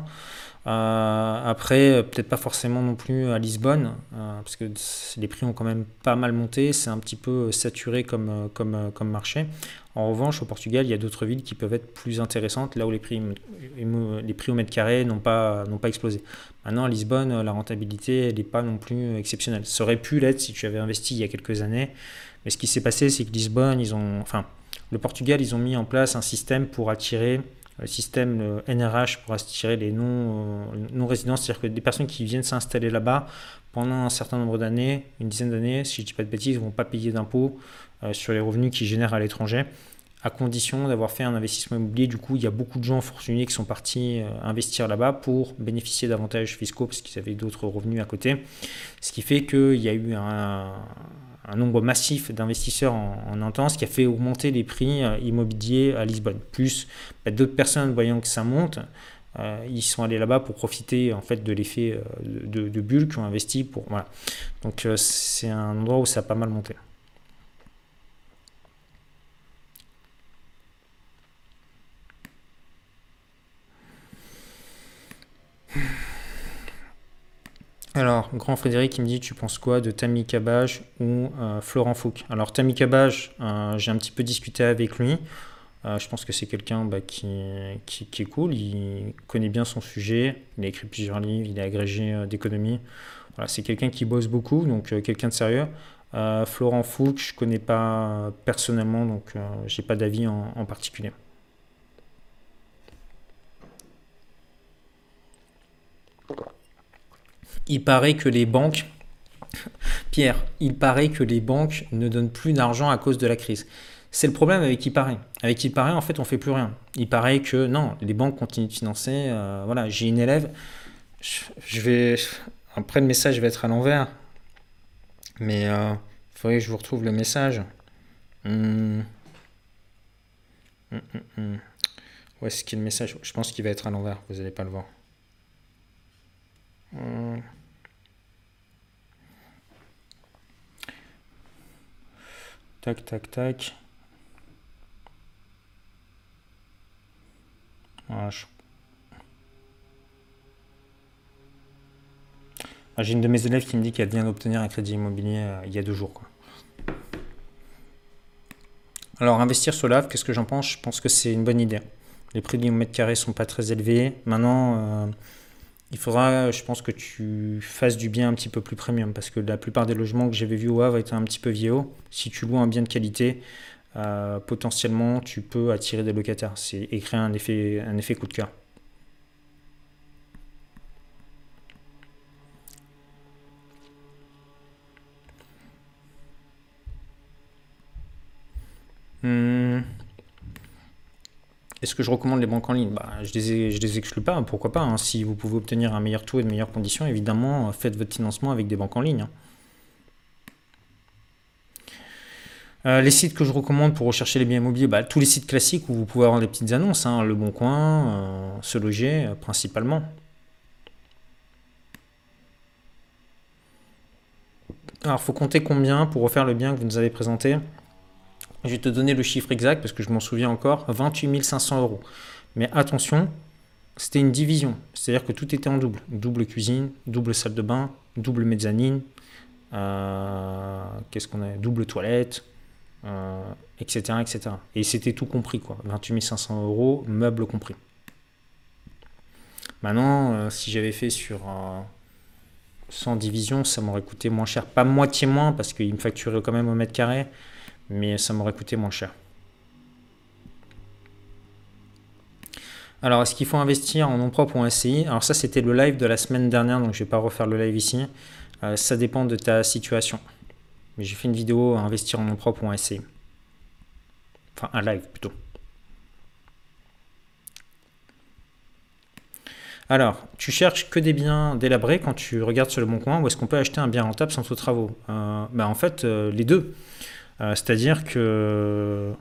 Euh, après, peut-être pas forcément non plus à Lisbonne, euh, parce que les prix ont quand même pas mal monté. C'est un petit peu saturé comme, comme, marché. En revanche, au Portugal, il y a d'autres villes qui peuvent être plus intéressantes, là où les prix, au mètre carré n'ont pas, pas explosé. Maintenant, à Lisbonne, la rentabilité n'est pas non plus exceptionnelle. Ça aurait pu l'être si tu avais investi il y a quelques années. Mais ce qui s'est passé, c'est que Lisbonne, ils ont, enfin, le Portugal, ils ont mis en place un système pour attirer, le système NRH pour attirer les non, euh, résidents, c'est-à-dire que des personnes qui viennent s'installer là-bas pendant un certain nombre d'années, une dizaine d'années, si je ne dis pas de bêtises, ne vont pas payer d'impôts euh, sur les revenus qu'ils génèrent à l'étranger, à condition d'avoir fait un investissement immobilier. Du coup, il y a beaucoup de gens fortunés qui sont partis euh, investir là-bas pour bénéficier d'avantages fiscaux parce qu'ils avaient d'autres revenus à côté. Ce qui fait qu'il y a eu un, un nombre massif d'investisseurs en, en, ce qui a fait augmenter les prix euh, immobiliers à Lisbonne. Plus bah, d'autres personnes voyant que ça monte, euh, ils sont allés là-bas pour profiter en fait de l'effet euh, de, de, bulle qui ont investi pour voilà. Donc c'est un endroit où ça a pas mal monté. Alors, Grand Frédéric, il me dit Tu penses quoi de Tammy Cabage ou euh, Florent Fouque? Alors, Tammy Cabage, euh, j'ai un petit peu discuté avec lui. Euh, je pense que c'est quelqu'un bah, qui, est cool. Il connaît bien son sujet. Il a écrit plusieurs livres. Il est agrégé d'économie. Voilà, c'est quelqu'un qui bosse beaucoup, donc quelqu'un de sérieux. Florent Fouque, je ne connais pas personnellement, donc j'ai pas d'avis en particulier. Il paraît que les banques, Pierre, il paraît que les banques ne donnent plus d'argent à cause de la crise. C'est le problème avec il paraît. Avec il paraît, en fait, on fait plus rien. Il paraît que non, les banques continuent de financer. Euh, voilà, j'ai une élève. Je, vais après le message va être à l'envers, mais euh, il faudrait que je vous retrouve le message. Hum. Hum, hum, Où est-ce qu'il le message? Je pense qu'il va être à l'envers. Vous n'allez pas le voir. Hmm. Tac, tac, tac. Ah, j'ai une de mes élèves qui me dit qu'elle vient d'obtenir un crédit immobilier euh, il y a deux jours. Alors, investir sur l'AV, qu'est-ce que j'en pense? Je pense que c'est une bonne idée. Les prix du mètre carré sont pas très élevés. Maintenant, euh, il faudra, je pense, que tu fasses du bien un petit peu plus premium parce que la plupart des logements que j'avais vus au Havre étaient un petit peu vieux. Si tu loues un bien de qualité, euh, potentiellement, tu peux attirer des locataires et créer un effet, un effet coup de cœur. Hmm. Est-ce que je recommande les banques en ligne? Bah, Je ne les, les exclue pas, pourquoi pas. Hein. Si vous pouvez obtenir un meilleur taux et de meilleures conditions, évidemment, faites votre financement avec des banques en ligne. Hein. Euh, les sites que je recommande pour rechercher les biens immobiliers, bah, tous les sites classiques où vous pouvez avoir des petites annonces, hein, Le Bon Coin, euh, Se Loger euh, principalement. Alors, faut compter combien pour refaire le bien que vous nous avez présenté? Je vais te donner le chiffre exact parce que je m'en souviens encore 28 500 euros. Mais attention, c'était une division, c'est-à-dire que tout était en double double cuisine, double salle de bain, double mezzanine, qu'est-ce qu'on a Double toilette, etc., euh, etc. Et c'était tout compris, quoi. 28 500 euros, meubles compris. Maintenant, euh, si j'avais fait sur 100 divisions, ça m'aurait coûté moins cher. Pas moitié moins, parce qu'il me facturait quand même au mètre carré, mais ça m'aurait coûté moins cher. Alors, est-ce qu'il faut investir en nom propre ou en SCI Alors ça, c'était le live de la semaine dernière, donc je ne vais pas refaire le live ici. Euh, ça dépend de ta situation. Mais j'ai fait une vidéo investir en nom propre ou en SCI. Enfin, un live plutôt. Alors, tu cherches que des biens délabrés quand tu regardes sur le bon coin ou est-ce qu'on peut acheter un bien rentable sans tout travaux? Euh, bah, En fait, euh, les deux. Euh, c'est-à-dire que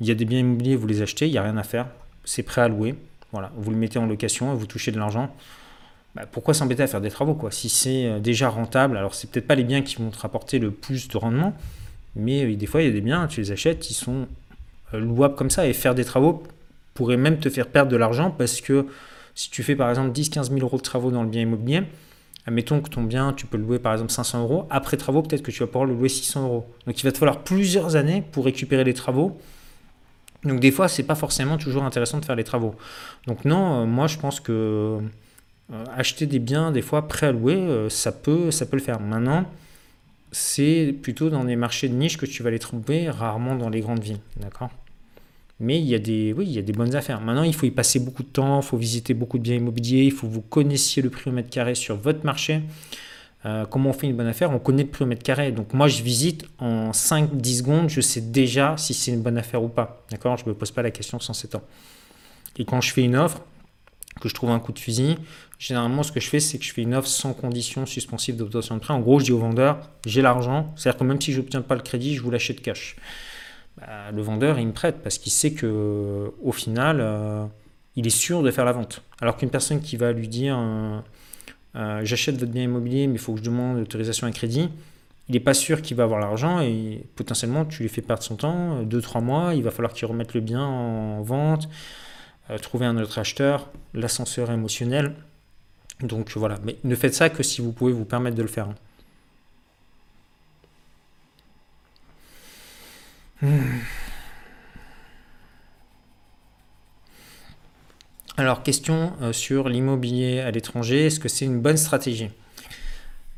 il y a des biens immobiliers, vous les achetez, il n'y a rien à faire, c'est prêt à louer. Voilà, vous le mettez en location et vous touchez de l'argent. Bah, pourquoi s'embêter à faire des travaux quoi? Si c'est euh, déjà rentable, alors c'est peut-être pas les biens qui vont te rapporter le plus de rendement, mais euh, des fois il y a des biens, tu les achètes, ils sont louables comme ça, et faire des travaux pourrait même te faire perdre de l'argent parce que si tu fais par exemple 10-15 000 euros de travaux dans le bien immobilier, admettons que ton bien, tu peux le louer par exemple 500 euros, après travaux peut-être que tu vas pouvoir le louer 600 euros. Donc il va te falloir plusieurs années pour récupérer les travaux. Donc des fois, c'est pas forcément toujours intéressant de faire les travaux. Donc non, moi je pense que euh, acheter des biens, des fois, prêts à louer, euh, ça, peut, ça peut le faire. Maintenant, c'est plutôt dans les marchés de niche que tu vas les trouver, rarement dans les grandes villes. D'accord? Mais il y, a des, oui, il y a des bonnes affaires. Maintenant, il faut y passer beaucoup de temps, il faut visiter beaucoup de biens immobiliers, il faut que vous connaissiez le prix au mètre carré sur votre marché. Euh, comment on fait une bonne affaire? On connaît le prix au mètre carré. Donc moi, je visite en 5-10 secondes, je sais déjà si c'est une bonne affaire ou pas. D'accord? Je ne me pose pas la question sans 7 ans. Et quand je fais une offre, que je trouve un coup de fusil, Généralement, ce que je fais, c'est que je fais une offre sans condition suspensive d'obtention de prêt. En gros, je dis au vendeur, j'ai l'argent, c'est-à-dire que même si je n'obtiens pas le crédit, je vous l'achète cash. Bah, le vendeur, il me prête parce qu'il sait que au final, euh, il est sûr de faire la vente. Alors qu'une personne qui va lui dire, euh, euh, j'achète votre bien immobilier, mais il faut que je demande l'autorisation à crédit, il n'est pas sûr qu'il va avoir l'argent et potentiellement, tu lui fais perdre son temps, 2-3 mois, il va falloir qu'il remette le bien en vente, trouver un autre acheteur, l'ascenseur émotionnel. Donc voilà, mais ne faites ça que si vous pouvez vous permettre de le faire. Alors, question euh, sur l'immobilier à l'étranger, est-ce que c'est une bonne stratégie?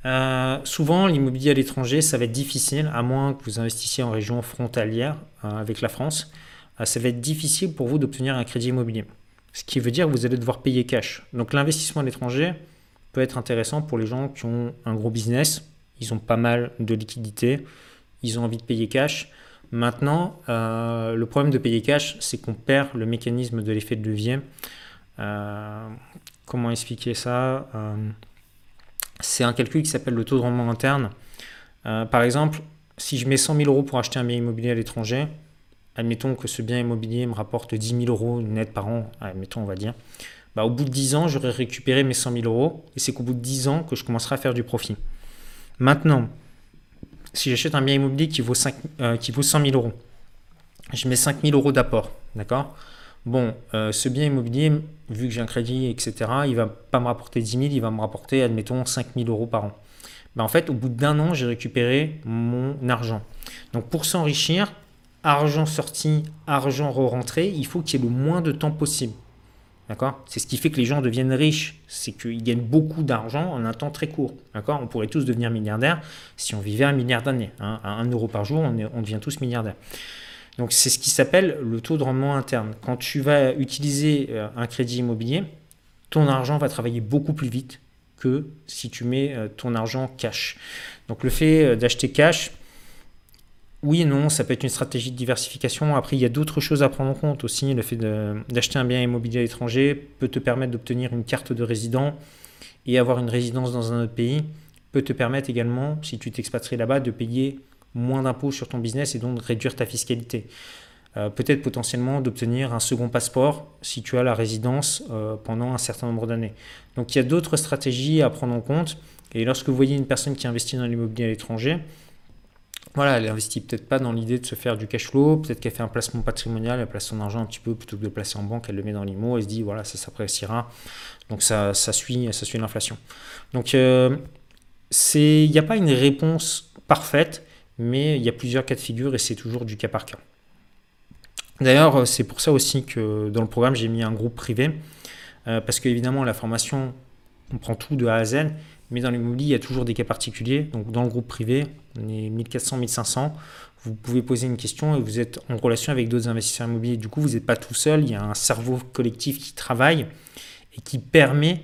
Euh, Souvent, l'immobilier à l'étranger, ça va être difficile, à moins que vous investissiez en région frontalière euh, avec la France, ça va être difficile pour vous d'obtenir un crédit immobilier. Ce qui veut dire que vous allez devoir payer cash. Donc l'investissement à l'étranger peut être intéressant pour les gens qui ont un gros business, ils ont pas mal de liquidités, ils ont envie de payer cash. Maintenant, euh, le problème de payer cash, c'est qu'on perd le mécanisme de l'effet de levier. Euh, comment expliquer ça euh, C'est un calcul qui s'appelle le taux de rendement interne. par exemple, si je mets 100 000 euros pour acheter un bien immobilier à l'étranger, admettons que ce bien immobilier me rapporte 10 000 euros net par an, admettons on va dire, bah, au bout de 10 ans, j'aurai récupéré mes 100 000 euros, et c'est qu'au bout de 10 ans que je commencerai à faire du profit. Maintenant, si j'achète un bien immobilier qui vaut, 5, euh, qui vaut 100 000 euros, je mets 5 000 euros d'apport, d'accord? Bon, euh, ce bien immobilier, vu que j'ai un crédit, etc., il va pas me rapporter 10 000, il va me rapporter, admettons, 5 000 euros par an. Bah, en fait, au bout d'un an, j'ai récupéré mon argent. Donc pour s'enrichir, argent sorti, argent re-rentré, il faut qu'il y ait le moins de temps possible. D'accord? C'est ce qui fait que les gens deviennent riches. C'est qu'ils gagnent beaucoup d'argent en un temps très court. D'accord? On pourrait tous devenir milliardaires si on vivait un milliard d'années. Hein. À 1 euro par jour, on, on devient tous milliardaires. Donc c'est ce qui s'appelle le taux de rendement interne. Quand tu vas utiliser euh, un crédit immobilier, ton argent va travailler beaucoup plus vite que si tu mets euh, ton argent cash. Donc le fait euh, d'acheter cash, oui et non, ça peut être une stratégie de diversification. Après, il y a d'autres choses à prendre en compte aussi. Le fait d'acheter un bien immobilier à l'étranger peut te permettre d'obtenir une carte de résident et avoir une résidence dans un autre pays peut te permettre également, si tu t'expatries là-bas, de payer moins d'impôts sur ton business et donc de réduire ta fiscalité. Euh, peut-être potentiellement d'obtenir un second passeport si tu as la résidence euh, pendant un certain nombre d'années. Donc il y a d'autres stratégies à prendre en compte. Et lorsque vous voyez une personne qui investit dans l'immobilier à l'étranger, voilà, elle investit peut-être pas dans l'idée de se faire du cash flow, peut-être qu'elle fait un placement patrimonial, elle place son argent un petit peu plutôt que de le placer en banque, elle le met dans l'IMO, elle se dit voilà, ça s'appréciera. Donc ça, ça suit, ça suit l'inflation. Donc euh, il n'y a pas une réponse parfaite, mais il y a plusieurs cas de figure et c'est toujours du cas par cas. D'ailleurs, c'est pour ça aussi que dans le programme, j'ai mis un groupe privé, euh, parce qu'évidemment, la formation, on prend tout de A à Z, mais dans l'immobilier, il y a toujours des cas particuliers. Donc dans le groupe privé, on est 1400, 1500, vous pouvez poser une question et vous êtes en relation avec d'autres investisseurs immobiliers. Du coup, vous n'êtes pas tout seul, il y a un cerveau collectif qui travaille et qui permet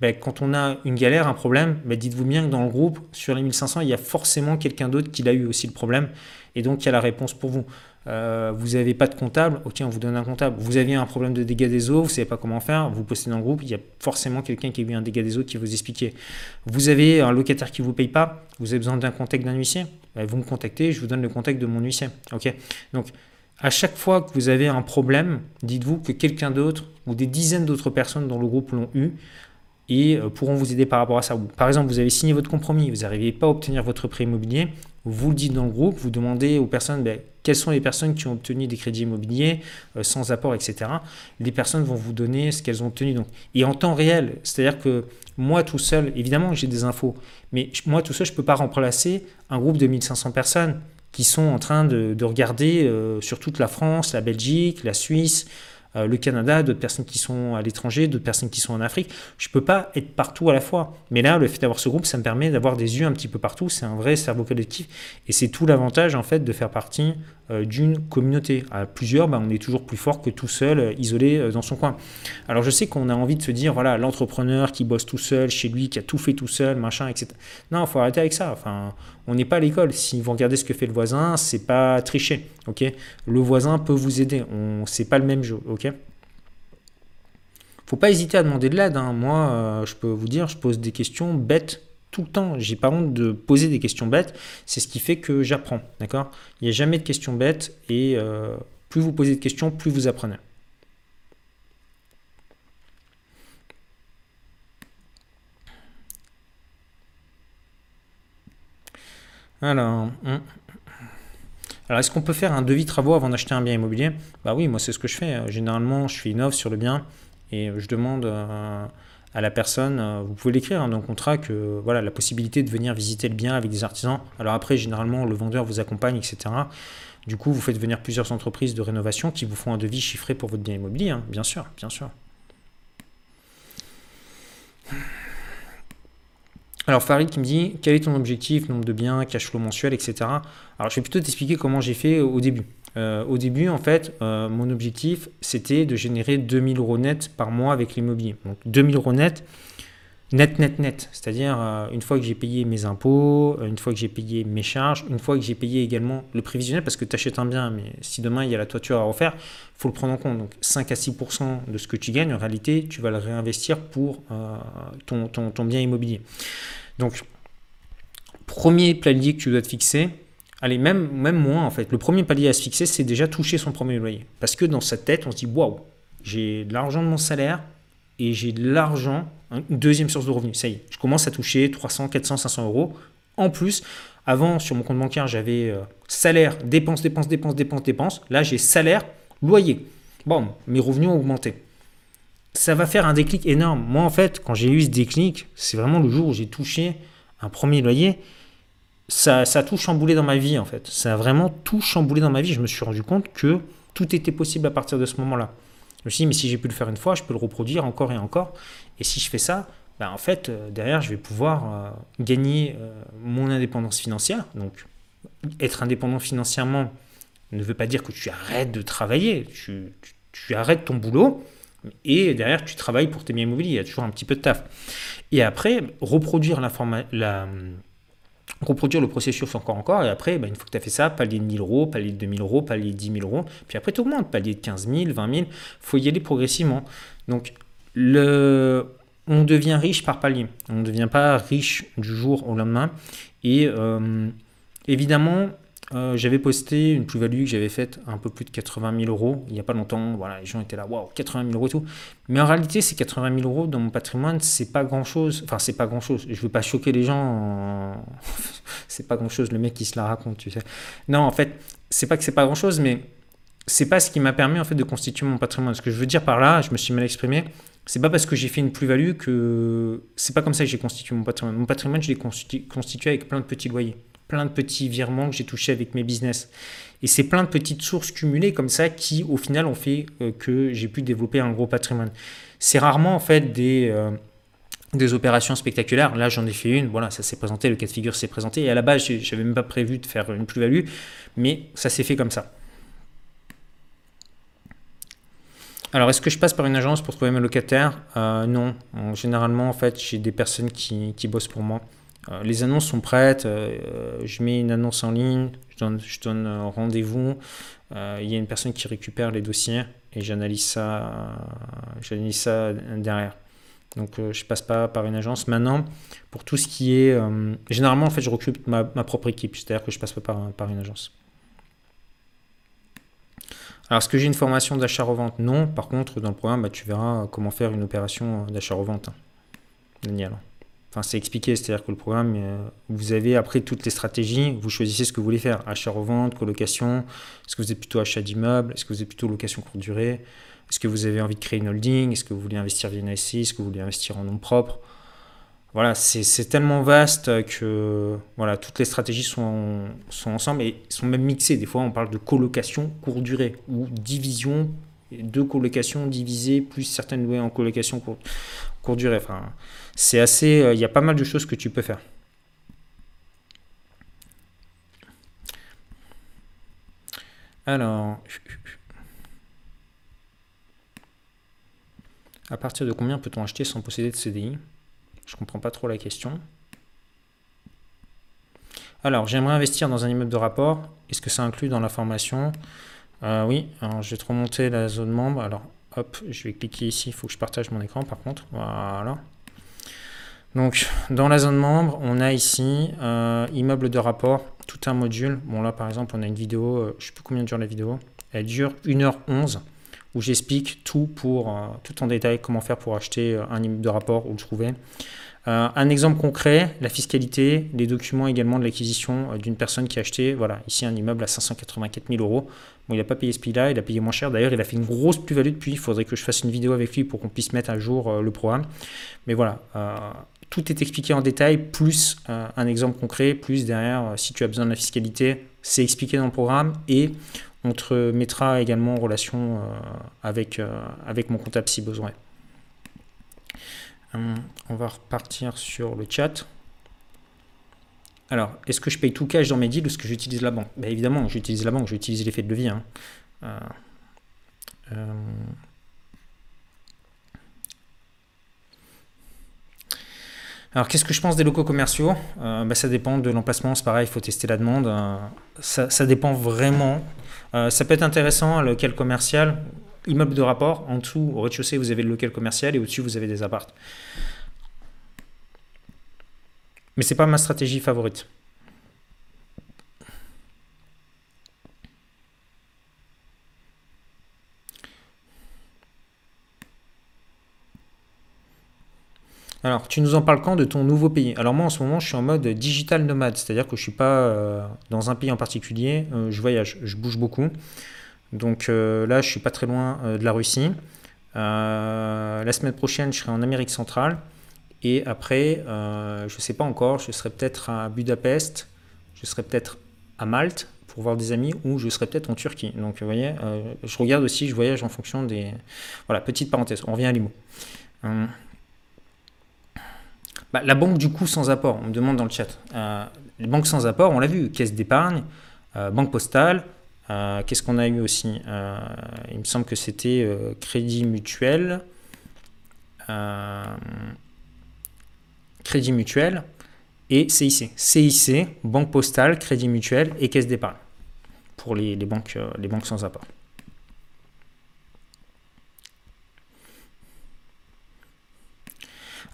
ben, quand on a une galère, un problème, ben, dites-vous bien que dans le groupe, sur les 1500, il y a forcément quelqu'un d'autre qui l'a eu aussi le problème. Et donc, il y a la réponse pour vous. Euh, vous n'avez pas de comptable, ok, on vous donne un comptable. Vous avez un problème de dégâts des eaux, vous ne savez pas comment faire, vous postez dans le groupe, il y a forcément quelqu'un qui a eu un dégât des eaux qui vous expliquer. Vous avez un locataire qui ne vous paye pas, vous avez besoin d'un contact d'un huissier, ben, vous me contactez, je vous donne le contact de mon huissier. ok Donc, à chaque fois que vous avez un problème, dites-vous que quelqu'un d'autre ou des dizaines d'autres personnes dans le groupe l'ont eu et euh, pourront vous aider par rapport à ça. Par exemple, vous avez signé votre compromis, vous n'arrivez pas à obtenir votre prêt immobilier, vous le dites dans le groupe, vous demandez aux personnes ben, quelles sont les personnes qui ont obtenu des crédits immobiliers euh, sans apport, etc. Les personnes vont vous donner ce qu'elles ont obtenu. Donc. Et en temps réel, c'est-à-dire que moi tout seul, évidemment j'ai des infos, mais moi tout seul, je ne peux pas remplacer un groupe de 1500 personnes qui sont en train de, regarder euh, sur toute la France, la Belgique, la Suisse, euh, le Canada, d'autres personnes qui sont à l'étranger, d'autres personnes qui sont en Afrique. Je ne peux pas être partout à la fois. Mais là, le fait d'avoir ce groupe, ça me permet d'avoir des yeux un petit peu partout. C'est un vrai cerveau collectif. Et c'est tout l'avantage, en fait, de faire partie euh, d'une communauté. À plusieurs, bah, on est toujours plus fort que tout seul, euh, isolé dans son coin. Alors, je sais qu'on a envie de se dire, voilà, l'entrepreneur qui bosse tout seul, chez lui, qui a tout fait tout seul, machin, etc. Non, il faut arrêter avec ça. Enfin, on n'est pas à l'école. Si vous regardez ce que fait le voisin, c'est pas tricher. Ok? Le voisin peut vous aider. On, c'est pas le même jeu. Ok? Faut pas hésiter à demander de l'aide. Hein. Moi, euh, je peux vous dire, je pose des questions bêtes tout le temps. J'ai pas honte de poser des questions bêtes. C'est ce qui fait que j'apprends. D'accord? Il n'y a jamais de questions bêtes et euh, plus vous posez de questions, plus vous apprenez. Alors, hum. alors est-ce qu'on peut faire un devis travaux avant d'acheter un bien immobilier? Bah oui, moi c'est ce que je fais. Généralement, je fais une sur le bien et je demande euh, à la personne, euh, vous pouvez l'écrire hein, dans le contrat, que voilà la possibilité de venir visiter le bien avec des artisans. Alors après, généralement, le vendeur vous accompagne, etc. Du coup, vous faites venir plusieurs entreprises de rénovation qui vous font un devis chiffré pour votre bien immobilier, hein. bien sûr, bien sûr. Alors Farid qui me dit quel est ton objectif, nombre de biens, cash flow mensuel, etc. Alors je vais plutôt t'expliquer comment j'ai fait au début. Euh, au début, en fait, euh, mon objectif, c'était de générer 2000 euros net par mois avec l'immobilier. Donc 2000 euros net, net, net, net. C'est-à-dire, euh, une fois que j'ai payé mes impôts, une fois que j'ai payé mes charges, une fois que j'ai payé également le prévisionnel, parce que tu achètes un bien, mais si demain il y a la toiture à refaire, il faut le prendre en compte. Donc 5 à 6% de ce que tu gagnes, en réalité, tu vas le réinvestir pour ton, ton, ton bien immobilier. Donc, premier palier que tu dois te fixer, allez, même, même moins en fait, le premier palier à se fixer, c'est déjà toucher son premier loyer. Parce que dans sa tête, on se dit, waouh, j'ai de l'argent de mon salaire et j'ai de l'argent, une deuxième source de revenus. Ça y est, je commence à toucher 300, 400, 500 euros. En plus, avant, sur mon compte bancaire, j'avais euh, salaire, dépenses, dépenses, dépenses, dépenses, dépenses. Là, j'ai salaire, loyer. Bon, mes revenus ont augmenté ça va faire un déclic énorme. Moi, en fait, quand j'ai eu ce déclic, c'est vraiment le jour où j'ai touché un premier loyer. Ça, ça a tout chamboulé dans ma vie, en fait. Ça a vraiment tout chamboulé dans ma vie. Je me suis rendu compte que tout était possible à partir de ce moment-là. Je me suis dit, mais si j'ai pu le faire une fois, je peux le reproduire encore et encore. Et si je fais ça, ben en fait, euh, derrière, je vais pouvoir euh, gagner euh, mon indépendance financière. Donc, être indépendant financièrement ne veut pas dire que tu arrêtes de travailler. Tu, tu, arrêtes ton boulot et derrière, tu travailles pour tes biens immobiliers. Il y a toujours un petit peu de taf. Et après, reproduire la, reproduire le processus encore encore, et après, bah, une fois que tu as fait ça, palier de 1000 euros, palier de 2000 euros, palier de 10 000 euros, puis après tout augmente, palier de 15 000, 20 000, il faut y aller progressivement. Donc, le... on devient riche par palier, on ne devient pas riche du jour au lendemain, et euh, évidemment, euh, j'avais posté une plus-value que j'avais faite un peu plus de 80 000 euros il n'y a pas longtemps. Voilà, les gens étaient là, waouh, 80 000 euros et tout. Mais en réalité, ces 80 000 euros dans mon patrimoine, c'est pas grand-chose. Enfin, c'est pas grand-chose. Je veux pas choquer les gens. c'est pas grand-chose, le mec qui se la raconte, tu sais. Non, en fait, c'est pas que c'est pas grand-chose, mais c'est pas ce qui m'a permis en fait de constituer mon patrimoine. Ce que je veux dire par là, je me suis mal exprimé. C'est pas parce que j'ai fait une plus-value que c'est pas comme ça que j'ai constitué mon patrimoine. Mon patrimoine, je l'ai constitué avec plein de petits loyers plein de petits virements que j'ai touchés avec mes business. Et c'est plein de petites sources cumulées comme ça qui, au final, ont fait euh, que j'ai pu développer un gros patrimoine. C'est rarement, en fait, des, euh, des opérations spectaculaires. Là, j'en ai fait une. Voilà, ça s'est présenté, le cas de figure s'est présenté. Et à la base, je n'avais même pas prévu de faire une plus-value, mais ça s'est fait comme ça. Alors, est-ce que je passe par une agence pour trouver mes locataires? Euh, Non. Généralement, en fait, j'ai des personnes qui, qui bossent pour moi. Euh, les annonces sont prêtes, euh, je mets une annonce en ligne, je donne, je rendez-vous, euh, il y a une personne qui récupère les dossiers et j'analyse ça, j'analyse ça derrière. Donc je ne passe pas par une agence. Maintenant, pour tout ce qui est... généralement, en fait, je recrute ma, propre équipe, c'est-à-dire que je ne passe pas par, une agence. Alors, est-ce que j'ai une formation d'achat-revente? Non. Par contre, dans le programme, bah, tu verras comment faire une opération d'achat-revente. Daniel. Enfin, c'est expliqué, c'est-à-dire que le programme, euh, vous avez après toutes les stratégies, vous choisissez ce que vous voulez faire, achat-revente, colocation, est-ce que vous êtes plutôt achat d'immeuble, est-ce que vous êtes plutôt location courte durée, est-ce que vous avez envie de créer une holding, est-ce que vous voulez investir via une est-ce que vous voulez investir en nom propre? Voilà, c'est tellement vaste que voilà, toutes les stratégies sont, sont ensemble et sont même mixées. Des fois, on parle de colocation courte durée ou division de colocation divisée plus certaines louées en colocation courte, courte durée. Enfin, c'est assez. Euh, il y a pas mal de choses que tu peux faire. Alors. À partir de combien peut-on acheter sans posséder de CDI Je comprends pas trop la question. Alors, j'aimerais investir dans un immeuble de rapport. Est-ce que ça inclut dans la formation? Euh, Oui, alors je vais te remonter la zone membre. Alors, hop, je vais cliquer ici. Il faut que je partage mon écran par contre. Voilà. Donc, dans la zone membre, on a ici euh, immeuble de rapport, tout un module. Bon, là, par exemple, on a une vidéo, euh, je ne sais plus combien dure la vidéo. Elle dure 1h11 où j'explique tout pour euh, tout en détail comment faire pour acheter un immeuble de rapport ou le trouver. un exemple concret, la fiscalité, les documents également de l'acquisition d'une personne qui a acheté, voilà, ici un immeuble à 584 000 euros. Bon, il n'a pas payé ce prix-là, il a payé moins cher. D'ailleurs, il a fait une grosse plus-value depuis. Il faudrait que je fasse une vidéo avec lui pour qu'on puisse mettre à jour le programme. Mais voilà, tout est expliqué en détail, plus euh, un exemple concret, plus derrière, euh, si tu as besoin de la fiscalité, c'est expliqué dans le programme et on te mettra également en relation euh, avec, avec mon comptable si besoin. On va repartir sur le chat. Alors, est-ce que je paye tout cash dans mes deals ou est-ce que j'utilise la banque? Ben, Évidemment, j'utilise la banque, j'utilise l'effet de levier. Hein. Alors, qu'est-ce que je pense des locaux commerciaux euh, bah, Ça dépend de l'emplacement, c'est pareil, il faut tester la demande. Euh, ça, dépend vraiment. Euh, ça peut être intéressant, le local commercial, immeuble de rapport. En dessous, au rez-de-chaussée, vous avez le local commercial et au-dessus, vous avez des appartes. Mais ce n'est pas ma stratégie favorite. Alors, tu nous en parles quand de ton nouveau pays? Alors moi, en ce moment, je suis en mode digital nomade, c'est-à-dire que je ne suis pas euh, dans un pays en particulier, euh, je voyage, je bouge beaucoup. Donc euh, là, je suis pas très loin de la Russie. la semaine prochaine, je serai en Amérique centrale. Et après, je ne sais pas encore, je serai peut-être à Budapest, je serai peut-être à Malte pour voir des amis ou je serai peut-être en Turquie. Donc vous voyez, je regarde aussi, je voyage en fonction des... Voilà, petite parenthèse, on revient à l'IMO. Bah, la banque du coup sans apport, on me demande dans le chat. les banques sans apport, on l'a vu, caisse d'épargne, banque postale, qu'est-ce qu'on a eu aussi Il me semble que c'était Crédit Mutuel. Crédit Mutuel et CIC. CIC, Banque Postale, Crédit Mutuel et Caisse d'épargne pour les, banques, euh, les banques sans apport.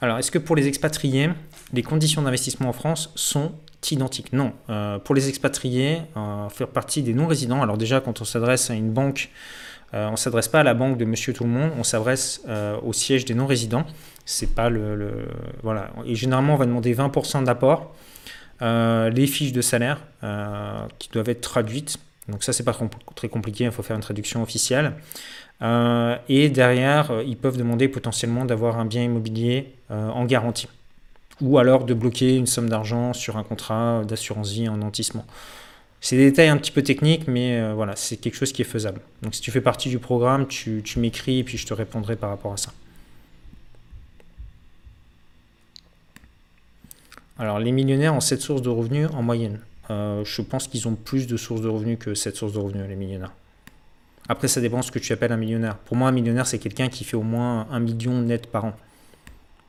Alors, est-ce que pour les expatriés, les conditions d'investissement en France sont identiques Non. Euh, pour les expatriés, euh, faire partie des non-résidents, alors déjà, quand on s'adresse à une banque, on ne s'adresse pas à la banque de monsieur tout le monde, on s'adresse au siège des non-résidents. C'est pas le, voilà. Et généralement, on va demander 20% d'apport. Euh, les fiches de salaire euh, qui doivent être traduites. Donc ça, c'est pas très compliqué. Il faut faire une traduction officielle. Euh, et derrière, ils peuvent demander potentiellement d'avoir un bien immobilier en garantie. Ou alors de bloquer une somme d'argent sur un contrat d'assurance vie en nantissement. C'est des détails un petit peu techniques, mais voilà, c'est quelque chose qui est faisable. Donc si tu fais partie du programme, tu, tu m'écris et puis je te répondrai par rapport à ça. Alors, les millionnaires ont 7 sources de revenus en moyenne. Euh, je pense qu'ils ont plus de sources de revenus que 7 sources de revenus, les millionnaires. Après, ça dépend de ce que tu appelles un millionnaire. Pour moi, un millionnaire, c'est quelqu'un qui fait au moins un million net par an.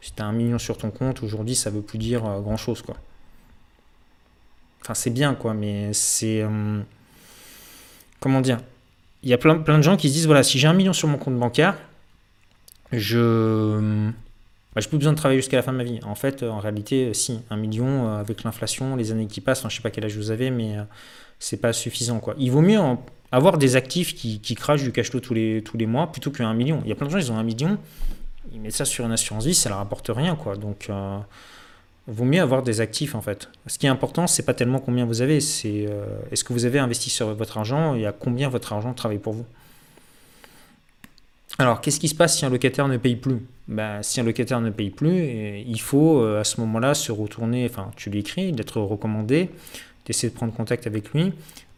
Si tu as un million sur ton compte, aujourd'hui, ça ne veut plus dire euh, grand-chose, quoi. Enfin, c'est bien, quoi, mais c'est... Euh, comment dire? Il y a plein, de gens qui se disent, voilà, si j'ai un million sur mon compte bancaire, je bah, j'ai plus besoin de travailler jusqu'à la fin de ma vie. En fait, en réalité, euh, si, un million euh, avec l'inflation, les années qui passent, enfin, je sais pas quel âge vous avez, mais euh, c'est pas suffisant. Quoi. Il vaut mieux avoir des actifs qui, crachent du cash flow tous les, tous les mois plutôt qu'un million. Il y a plein de gens, ils ont un million, ils mettent ça sur une assurance vie, ça leur apporte rien. Quoi. Donc, il vaut mieux avoir des actifs en fait. Ce qui est important, c'est pas tellement combien vous avez, c'est est-ce que vous avez investi sur votre argent et à combien votre argent travaille pour vous? Alors, qu'est-ce qui se passe si un locataire ne paye plus? Ben, Si un locataire ne paye plus, eh, il faut euh, à ce moment-là se retourner, enfin, tu l'écris, d'être recommandé, d'essayer de prendre contact avec lui.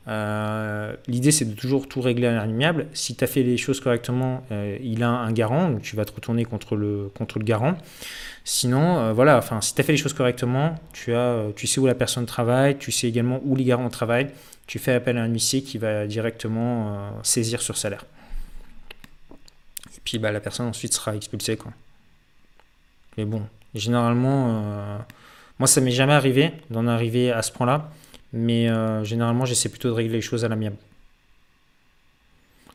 Euh, l'idée, c'est de toujours tout régler à l'amiable. Si tu as fait les choses correctement, euh, il a un garant, donc tu vas te retourner contre le, contre le garant. Sinon, voilà, enfin, si tu as fait les choses correctement, tu, as, tu sais où la personne travaille, tu sais également où les garants travaillent, tu fais appel à un huissier qui va directement saisir sur salaire puis bah, la personne ensuite sera expulsée. Quoi. Mais bon, généralement, euh, moi ça m'est jamais arrivé d'en arriver à ce point-là, mais euh, généralement j'essaie plutôt de régler les choses à l'amiable.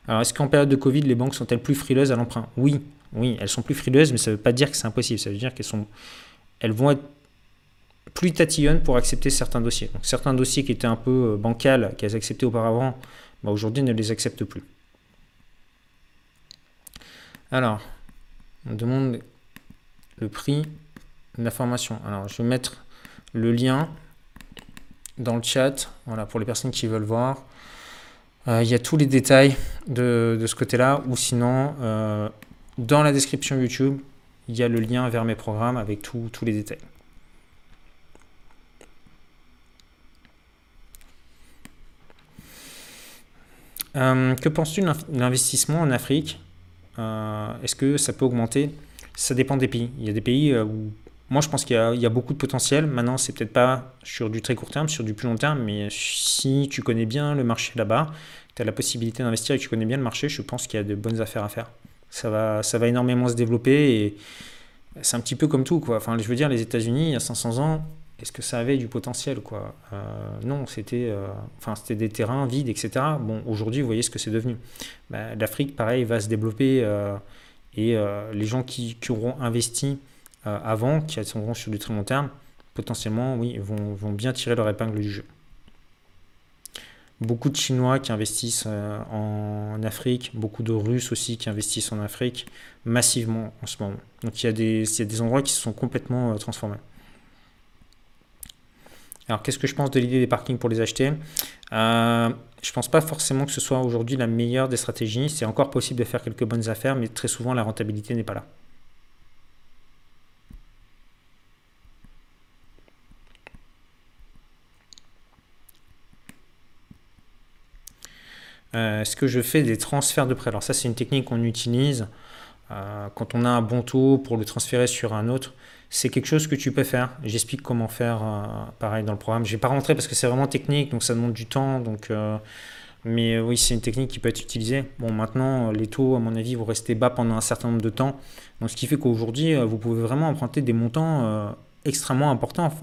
Alors est-ce qu'en période de Covid, les banques sont-elles plus frileuses à l'emprunt? Oui, oui, elles sont plus frileuses, mais ça ne veut pas dire que c'est impossible, ça veut dire qu'elles sont... Elles vont être plus tatillonnes pour accepter certains dossiers. Donc certains dossiers qui étaient un peu euh, bancals, qu'elles acceptaient auparavant, bah, aujourd'hui ne les acceptent plus. Alors, on demande le prix de la formation. Alors, je vais mettre le lien dans le chat, voilà, pour les personnes qui veulent voir. Euh, il y a tous les détails de, ce côté-là, ou sinon, euh, dans la description YouTube, il y a le lien vers mes programmes avec tous les détails. Euh, que penses-tu de l'investissement en Afrique? Est-ce que ça peut augmenter? Ça dépend des pays. Il y a des pays où moi, je pense qu'il y, a beaucoup de potentiel. Maintenant, c'est peut-être pas sur du très court terme, sur du plus long terme, mais si tu connais bien le marché là-bas, tu as la possibilité d'investir et que tu connais bien le marché, je pense qu'il y a de bonnes affaires à faire. Ça va, ça va énormément se développer et c'est un petit peu comme tout. Quoi. Enfin, je veux dire, les États-Unis, il y a 500 ans, est-ce que ça avait du potentiel quoi? Euh, Non, c'était euh, enfin, des terrains vides, etc. Bon, aujourd'hui, vous voyez ce que c'est devenu. Bah, L'Afrique, pareil, va se développer euh, et les gens qui, auront investi avant, qui seront sur du très long terme, potentiellement, oui, vont, vont bien tirer leur épingle du jeu. Beaucoup de Chinois qui investissent en Afrique, beaucoup de Russes aussi qui investissent en Afrique massivement en ce moment. Donc il y a des, il y a des endroits qui se sont complètement transformés. Alors, qu'est-ce que je pense de l'idée des parkings pour les acheter? Euh, Je ne pense pas forcément que ce soit aujourd'hui la meilleure des stratégies. C'est encore possible de faire quelques bonnes affaires, mais très souvent, la rentabilité n'est pas là. Est-ce que je fais des transferts de prêt Alors ça, c'est une technique qu'on utilise quand on a un bon taux pour le transférer sur un autre. C'est quelque chose que tu peux faire. J'explique comment faire pareil dans le programme. Je ne vais pas rentrer parce que c'est vraiment technique, donc ça demande du temps. Donc mais euh, oui, c'est une technique qui peut être utilisée. Bon, maintenant, euh, les taux, à mon avis, vont rester bas pendant un certain nombre de temps. Donc, ce qui fait qu'aujourd'hui, euh, vous pouvez vraiment emprunter des montants extrêmement importants.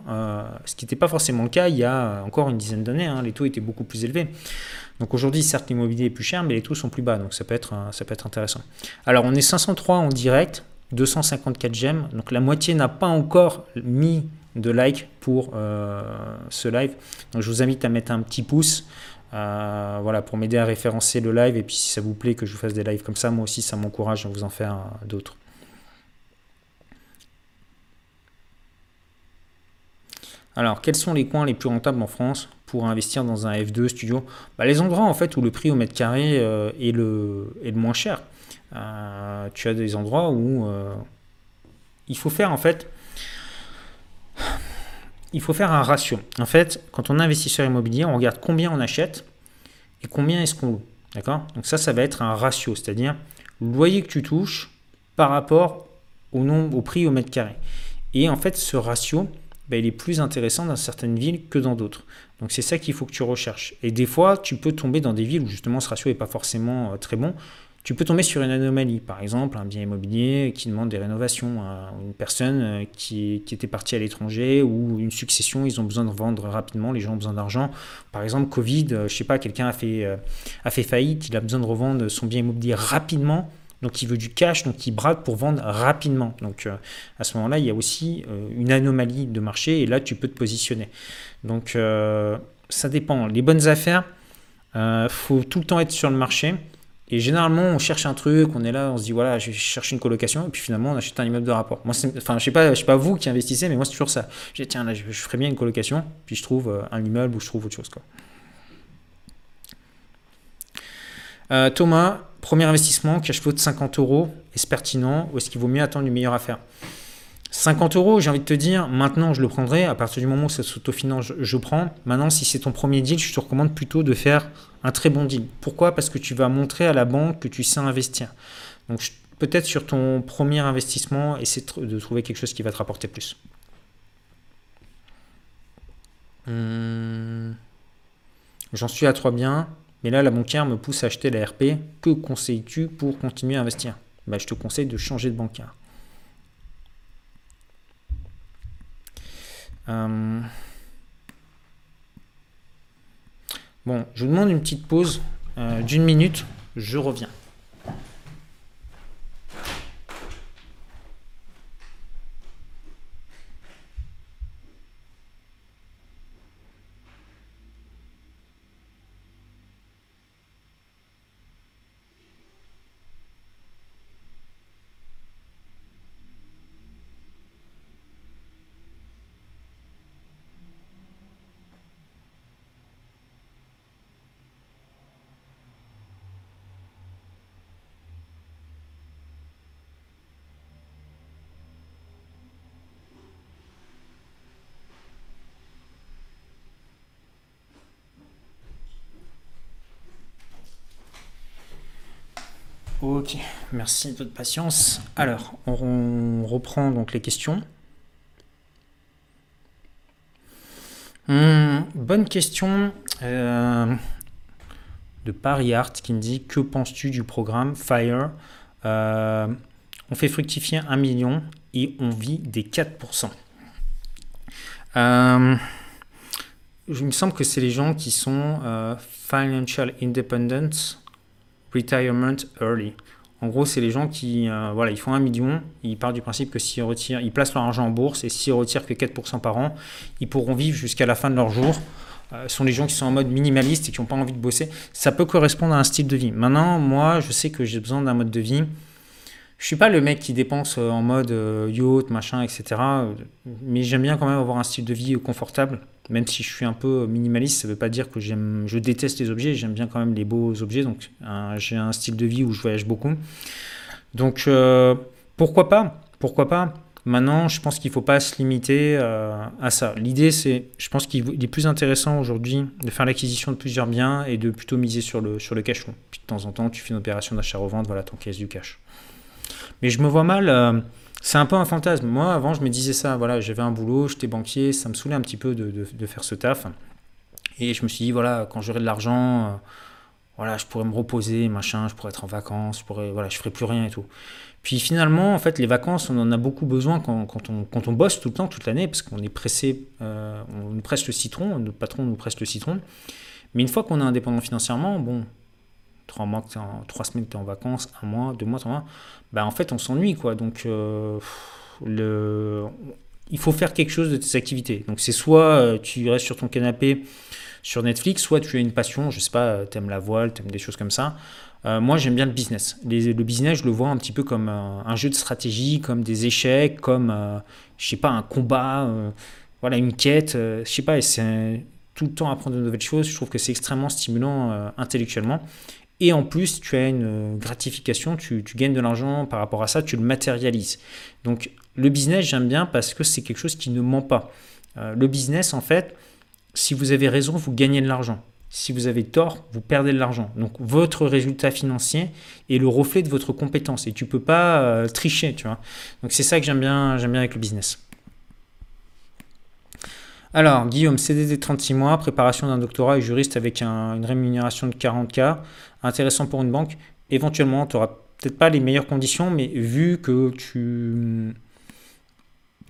ce qui n'était pas forcément le cas il y a encore une dizaine d'années. Hein. les taux étaient beaucoup plus élevés. Donc aujourd'hui, certes, l'immobilier est plus cher, mais les taux sont plus bas. Donc ça peut être, ça peut être intéressant. Alors, on est 503 en direct, 254 j'aime. Donc la moitié n'a pas encore mis de like pour ce live. Donc je vous invite à mettre un petit pouce. Euh, voilà, pour m'aider à référencer le live. Et puis si ça vous plaît que je vous fasse des lives comme ça, moi aussi ça m'encourage à vous en faire euh, d'autres. Alors, quels sont les coins les plus rentables en France pour investir dans un F2 studio? Bah, Les endroits en fait où le prix au mètre carré euh, est, le, moins cher. tu as des endroits où il faut faire en fait il faut faire un ratio. En fait, quand on est investisseur immobilier, on regarde combien on achète et combien est-ce qu'on loue. D'accord? Donc ça, ça va être un ratio, c'est-à-dire le loyer que tu touches par rapport au, nombre, au prix au mètre carré. Et en fait, ce ratio, ben, il est plus intéressant dans certaines villes que dans d'autres. Donc c'est ça qu'il faut que tu recherches. Et des fois, tu peux tomber dans des villes où justement ce ratio n'est pas forcément euh, très bon tu peux tomber sur une anomalie, par exemple un bien immobilier qui demande des rénovations, une personne euh, qui, était partie à l'étranger ou une succession, ils ont besoin de vendre rapidement, les gens ont besoin d'argent. Par exemple, Covid, euh, je sais pas, quelqu'un a fait, a fait faillite, il a besoin de revendre son bien immobilier rapidement, donc il veut du cash, donc il braque pour vendre rapidement. Donc à ce moment-là, il y a aussi une anomalie de marché et là tu peux te positionner. Donc ça dépend. Les bonnes affaires, il faut tout le temps être sur le marché. Et généralement, on cherche un truc, on est là, on se dit voilà, je cherche une colocation, et puis finalement, on achète un immeuble de rapport. Moi, enfin, je sais pas, je sais pas vous qui investissez, mais moi, c'est toujours ça. Je dis tiens, là, je, ferais bien une colocation, puis je trouve euh, un immeuble ou je trouve autre chose. Quoi. Euh, Thomas, premier investissement, cash flow de 50 euros, est-ce pertinent ou est-ce qu'il vaut mieux attendre une meilleure affaire? 50 euros, j'ai envie de te dire, maintenant je le prendrai. À partir du moment où ça s'autofinance, je, je prends. Maintenant, si c'est ton premier deal, je te recommande plutôt de faire un très bon deal. Pourquoi? Parce que tu vas montrer à la banque que tu sais investir. Donc, peut-être sur ton premier investissement, essaie de trouver quelque chose qui va te rapporter plus. Hum, j'en suis à trois biens, mais là, la banquière me pousse à acheter la RP. Que conseilles-tu pour continuer à investir? Bah, Je te conseille de changer de banquière. Euh, bon, je vous demande une petite pause euh, d'une minute. Je reviens. Ok, merci de votre patience. Alors, on reprend donc les questions. Hmm, bonne question euh, de Paris Art qui me dit Que penses-tu du programme Fire? Euh, On fait fructifier un million et on vit des 4%. Euh, il me semble que c'est les gens qui sont financial independent retirement early. En gros, c'est les gens qui, euh, voilà, ils font un million, ils partent du principe que s'ils retirent, ils placent leur argent en bourse et s'ils retirent que 4% par an, ils pourront vivre jusqu'à la fin de leur jour. Euh, ce sont les gens qui sont en mode minimaliste et qui n'ont pas envie de bosser. Ça peut correspondre à un style de vie. Maintenant, moi, je sais que j'ai besoin d'un mode de vie je suis pas le mec qui dépense euh, en mode euh, yacht, machin, etc. Mais j'aime bien quand même avoir un style de vie confortable. Même si je suis un peu minimaliste, ça veut pas dire que j'aime, je déteste les objets. J'aime bien quand même les beaux objets. Donc j'ai un style de vie où je voyage beaucoup. Donc euh, pourquoi pas? Pourquoi pas? Maintenant, je pense qu'il ne faut pas se limiter euh, à ça. L'idée, c'est, je pense qu'il est plus intéressant aujourd'hui de faire l'acquisition de plusieurs biens et de plutôt miser sur le, sur le cash Puis de temps en temps, tu fais une opération d'achat-revente, voilà, ton caisse du cash. Mais je me vois mal, euh, c'est un peu un fantasme. Moi, avant, je me disais ça, voilà, j'avais un boulot, j'étais banquier, ça me saoulait un petit peu de, faire ce taf. Et je me suis dit, voilà, quand j'aurai de l'argent, euh, voilà, je pourrais me reposer, machin, je pourrais être en vacances, je pourrais, voilà, je ferai plus rien et tout. Puis finalement, en fait, les vacances, on en a beaucoup besoin quand, quand, on, quand on, bosse tout le temps, toute l'année, parce qu'on est pressé, euh, on nous presse le citron, notre patron nous presse le citron. Mais une fois qu'on est indépendant financièrement, bon, trois mois, trois semaines que tu es en vacances, un mois, deux mois, trois mois, bah en fait, on s'ennuie, quoi. Donc, euh, le, il faut faire quelque chose de tes activités. Donc, c'est soit euh, tu restes sur ton canapé sur Netflix, soit tu as une passion, je sais pas, tu aimes la voile, tu aimes des choses comme ça. Euh, moi, j'aime bien le business. le business, je le vois un petit peu comme un, jeu de stratégie, comme des échecs, comme, euh, je sais pas, un combat, euh, voilà, une quête. je sais pas, et c'est tout le temps apprendre de nouvelles choses. Je trouve que c'est extrêmement stimulant intellectuellement. Et en plus, tu as une gratification, tu, gagnes de l'argent par rapport à ça, tu le matérialises. Donc, le business, j'aime bien parce que c'est quelque chose qui ne ment pas. le business, en fait, si vous avez raison, vous gagnez de l'argent. Si vous avez tort, vous perdez de l'argent. Donc votre résultat financier est le reflet de votre compétence et tu peux pas euh, tricher, tu vois. Donc c'est ça que j'aime bien, j'aime bien avec le business. Alors, Guillaume, CDD 36 mois, préparation d'un doctorat et juriste avec une rémunération de 40K, intéressant pour une banque. Éventuellement, tu n'auras peut-être pas les meilleures conditions, mais vu que tu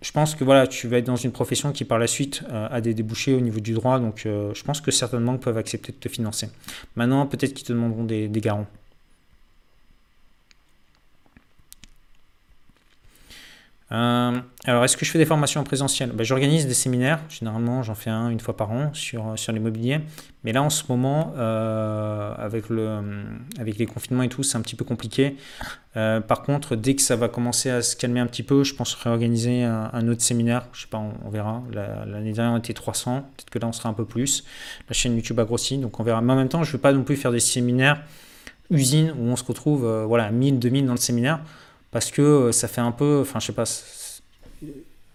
je pense que voilà, tu vas être dans une profession qui par la suite euh, a des débouchés au niveau du droit, donc euh, je pense que certaines banques peuvent accepter de te financer. Maintenant, peut-être qu'ils te demanderont des, des garants. Euh, alors, est-ce que je fais des formations en présentiel ben, J'organise des séminaires. Généralement, j'en fais un une fois par an sur, sur l'immobilier. Mais là, en ce moment, euh, avec, le, avec les confinements et tout, c'est un petit peu compliqué. Euh, par contre, dès que ça va commencer à se calmer un petit peu, je pense réorganiser un, autre séminaire. Je sais pas, on, verra. L'année dernière, on était 300. Peut-être que là, on sera un peu plus. La chaîne YouTube a grossi, donc on verra. Mais en même temps, je ne veux pas non plus faire des séminaires usines où on se retrouve voilà, 1000, 2000 dans le séminaire parce que euh, ça fait un peu, enfin je sais pas,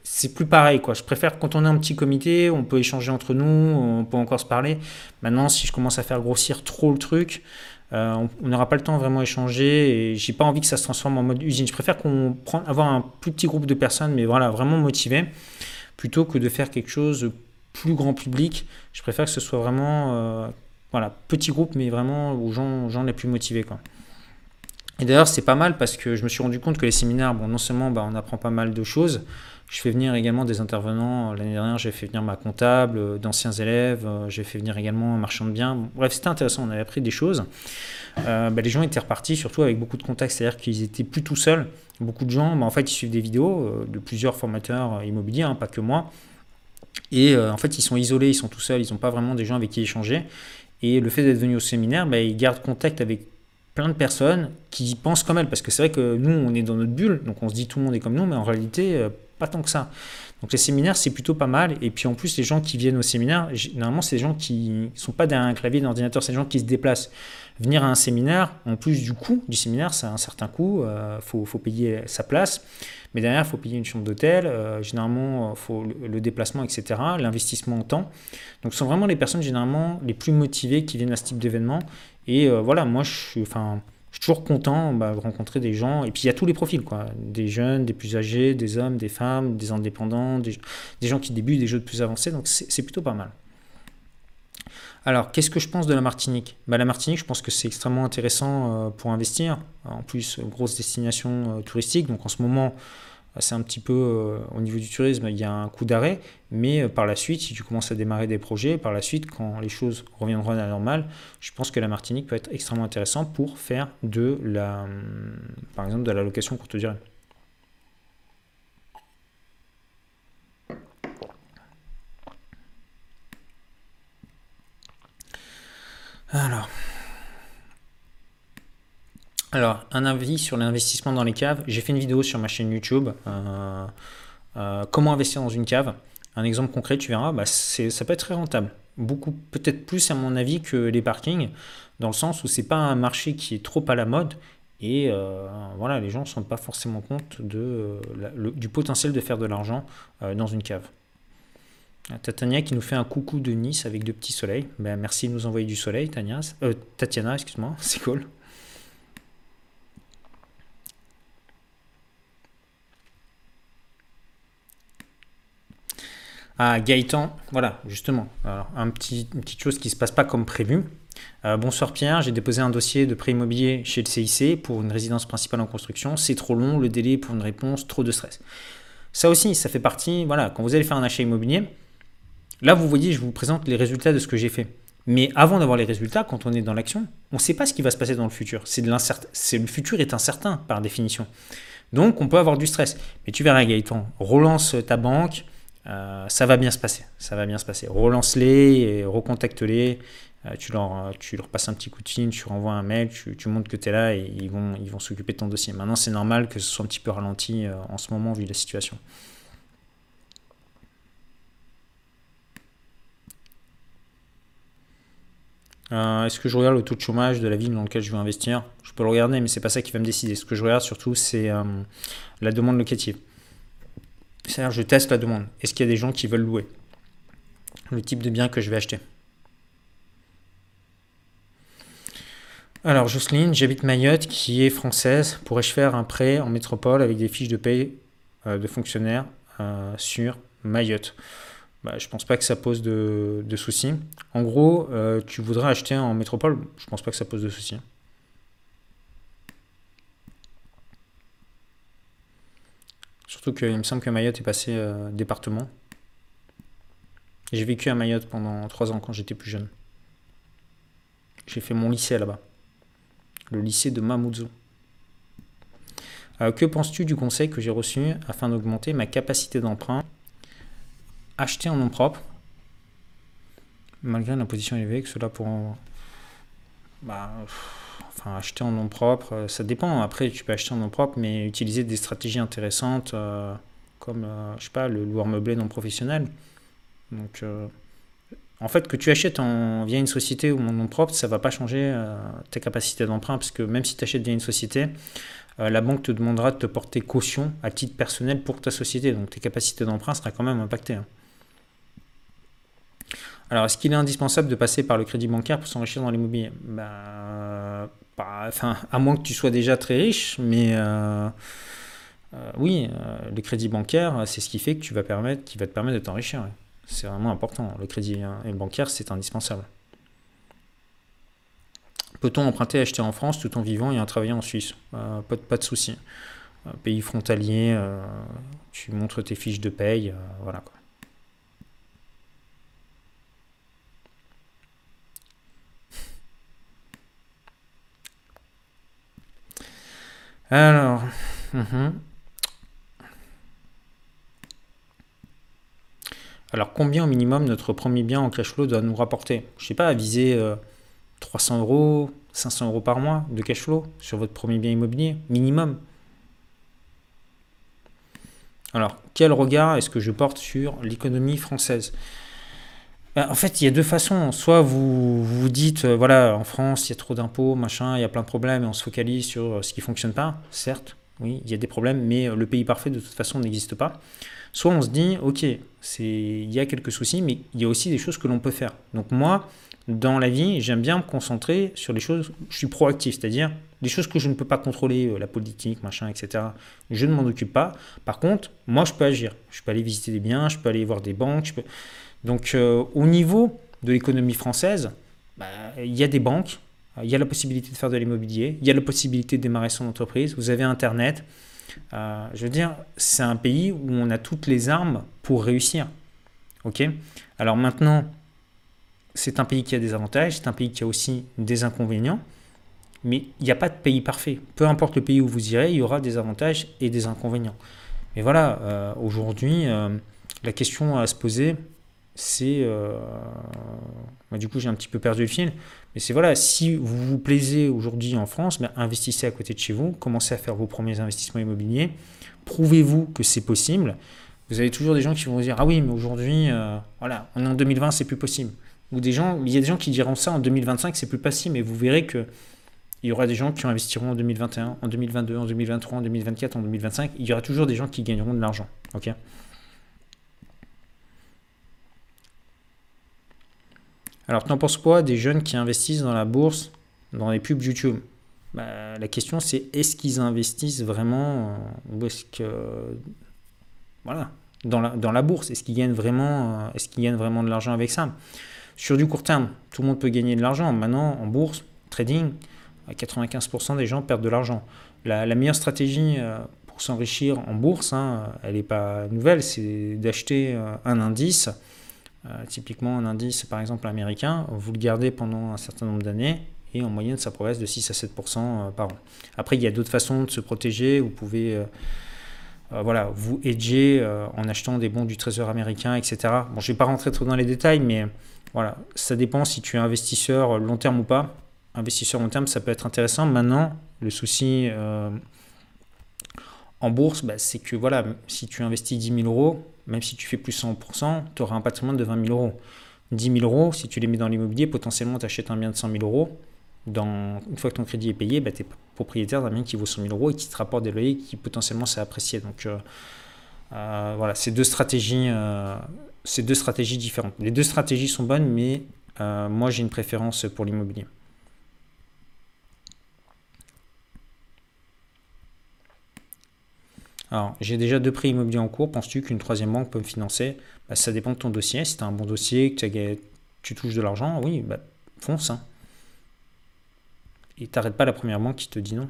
c'est plus pareil quoi. Je préfère quand on est un petit comité, on peut échanger entre nous, on peut encore se parler. Maintenant, si je commence à faire grossir trop le truc, euh, on n'aura pas le temps vraiment échanger et j'ai pas envie que ça se transforme en mode usine. Je préfère qu'on prenne avoir un plus petit groupe de personnes, mais voilà, vraiment motivés, plutôt que de faire quelque chose plus grand public. Je préfère que ce soit vraiment euh, voilà, petit groupe, mais vraiment aux gens, aux gens les plus motivés. Quoi. Et d'ailleurs, c'est pas mal parce que je me suis rendu compte que les séminaires, bon, non seulement bah, on apprend pas mal de choses, je fais venir également des intervenants. L'année dernière, j'ai fait venir ma comptable, euh, d'anciens élèves, euh, j'ai fait venir également un marchand de biens. Bref, c'était intéressant, on avait appris des choses. Euh, bah, les gens étaient repartis surtout avec beaucoup de contacts, c'est-à-dire qu'ils étaient plus tout seuls. Beaucoup de gens, bah, en fait, ils suivent des vidéos de plusieurs formateurs immobiliers, hein, pas que moi. Et en fait, ils sont isolés, ils sont tout seuls, ils n'ont pas vraiment des gens avec qui échanger. Et le fait d'être venu au séminaire, ils gardent contact avec plein de personnes qui pensent comme elles. Parce que c'est vrai que nous, on est dans notre bulle, donc on se dit tout le monde est comme nous, mais en réalité, euh, pas tant que ça. Donc les séminaires, c'est plutôt pas mal. Et puis en plus, les gens qui viennent au séminaire, généralement, c'est des gens qui ne sont pas derrière un clavier d'ordinateur, c'est des gens qui se déplacent. Venir à un séminaire, en plus du coût du séminaire, c'est un certain coût, il euh, faut, faut, payer sa place. Mais derrière, il faut payer une chambre d'hôtel, euh, généralement, faut le, le, déplacement, etc., l'investissement en temps. Donc ce sont vraiment les personnes généralement les plus motivées qui viennent à ce type d'événement. Et euh, voilà, moi, je suis, enfin, je suis toujours content bah, de rencontrer des gens. Et puis, il y a tous les profils, quoi. Des jeunes, des plus âgés, des hommes, des femmes, des indépendants, des, gens qui débutent, des jeux de plus avancés. Donc, c'est plutôt pas mal. Alors, qu'est-ce que je pense de la Martinique? Bah, La Martinique, je pense que c'est extrêmement intéressant euh, pour investir. En plus, grosse destination euh, touristique. Donc, en ce moment, c'est un petit peu euh, au niveau du tourisme, il y a un coup d'arrêt, mais euh, par la suite, si tu commences à démarrer des projets, par la suite, quand les choses reviendront à la normale, je pense que la Martinique peut être extrêmement intéressant pour faire de la, hum, par exemple, de la location courte durée. Alors. Alors, un avis sur l'investissement dans les caves. J'ai fait une vidéo sur ma chaîne YouTube. Euh, euh, comment investir dans une cave Un exemple concret, tu verras, bah, ça peut être très rentable. Beaucoup, peut-être plus à mon avis que les parkings, dans le sens où c'est pas un marché qui est trop à la mode Et voilà, les gens ne rendent pas forcément compte du potentiel de faire de l'argent dans une cave. Tatania qui nous fait un coucou de Nice avec deux petits soleils. Ben, merci de nous envoyer du soleil, Tania. Tatiana, excuse-moi, c'est cool. Ah, Gaëtan, voilà, justement, alors, un petit, une petite chose qui ne se passe pas comme prévu. Euh, bonsoir Pierre, j'ai déposé un dossier de prêt immobilier chez le CIC pour une résidence principale en construction. C'est trop long, le délai pour une réponse, trop de stress. Ça aussi, ça fait partie, voilà, quand vous allez faire un achat immobilier, là vous voyez, je vous présente les résultats de ce que j'ai fait. Mais avant d'avoir les résultats, quand on est dans l'action, on ne sait pas ce qui va se passer dans le futur. C'est de c'est le futur est incertain par définition. Donc on peut avoir du stress. Mais tu verras Gaëtan, relance ta banque, euh, ça va bien se passer. Ça va bien se passer. Relance-les et recontacte-les. Euh, tu, leur, tu leur passes un petit coup de fil, tu renvoies un mail, tu, montres que tu es là et ils vont ils vont s'occuper de ton dossier. Maintenant, c'est normal que ce soit un petit peu ralenti euh, en ce moment vu la situation. Est-ce que je regarde le taux de chômage de la ville dans laquelle je veux investir? Je peux le regarder, mais c'est pas ça qui va me décider. Ce que je regarde surtout, c'est la demande locative. C'est-à-dire, je teste la demande. Est-ce qu'il y a des gens qui veulent louer le type de bien que je vais acheter? Alors, Jocelyne, j'habite Mayotte, qui est française. Pourrais-je faire un prêt en métropole avec des fiches de paie euh, de fonctionnaires euh, sur Mayotte? Bah, Je pense pas que ça pose de, soucis. En gros, euh, tu voudrais acheter en métropole? Je pense pas que ça pose de soucis. Surtout qu'il me semble que Mayotte est passé euh, département. J'ai vécu à Mayotte pendant trois ans quand j'étais plus jeune. J'ai fait mon lycée là-bas. Le lycée de Mamoudzou. Euh, que penses-tu du conseil que j'ai reçu afin d'augmenter ma capacité d'emprunt Acheter en nom propre, malgré la position élevée, que cela pour... Bah, acheter en nom propre, euh, ça dépend. Après, tu peux acheter en nom propre, mais utiliser des stratégies intéressantes euh, comme, euh, je sais pas, le loueur meublé non professionnel. Donc, en fait, que tu achètes en, via une société ou en nom propre, ça va pas changer ta capacité d'emprunt, parce que même si tu achètes via une société, la banque te demandera de te porter caution à titre personnel pour ta société. Donc, tes capacités d'emprunt seront quand même impactées. Hein. Alors, est-ce qu'il est indispensable de passer par le crédit bancaire pour s'enrichir dans l'immobilier? Ben, enfin, à moins que tu sois déjà très riche, mais euh, euh, oui, euh, le crédit bancaire, c'est ce qui fait que tu vas permettre, qui va te permettre de t'enrichir. C'est vraiment important. Le crédit bancaire, c'est indispensable. Peut-on emprunter et acheter en France tout en vivant et en travaillant en Suisse? Pas, de, pas de souci. pays frontalier, tu montres tes fiches de paye, voilà quoi. Alors. Mhm. Alors, combien au minimum notre premier bien en cash flow doit nous rapporter? Je ne sais pas, viser 300 euh, euros, 500 euros par mois de cash flow sur votre premier bien immobilier, minimum. Alors, quel regard est-ce que je porte sur l'économie française? En fait, il y a deux façons. Soit vous vous dites, euh, voilà, en France, il y a trop d'impôts, machin, il y a plein de problèmes et on se focalise sur euh, ce qui ne fonctionne pas. Certes, oui, il y a des problèmes, mais euh, le pays parfait, de toute façon, n'existe pas. Soit on se dit, ok, il y a quelques soucis, mais il y a aussi des choses que l'on peut faire. Donc moi, dans la vie, j'aime bien me concentrer sur les choses, je suis proactif, c'est-à-dire les choses que je ne peux pas contrôler, la politique, machin, etc. Je ne m'en occupe pas. Par contre, moi, je peux agir. Je peux aller visiter des biens, je peux aller voir des banques, je peux... Donc euh, au niveau de l'économie française, bah, il y a des banques, il y a la possibilité de faire de l'immobilier, il y a la possibilité de démarrer son entreprise, vous avez Internet. Euh, je veux dire, c'est un pays où on a toutes les armes pour réussir. Ok? Alors maintenant, c'est un pays qui a des avantages, c'est un pays qui a aussi des inconvénients, mais il n'y a pas de pays parfait. Peu importe le pays où vous irez, il y aura des avantages et des inconvénients. Mais voilà, euh, aujourd'hui, la question à se poser, c'est. Euh, bah, du coup, j'ai un petit peu perdu le fil. Mais c'est voilà, si vous vous plaisez aujourd'hui en France, ben, investissez à côté de chez vous, commencez à faire vos premiers investissements immobiliers, prouvez-vous que c'est possible. Vous avez toujours des gens qui vont vous dire Ah oui, mais aujourd'hui, euh, voilà, on est en 2020, c'est plus possible. Ou des gens, il y a des gens qui diront ça en 2025, c'est plus possible, mais vous verrez que Il y aura des gens qui investiront en 2021, en 2022, en 2023, en 2024, en 2025. Il y aura toujours des gens qui gagneront de l'argent. Ok? Alors, tu en penses quoi des jeunes qui investissent dans la bourse, dans les pubs YouTube? Bah, La question, c'est est-ce qu'ils investissent vraiment ou est-ce. Voilà, dans la, bourse? Est-ce qu'ils gagnent, vraiment, qu'ils gagnent vraiment de l'argent avec ça? Sur du court terme, tout le monde peut gagner de l'argent. Maintenant, en bourse, trading, 95% des gens perdent de l'argent. La, meilleure stratégie euh, pour s'enrichir en bourse, hein, elle n'est pas nouvelle, c'est d'acheter euh, un indice euh, typiquement, un indice, par exemple américain, vous le gardez pendant un certain nombre d'années et en moyenne, ça progresse de 6 à 7% euh, par an. Après, il y a d'autres façons de se protéger. Vous pouvez euh, voilà, vous hedger en achetant des bons du Trésor américain, etc. Bon, je ne vais pas rentrer trop dans les détails, mais voilà, ça dépend si tu es investisseur long terme ou pas. Investisseur long terme, ça peut être intéressant. Maintenant, le souci en bourse, bah, c'est que voilà, si tu investis 10 000 euros, même si tu fais plus 100%, tu auras un patrimoine de 20 000 euros. 10 000 euros, si tu les mets dans l'immobilier, potentiellement tu achètes un bien de 100 000 euros. Dans, une fois que ton crédit est payé, bah, tu es propriétaire d'un bien qui vaut 100 000 euros et qui te rapporte des loyers qui potentiellement s'est apprécié. Donc euh, euh, voilà, c'est deux, euh, deux stratégies différentes. Les deux stratégies sont bonnes, mais moi j'ai une préférence pour l'immobilier. Alors, j'ai déjà deux prêts immobiliers en cours. Penses-tu qu'une troisième banque peut me financer? Bah, Ça dépend de ton dossier. Si tu as un bon dossier, que tu touches de l'argent, oui, bah, fonce. Hein. Et t'arrêtes pas la première banque qui te dit non.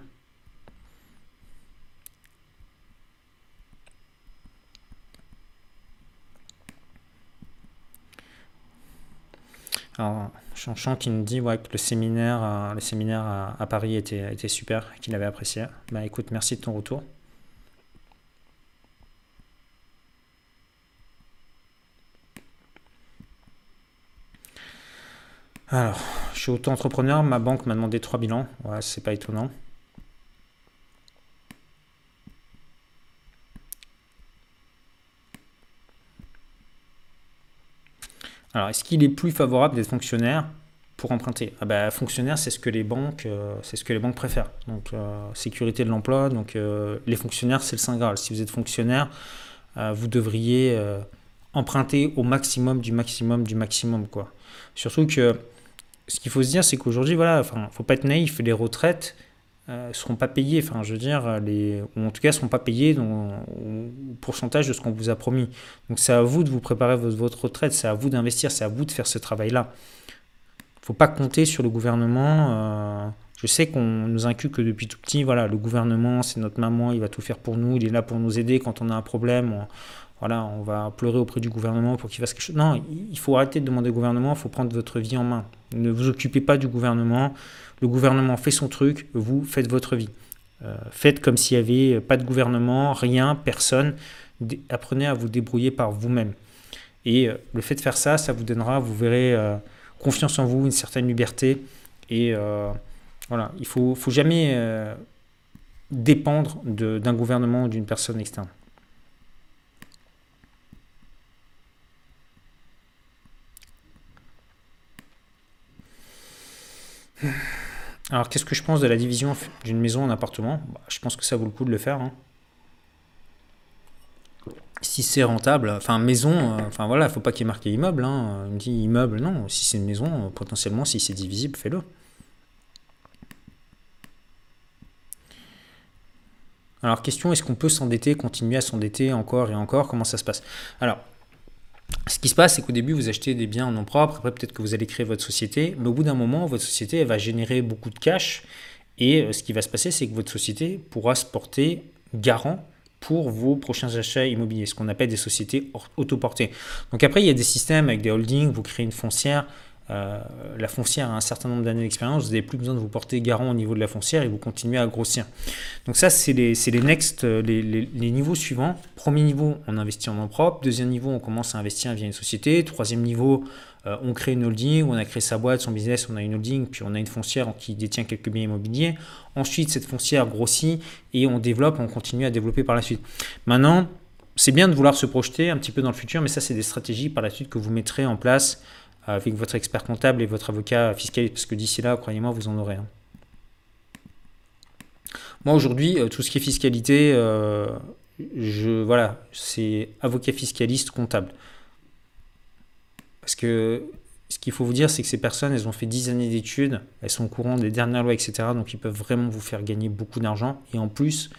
Alors, Chanchant qui nous dit ouais, que le séminaire, euh, le séminaire à, Paris était, était super, qu'il avait apprécié. Bah écoute, merci de ton retour. Alors, je suis auto-entrepreneur, ma banque m'a demandé trois bilans. Ouais, c'est pas étonnant. Alors, est-ce qu'il est plus favorable d'être fonctionnaire pour emprunter? Ah bah, Fonctionnaire, c'est ce que les banques, euh, c'est ce que les banques préfèrent. Donc, euh, sécurité de l'emploi. Donc, euh, les fonctionnaires, c'est le saint graal. Si vous êtes fonctionnaire, vous devriez emprunter au maximum du maximum du maximum, quoi. Surtout que ce qu'il faut se dire, c'est qu'aujourd'hui, voilà, enfin, faut pas être naïf, les retraites euh, seront pas payées, enfin, je veux dire, les, ou en tout cas, seront pas payées dans, au pourcentage de ce qu'on vous a promis. Donc, c'est à vous de vous préparer votre, retraite, c'est à vous d'investir, c'est à vous de faire ce travail-là. Il faut pas compter sur le gouvernement. Euh, je sais qu'on nous inculque depuis tout petit, voilà, le gouvernement, c'est notre maman, il va tout faire pour nous, il est là pour nous aider quand on a un problème voilà, on va pleurer auprès du gouvernement pour qu'il fasse quelque chose. Non, il faut arrêter de demander au gouvernement, il faut prendre votre vie en main. Ne vous occupez pas du gouvernement. Le gouvernement fait son truc, vous faites votre vie. Euh, faites comme s'il n'y avait pas de gouvernement, rien, personne. Apprenez à vous débrouiller par vous-même. Et euh, le fait de faire ça, ça vous donnera, vous verrez, euh, confiance en vous, une certaine liberté. Et voilà, il ne faut, faut jamais dépendre d'un gouvernement ou d'une personne externe. Alors, qu'est-ce que je pense de la division d'une maison en appartement? Bah, Je pense que ça vaut le coup de le faire. Hein. Si c'est rentable, enfin maison, euh, enfin voilà, faut pas qu'il y ait marqué immeuble. Hein. Me dit immeuble, non. Si c'est une maison, euh, potentiellement, si c'est divisible, fais-le. Alors, question est-ce qu'on peut s'endetter, continuer à s'endetter encore et encore? Comment ça se passe? Alors, ce qui se passe, c'est qu'au début, vous achetez des biens en nom propre, après peut-être que vous allez créer votre société, mais au bout d'un moment, votre société va générer beaucoup de cash, et euh, ce qui va se passer, c'est que votre société pourra se porter garant pour vos prochains achats immobiliers, ce qu'on appelle des sociétés autoportées. Donc après, il y a des systèmes avec des holdings, vous créez une foncière, euh, la foncière a un certain nombre d'années d'expérience, vous n'avez plus besoin de vous porter garant au niveau de la foncière et vous continuez à grossir. Donc ça, c'est les, next, euh, les, niveaux suivants. Premier niveau, on investit en propre. Deuxième niveau, on commence à investir via une société. Troisième niveau, euh, on crée une holding, on a créé sa boîte, son business, on a une holding, puis on a une foncière qui détient quelques biens immobiliers. Ensuite, cette foncière grossit et on développe, on continue à développer par la suite. Maintenant, c'est bien de vouloir se projeter un petit peu dans le futur, mais ça, c'est des stratégies par la suite que vous mettrez en place avec votre expert comptable et votre avocat fiscal, parce que d'ici là, croyez-moi, vous en aurez. Moi aujourd'hui, tout ce qui est fiscalité, je, voilà, c'est avocat fiscaliste comptable. Parce que ce qu'il faut vous dire, c'est que ces personnes, elles ont fait 10 années d'études, elles sont au courant des dernières lois, etc. Donc ils peuvent vraiment vous faire gagner beaucoup d'argent. Et en plus,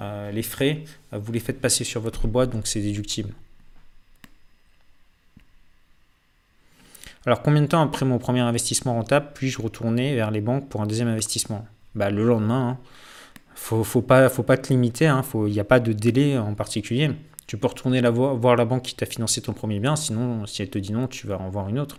euh, les frais, euh, vous les faites passer sur votre boîte, donc c'est déductible. Alors combien de temps après mon premier investissement rentable puis-je retourner vers les banques pour un deuxième investissement? Bah, Le lendemain. Hein. Faut, faut pas, te limiter. Hein. Il n'y a pas de délai en particulier. Tu peux retourner la voir la banque qui t'a financé ton premier bien. Sinon, si elle te dit non, tu vas en voir une autre.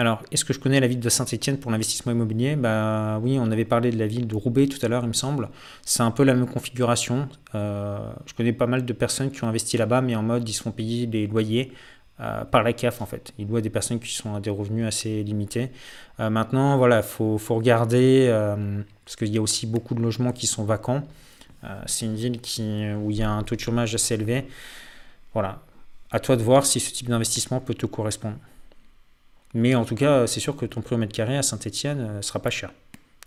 Alors, est-ce que je connais la ville de Saint-Etienne pour l'investissement immobilier? Bah oui, on avait parlé de la ville de Roubaix tout à l'heure, il me semble. C'est un peu la même configuration. Euh, je connais pas mal de personnes qui ont investi là-bas, mais en mode ils se font payer des loyers euh, par la CAF en fait. Ils doivent des personnes qui sont à des revenus assez limités. Euh, maintenant, voilà, il faut, faut, regarder, parce qu'il y a aussi beaucoup de logements qui sont vacants. c'est une ville où il y a un taux de chômage assez élevé. Voilà, à toi de voir si ce type d'investissement peut te correspondre. Mais en tout cas, c'est sûr que ton prix au mètre carré à Saint-Etienne ne euh, sera pas cher.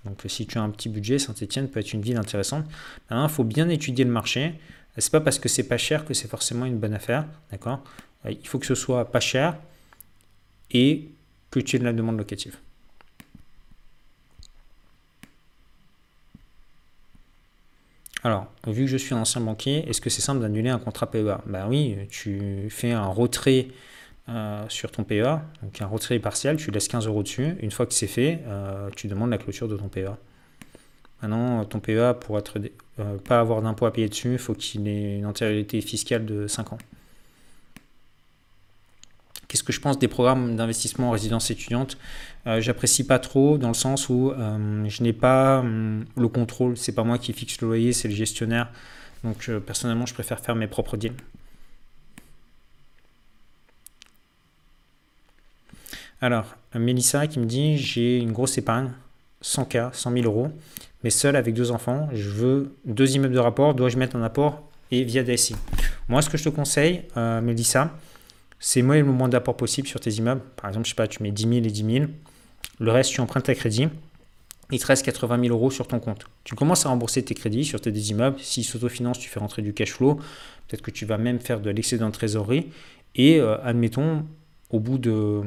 Donc si tu as un petit budget, Saint-Etienne peut être une ville intéressante. Il faut bien étudier le marché. C'est pas parce que c'est pas cher que c'est forcément une bonne affaire. D'accord? Euh, Il faut que ce soit pas cher et que tu aies de la demande locative. Alors, vu que je suis un ancien banquier, est-ce que c'est simple d'annuler un contrat PEA Ben oui, tu fais un retrait euh, sur ton PEA, donc un retrait partiel, tu laisses 15 euros dessus. Une fois que c'est fait, euh, tu demandes la clôture de ton PEA. Maintenant, ton PEA, pour être euh, pas avoir d'impôt à payer dessus, il faut qu'il ait une antériorité fiscale de 5 ans. Qu'est-ce que je pense des programmes d'investissement en résidence étudiante? J'apprécie pas trop dans le sens où je n'ai pas hum, le contrôle. C'est pas moi qui fixe le loyer, c'est le gestionnaire. Donc personnellement, je préfère faire mes propres deals. Alors, Mélissa qui me dit j'ai une grosse épargne, 100K, 100 000 euros, mais seul avec deux enfants, je veux deux immeubles de rapport, dois-je mettre un apport et via DSI Moi, ce que je te conseille, euh, Mélissa, c'est moi le moins d'apport possible sur tes immeubles. Par exemple, je sais pas, tu mets 10 000 et 10 000, le reste, tu empruntes à crédit. Il te reste 80 000 euros sur ton compte. Tu commences à rembourser tes crédits sur tes immeubles. S'ils s'autofinancent, tu fais rentrer du cash flow. Peut-être que tu vas même faire de l'excédent de trésorerie. Et euh, admettons, au bout de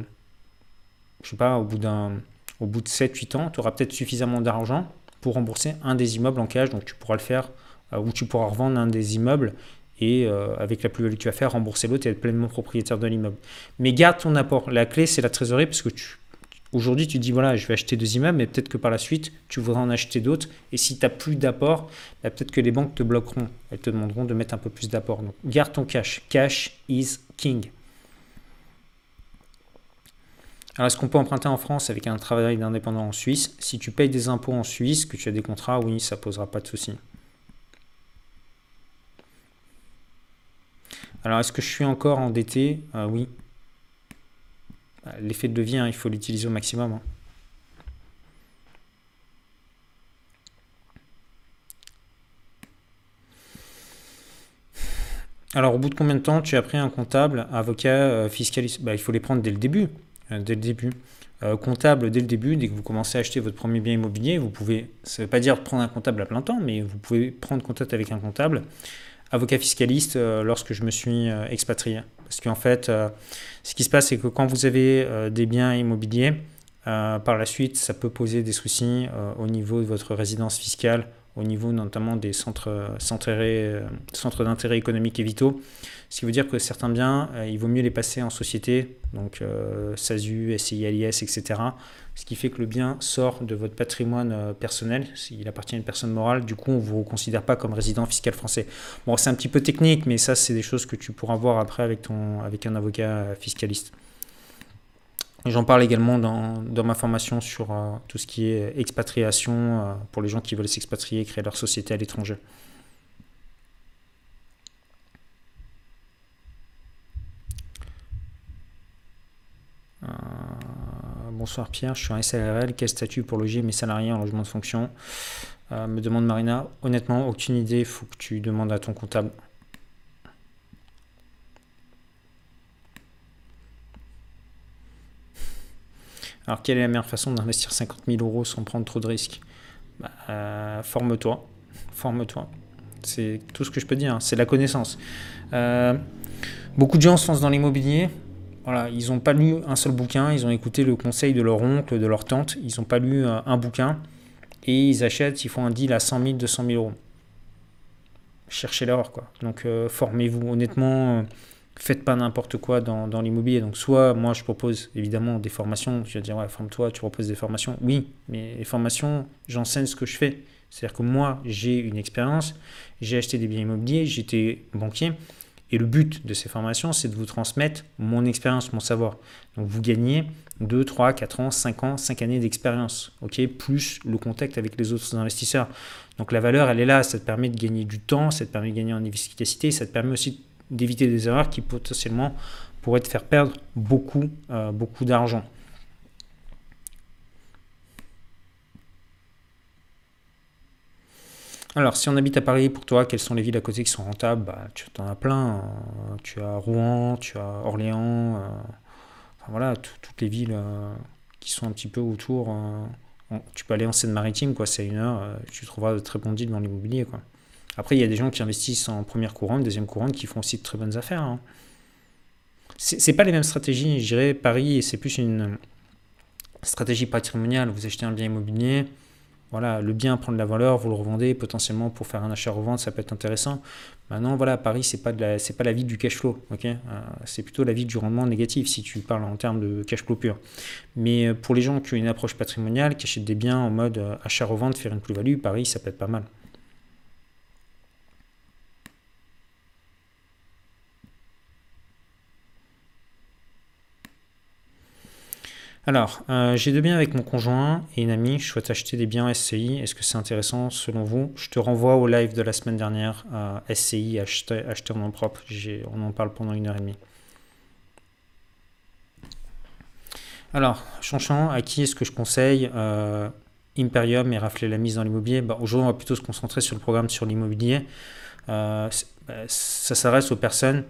je sais pas, au bout de 7-8 ans, tu auras peut-être suffisamment d'argent pour rembourser un des immeubles en cash. Donc tu pourras le faire euh, ou tu pourras revendre un des immeubles et euh, avec la plus-value que tu vas faire, rembourser l'autre et être pleinement propriétaire de l'immeuble. Mais garde ton apport. La clé, c'est la trésorerie parce que aujourd'hui, tu dis voilà, je vais acheter deux immeubles, mais peut-être que par la suite, tu voudras en acheter d'autres. Et si tu n'as plus d'apport, bah, peut-être que les banques te bloqueront. Elles te demanderont de mettre un peu plus d'apport. Donc garde ton cash. Cash is king. Alors, est-ce qu'on peut emprunter en France avec un travail d'indépendant en Suisse? Si tu payes des impôts en Suisse, que tu as des contrats, oui, ça posera pas de souci. Alors, est-ce que je suis encore endetté? Euh, Oui. L'effet de levier, hein, il faut l'utiliser au maximum. Hein. Alors, au bout de combien de temps tu as pris un comptable, avocat, euh, fiscaliste? Bah, Il faut les prendre dès le début. Euh, dès le début. Euh, comptable dès le début, dès que vous commencez à acheter votre premier bien immobilier, vous pouvez, ça ne veut pas dire prendre un comptable à plein temps, mais vous pouvez prendre contact avec un comptable, avocat fiscaliste, euh, lorsque je me suis expatrié. Parce qu'en fait, ce qui se passe, c'est que quand vous avez des biens immobiliers, par la suite, ça peut poser des soucis au niveau de votre résidence fiscale, au niveau notamment des centres, centres d'intérêt économique et vitaux. Ce qui veut dire que certains biens, euh, il vaut mieux les passer en société, donc euh, SASU, SCI, LIS, etc. Ce qui fait que le bien sort de votre patrimoine euh, personnel, s'il appartient à une personne morale, du coup on ne vous considère pas comme résident fiscal français. Bon, c'est un petit peu technique, mais ça c'est des choses que tu pourras voir après avec, ton, avec un avocat fiscaliste. J'en parle également dans, ma formation sur tout ce qui est expatriation pour les gens qui veulent s'expatrier, créer leur société à l'étranger. Euh, bonsoir Pierre, je suis un SLRL. Quel statut pour loger mes salariés en logement de fonction? Euh, Me demande Marina. Honnêtement, aucune idée. Il faut que tu demandes à ton comptable. Alors, quelle est la meilleure façon d'investir 50 000 euros sans prendre trop de risques bah, euh, Forme-toi. Forme-toi. C'est tout ce que je peux dire. Hein. C'est la connaissance. Euh, beaucoup de gens se lancent dans l'immobilier. Voilà, ils n'ont pas lu un seul bouquin. Ils ont écouté le conseil de leur oncle, de leur tante. Ils n'ont pas lu euh, un bouquin. Et ils achètent, ils font un deal à 100 000, 200 000 euros. Cherchez l'erreur, quoi. Donc, formez-vous. Honnêtement faites pas n'importe quoi dans, dans l'immobilier. Donc, soit moi, je propose évidemment des formations. Tu vas dire, ouais, forme-toi, tu proposes des formations. Oui, mais les formations, j'enseigne ce que je fais. C'est-à-dire que moi, j'ai une expérience, j'ai acheté des biens immobiliers, j'étais banquier. Et le but de ces formations, c'est de vous transmettre mon expérience, mon savoir. Donc, vous gagnez 2, 3, 4 ans, 5 ans, 5 années d'expérience, ok plus le contact avec les autres investisseurs. Donc, la valeur, elle est là. Ça te permet de gagner du temps, ça te permet de gagner en efficacité, ça te permet aussi d'éviter des erreurs qui potentiellement pourraient te faire perdre beaucoup, euh, beaucoup d'argent. Alors, si on habite à Paris, pour toi, quelles sont les villes à côté qui sont rentables? Bah, Tu en as plein. Hein. tu as Rouen, tu as Orléans, euh, voilà, toutes les villes euh, qui sont un petit peu autour. tu peux aller en Seine-Maritime, quoi, c'est une heure, tu trouveras de très bons deals dans l'immobilier. Quoi. Après, il y a des gens qui investissent en première couronne, deuxième couronne, qui font aussi de très bonnes affaires. Hein. C'est pas les mêmes stratégies, je dirais. Paris, c'est plus une stratégie patrimoniale. Vous achetez un bien immobilier, voilà, le bien prend de la valeur, vous le revendez potentiellement pour faire un achat-revente, ça peut être intéressant. Maintenant, voilà, Paris, c'est pas c'est pas la vie du cash flow, ok? Euh, C'est plutôt la vie du rendement négatif si tu parles en termes de cash flow pur. Mais euh, pour les gens qui ont une approche patrimoniale, qui achètent des biens en mode euh, achat-revente, faire une plus-value, Paris, ça peut être pas mal. Alors, euh, j'ai deux biens avec mon conjoint et une amie. Je souhaite acheter des biens SCI. Est-ce que c'est intéressant selon vous? Je te renvoie au live de la semaine dernière, à SCI, acheter, en nom propre. On en parle pendant une heure et demie. Alors, Chanchan, à qui est-ce que je conseille? Euh, Imperium et rafler la mise dans l'immobilier bah, Aujourd'hui, on va plutôt se concentrer sur le programme sur l'immobilier. Euh, bah, ça s'adresse aux personnes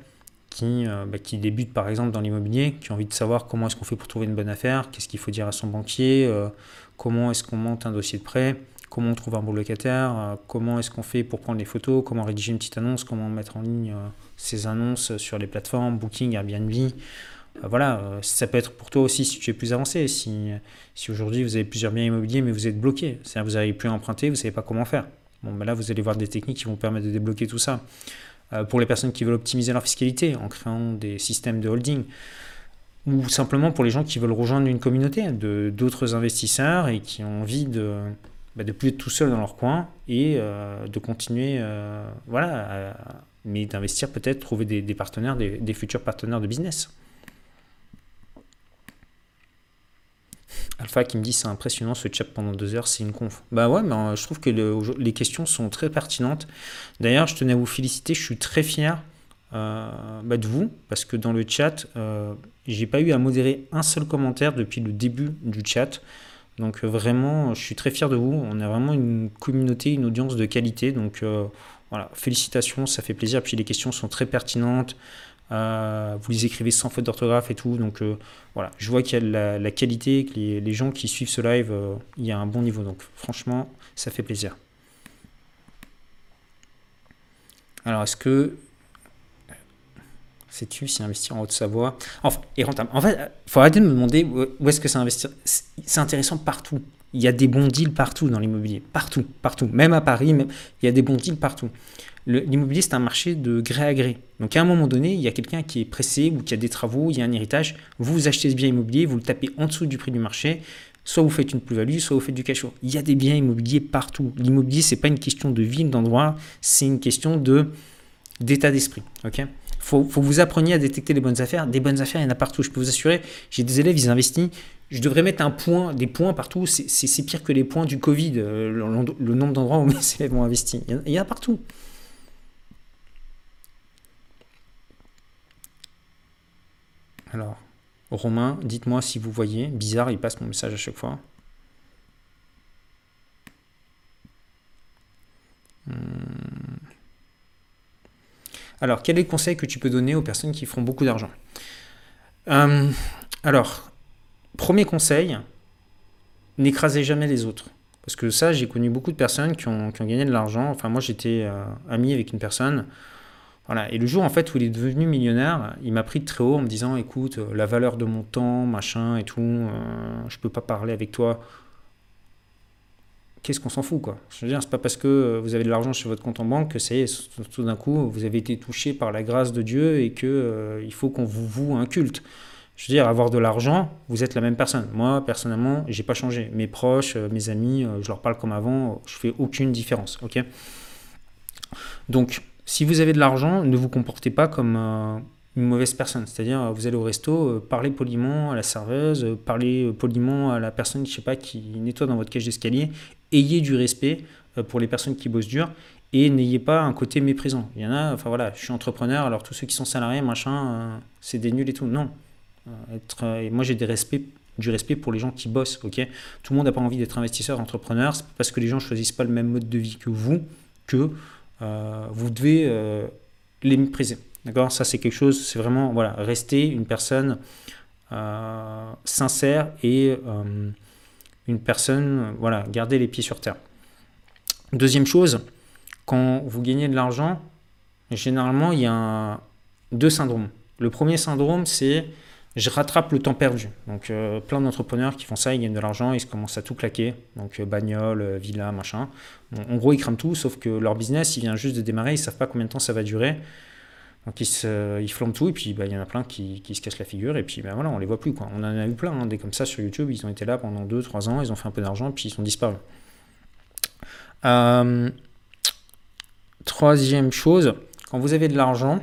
qui, euh, bah, qui débutent par exemple dans l'immobilier, qui ont envie de savoir comment est-ce qu'on fait pour trouver une bonne affaire, qu'est-ce qu'il faut dire à son banquier, euh, comment est-ce qu'on monte un dossier de prêt, comment on trouve un bon locataire, euh, comment est-ce qu'on fait pour prendre les photos, comment rédiger une petite annonce, comment mettre en ligne ces annonces sur les plateformes, Booking, Airbnb. voilà, ça peut être pour toi aussi si tu es plus avancé, si, si aujourd'hui vous avez plusieurs biens immobiliers mais vous êtes bloqué, c'est-à-dire vous n'arrivez plus à emprunter, vous ne savez pas comment faire. Bon, ben là, vous allez voir des techniques qui vont permettre de débloquer tout ça. Euh, pour les personnes qui veulent optimiser leur fiscalité en créant des systèmes de holding. Ou simplement pour les gens qui veulent rejoindre une communauté de d'autres investisseurs et qui ont envie de bah, de plus être tout seul dans leur coin et euh, de continuer euh, voilà mais d'investir peut-être trouver des, partenaires des, futurs partenaires de business Alpha qui me dit c'est impressionnant ce chat pendant deux heures, c'est une conf. Bah ouais, euh, je trouve que les questions sont très pertinentes. D'ailleurs, je tenais à vous féliciter, je suis très fier euh, bah, de vous, parce que dans le chat, euh, j'ai pas eu à modérer un seul commentaire depuis le début du chat. Donc vraiment, je suis très fier de vous. On a vraiment une communauté, une audience de qualité. Donc voilà, félicitations, ça fait plaisir. Puis les questions sont très pertinentes. Euh, vous les écrivez sans faute d'orthographe et tout. Donc euh, voilà, je vois qu'il y a la, qualité, que les, gens qui suivent ce live, euh, il y a un bon niveau. Donc franchement, ça fait plaisir. Alors est-ce que sais-tu si investir en Haute-Savoie? Enfin, est rentable En fait, il faut arrêter de me demander où est-ce que c'est investir. C'est intéressant partout. Il y a des bons deals partout dans l'immobilier. Partout, partout. Même à Paris, il y a des bons deals partout l'immobilier, c'est un marché de gré à gré. Donc à un moment donné, il y a quelqu'un qui est pressé ou qui a des travaux, il y a un héritage, vous achetez ce bien immobilier, vous le tapez en dessous du prix du marché, soit vous faites une plus-value, soit vous faites du cash flow. Il y a des biens immobiliers partout. L'immobilier, c'est pas une question de ville, d'endroit, c'est une question de d'état d'esprit. Ok? Faut, faut que vous appreniez à détecter les bonnes affaires. Des bonnes affaires, il y en a partout. Je peux vous assurer, j'ai des élèves, ils investissent. Je devrais mettre un point, des points partout. C'est pire que les points du Covid, euh, le, nombre d'endroits où mes élèves ont investi. il y en a partout. Alors, Romain, dites-moi si vous voyez. Bizarre, il passe mon message à chaque fois. Hmm. Alors, quel est le conseil que tu peux donner aux personnes qui feront beaucoup d'argent? Euh, Alors, premier conseil, n'écrasez jamais les autres. Parce que ça, j'ai connu beaucoup de personnes qui ont, gagné de l'argent. Enfin, moi, j'étais euh, ami avec une personne. Voilà. Et le jour, en fait, où il est devenu millionnaire, il m'a pris de très haut en me disant Écoute, euh, la valeur de mon temps, machin et tout, euh, je peux pas parler avec toi. Qu'est-ce qu'on s'en fout, quoi? Je veux dire, c'est pas parce que vous avez de l'argent sur votre compte en banque que c'est tout d'un coup, vous avez été touché par la grâce de Dieu et que il faut qu'on vous voue un culte. Je veux dire, avoir de l'argent, vous êtes la même personne. Moi, personnellement, j'ai pas changé. Mes proches, euh, mes amis, euh, je leur parle comme avant, je fais aucune différence. Ok? Donc, si vous avez de l'argent, ne vous comportez pas comme euh, une mauvaise personne. C'est-à-dire, vous allez au resto, parlez poliment à la serveuse, parlez poliment à la personne, je sais pas, qui nettoie dans votre cage d'escalier. Ayez du respect pour les personnes qui bossent dur et n'ayez pas un côté méprisant. Il y en a, enfin voilà, je suis entrepreneur, alors tous ceux qui sont salariés, machin, c'est des nuls et tout. Non, euh, être, moi, j'ai du respect pour les gens qui bossent. ok Tout le monde n'a pas envie d'être investisseur, entrepreneur. C'est parce que les gens choisissent pas le même mode de vie que vous que euh, vous devez euh, les mépriser. D'accord? Ça, c'est quelque chose, c'est vraiment, voilà, rester une personne sincère et une personne, voilà, garder les pieds sur terre. Deuxième chose, quand vous gagnez de l'argent, généralement, il y a deux syndromes. Le premier syndrome, c'est je rattrape le temps perdu. Donc euh, plein d'entrepreneurs qui font ça, ils gagnent de l'argent, ils commencent à tout claquer. Donc euh, bagnole, euh, villa, machin. en gros, ils crament tout, sauf que leur business, il vient juste de démarrer, ils savent pas combien de temps ça va durer. Donc ils, se, flambent tout, et puis bah, il y en a plein qui, se cassent la figure, et puis ben voilà, on les voit plus. On en a eu plein, hein, des comme ça sur YouTube, ils ont été là pendant 2-3 ans, ils ont fait un peu d'argent, puis ils sont disparus. troisième chose, quand vous avez de l'argent,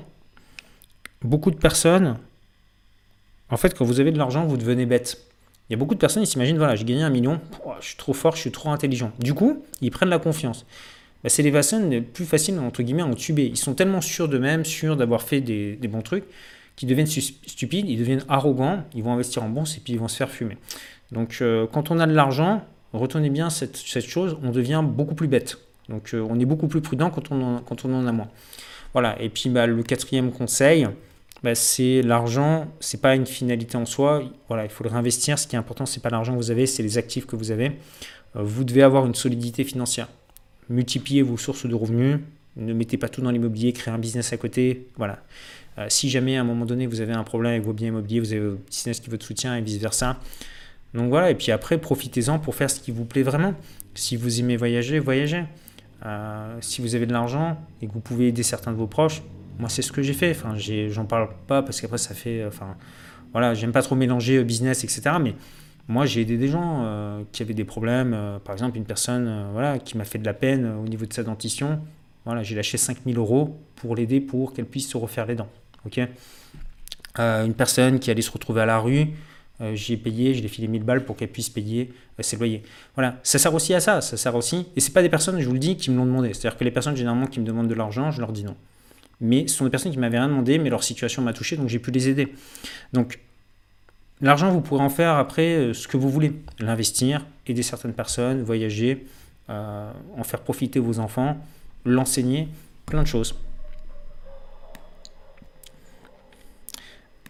beaucoup de personnes en fait, quand vous avez de l'argent, vous devenez bête. Il y a beaucoup de personnes qui s'imaginent, voilà, j'ai gagné un million, je suis trop fort, je suis trop intelligent. Du coup, ils prennent la confiance. Bah, c'est les personnes les plus faciles, entre guillemets, à entuber. Ils sont tellement sûrs d'eux-mêmes, sûrs d'avoir fait des, bons trucs, qu'ils deviennent stupides, ils deviennent arrogants, ils vont investir en bourse et puis ils vont se faire fumer. Donc, euh, quand on a de l'argent, retenez bien cette, chose, on devient beaucoup plus bête. Donc, euh, on est beaucoup plus prudent quand on en, a moins. Voilà, et puis bah, le quatrième conseil, bah, c'est l'argent, c'est pas une finalité en soi. Voilà, il faut le réinvestir. Ce qui est important, c'est pas l'argent que vous avez, c'est les actifs que vous avez. Euh, vous devez avoir une solidité financière. Multipliez vos sources de revenus. Ne mettez pas tout dans l'immobilier, créez un business à côté. Voilà. Euh, si jamais à un moment donné vous avez un problème avec vos biens immobiliers, vous avez un business qui vous soutient et vice versa. Donc voilà. Et puis après, profitez-en pour faire ce qui vous plaît vraiment. Si vous aimez voyager, voyagez. Euh, si vous avez de l'argent et que vous pouvez aider certains de vos proches, moi, c'est ce que j'ai fait. Enfin, j'en parle pas parce qu'après, ça fait. Enfin, voilà, j'aime pas trop mélanger euh, business, etc. Mais moi, j'ai aidé des gens euh, qui avaient des problèmes. Euh, par exemple, une personne voilà, qui m'a fait de la peine au niveau de sa dentition. Voilà, j'ai lâché 5000 euros pour l'aider pour qu'elle puisse se refaire les dents. Ok? Une personne qui allait se retrouver à la rue, j'ai payé, je lui ai filé 1000 balles pour qu'elle puisse payer ses loyers. Voilà, ça sert aussi à ça, ça sert aussi. Et c'est pas des personnes, je vous le dis, qui me l'ont demandé. C'est-à-dire que les personnes généralement qui me demandent de l'argent, je leur dis non mais ce sont des personnes qui m'avaient rien demandé, mais leur situation m'a touché, donc j'ai pu les aider. Donc, l'argent, vous pourrez en faire après euh, ce que vous voulez. L'investir, aider certaines personnes, voyager, euh, en faire profiter vos enfants, l'enseigner, plein de choses.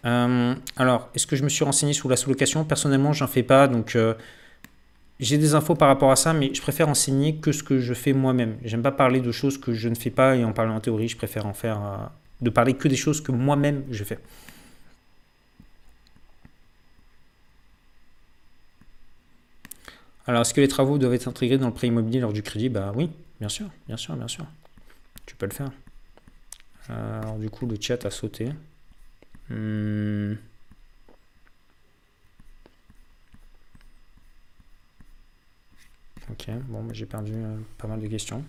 Euh, alors, est-ce que je me suis renseigné sur la sous-location? Personnellement, j'en fais pas, donc j'ai des infos par rapport à ça, mais je préfère enseigner que ce que je fais moi-même. J'aime pas parler de choses que je ne fais pas et en parler en théorie, je préfère en faire, euh, de parler que des choses que moi-même je fais. Alors, est-ce que les travaux doivent être intégrés dans le prêt immobilier lors du crédit? Bah oui, bien sûr, bien sûr, bien sûr. Tu peux le faire. Euh, alors, du coup, le chat a sauté. Hmm. Ok, bon, j'ai perdu euh, pas mal de questions.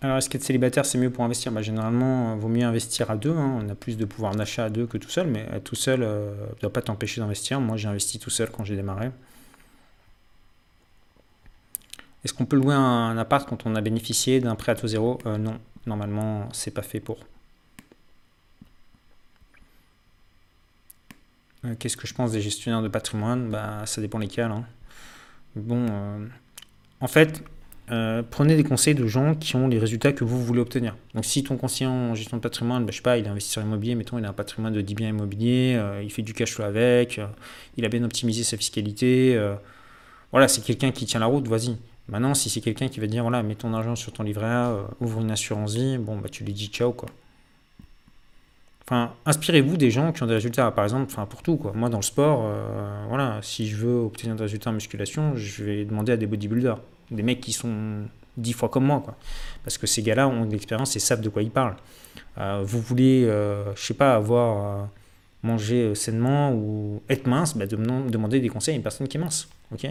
Alors, est-ce qu'être célibataire, c'est mieux pour investir? Bah, Généralement, il euh, vaut mieux investir à deux. Hein. On a plus de pouvoir d'achat à deux que tout seul, mais tout seul ne euh, doit pas t'empêcher d'investir. Moi, j'ai investi tout seul quand j'ai démarré. Est-ce qu'on peut louer un, appart quand on a bénéficié d'un prêt à taux zéro? Non, normalement, c'est pas fait pour. Qu'est-ce que je pense des gestionnaires de patrimoine? Bah, Ça dépend lesquels. Hein. Bon, euh, en fait, euh, prenez des conseils de gens qui ont les résultats que vous voulez obtenir. Donc si ton conseiller en gestion de patrimoine, bah, je sais pas, il est investisseur immobilier, mettons, il a un patrimoine de 10 biens immobiliers, euh, il fait du cash flow avec, euh, il a bien optimisé sa fiscalité, voilà, c'est quelqu'un qui tient la route, vas-y. Maintenant, si c'est quelqu'un qui va dire, voilà, mets ton argent sur ton livret A, ouvre une assurance vie, bon, bah tu lui dis ciao, quoi. Enfin, inspirez-vous des gens qui ont des résultats. Par exemple, enfin pour tout quoi. Moi dans le sport, voilà, si je veux obtenir des résultats en musculation, je vais demander à des bodybuilders des mecs qui sont dix fois comme moi, quoi. Parce que ces gars-là ont de l'expérience et savent de quoi ils parlent. Euh, vous voulez, euh, je sais pas, avoir euh, mangé sainement ou être mince, bah, demandez des conseils à une personne qui est mince, ok?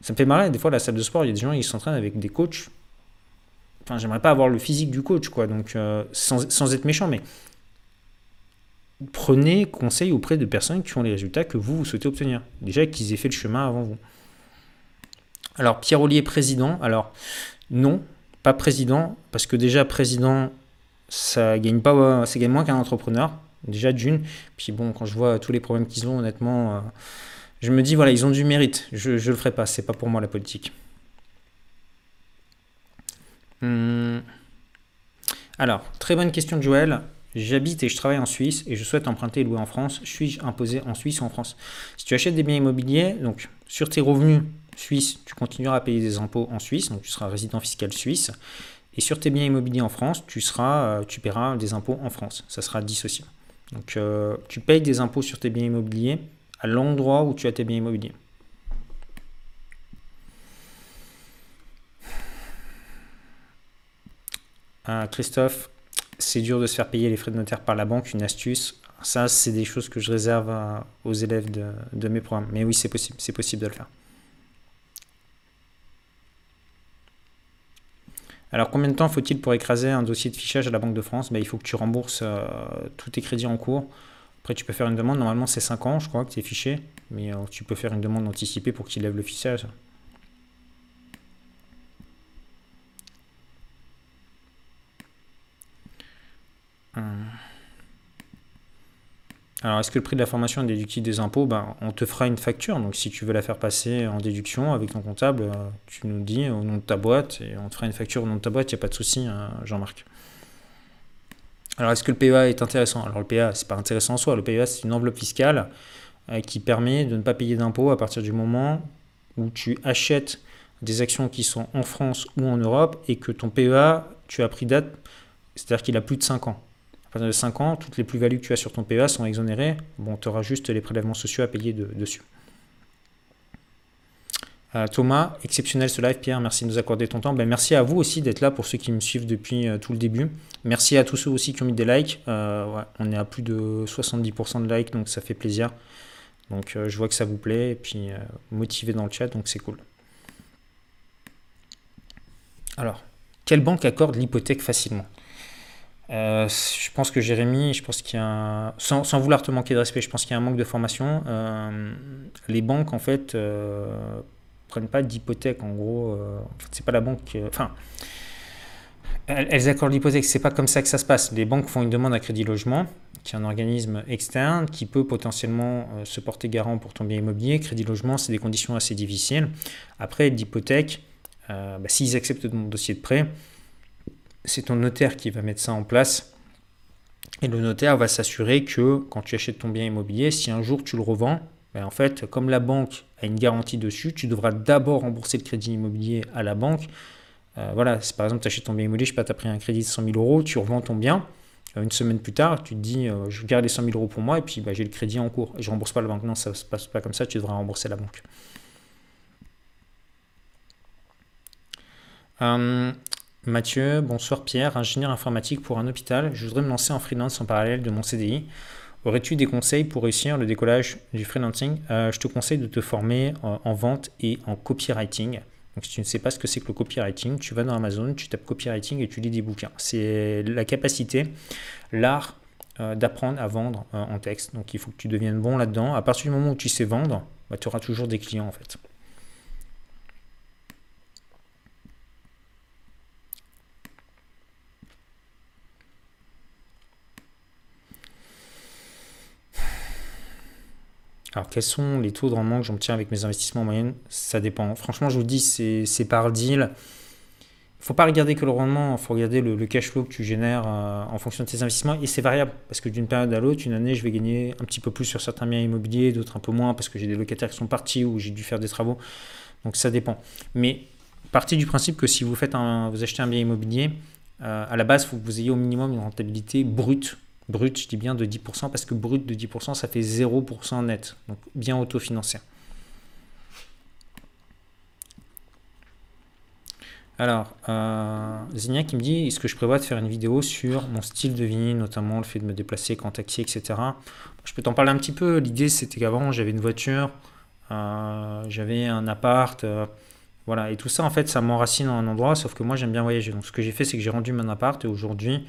Ça me fait marrer, des fois, la salle de sport, il y a des gens qui s'entraînent avec des coachs. Enfin, j'aimerais pas avoir le physique du coach, quoi, donc sans, sans être méchant, mais prenez conseil auprès de personnes qui ont les résultats que vous, vous souhaitez obtenir. Déjà qu'ils aient fait le chemin avant vous. Alors, Pierre Ollier, président. Alors, non, pas président, parce que déjà, président, ça gagne, pas, ça gagne moins qu'un entrepreneur, déjà d'une. Puis bon, quand je vois tous les problèmes qu'ils ont, honnêtement, euh, je me dis, voilà, ils ont du mérite. Je ne le ferai pas, c'est pas pour moi la politique. Hmm. Alors, très bonne question de Joël. J'habite et je travaille en Suisse et je souhaite emprunter et louer en France. Suis-je imposé en Suisse ou en France? Si tu achètes des biens immobiliers, donc sur tes revenus suisse, tu continueras à payer des impôts en Suisse, donc tu seras résident fiscal suisse. Et sur tes biens immobiliers en France, tu, seras, euh, tu paieras des impôts en France. Ça sera dissocié. Donc euh, tu payes des impôts sur tes biens immobiliers à l'endroit où tu as tes biens immobiliers. Euh, Christophe, c'est dur de se faire payer les frais de notaire par la banque, une astuce. Ça, c'est des choses que je réserve aux élèves de, de mes programmes. Mais oui, c'est possible, c'est possible de le faire. Alors combien de temps faut-il pour écraser un dossier de fichage à la Banque de France? Ben, Il faut que tu rembourses euh, tous tes crédits en cours. Après tu peux faire une demande, normalement c'est 5 ans je crois que tu es fiché, mais euh, tu peux faire une demande anticipée pour qu'il lève le fichage. Alors, est-ce que le prix de la formation est déductible des impôts? Ben, On te fera une facture. Donc, si tu veux la faire passer en déduction avec ton comptable, euh, tu nous dis au nom de ta boîte et on te fera une facture au nom de ta boîte. Il n'y a pas de souci, hein, Jean-Marc. Alors, est-ce que le PEA est intéressant? Alors, le PEA, c'est pas intéressant en soi. Le PEA, c'est une enveloppe fiscale euh, qui permet de ne pas payer d'impôts à partir du moment où tu achètes des actions qui sont en France ou en Europe et que ton PEA, tu as pris date, c'est-à-dire qu'il a plus de 5 ans. À partir de 5 ans, toutes les plus-values que tu as sur ton PEA sont exonérées. Bon, tu auras juste les prélèvements sociaux à payer dessus. Euh, Thomas, exceptionnel ce live. Pierre, merci de nous accorder ton temps. Ben, merci à vous aussi d'être là pour ceux qui me suivent depuis euh, tout le début. Merci à tous ceux aussi qui ont mis des likes. Euh, on est à plus de 70% de likes, donc ça fait plaisir. Donc je vois que ça vous plaît et puis motivé dans le chat, donc c'est cool. Alors, quelle banque accorde l'hypothèque facilement? Euh, je pense que Jérémy, je pense qu'il y a, sans, vouloir te manquer de respect, je pense qu'il y a un manque de formation. Euh, les banques, en fait, euh, prennent pas d'hypothèque. En gros, euh, en fait, c'est pas la banque. Enfin, elles, elles, accordent l'hypothèque. C'est pas comme ça que ça se passe. Les banques font une demande à crédit logement, qui est un organisme externe qui peut potentiellement se porter garant pour ton bien immobilier. Crédit logement, c'est des conditions assez difficiles. Après, l'hypothèque, bah, s'ils acceptent ton dossier de prêt c'est ton notaire qui va mettre ça en place. Et le notaire va s'assurer que quand tu achètes ton bien immobilier, si un jour tu le revends, ben en fait, comme la banque a une garantie dessus, tu devras d'abord rembourser le crédit immobilier à la banque. Euh, voilà, si par exemple tu achètes ton bien immobilier, je sais pas, tu as pris un crédit de 100 000 euros, tu revends ton bien, euh, une semaine plus tard, tu te dis, euh, je garde les 100 000 euros pour moi et puis bah, j'ai le crédit en cours. Et je rembourse pas la banque. Non, ça ne se passe pas comme ça, tu devras rembourser la banque. Mathieu, bonsoir Pierre, ingénieur informatique pour un hôpital. Je voudrais me lancer en freelance en parallèle de mon CDI. Aurais-tu des conseils pour réussir le décollage du freelancing? Euh, Je te conseille de te former en, vente et en copywriting. Donc, si tu ne sais pas ce que c'est que le copywriting, tu vas dans Amazon, tu tapes copywriting et tu lis des bouquins. C'est la capacité, l'art euh, d'apprendre à vendre euh, en texte. Donc, il faut que tu deviennes bon là-dedans. À partir du moment où tu sais vendre, bah, tu auras toujours des clients en fait. Alors, quels sont les taux de rendement que j'obtiens avec mes investissements en moyenne? Ça dépend. Franchement, je vous dis, c'est par deal. Il ne faut pas regarder que le rendement, il faut regarder le, cash flow que tu génères euh, en fonction de tes investissements. Et c'est variable, parce que d'une période à l'autre, une année, je vais gagner un petit peu plus sur certains biens immobiliers, d'autres un peu moins, parce que j'ai des locataires qui sont partis ou j'ai dû faire des travaux. Donc ça dépend. Mais partez du principe que si vous, faites un, vous achetez un bien immobilier, euh, à la base, il faut que vous ayez au minimum une rentabilité brute. Brute, je dis bien de 10%, parce que brute de 10%, ça fait 0% net. Donc bien autofinancé. Alors, euh, qui me dit est-ce que je prévois de faire une vidéo sur mon style de vie, notamment le fait de me déplacer quand taxi, etc. Je peux t'en parler un petit peu. L'idée, c'était qu'avant, j'avais une voiture, euh, j'avais un appart. Euh, voilà, et tout ça, en fait, ça m'enracine dans un endroit, sauf que moi, j'aime bien voyager. Donc, ce que j'ai fait, c'est que j'ai rendu mon appart et aujourd'hui,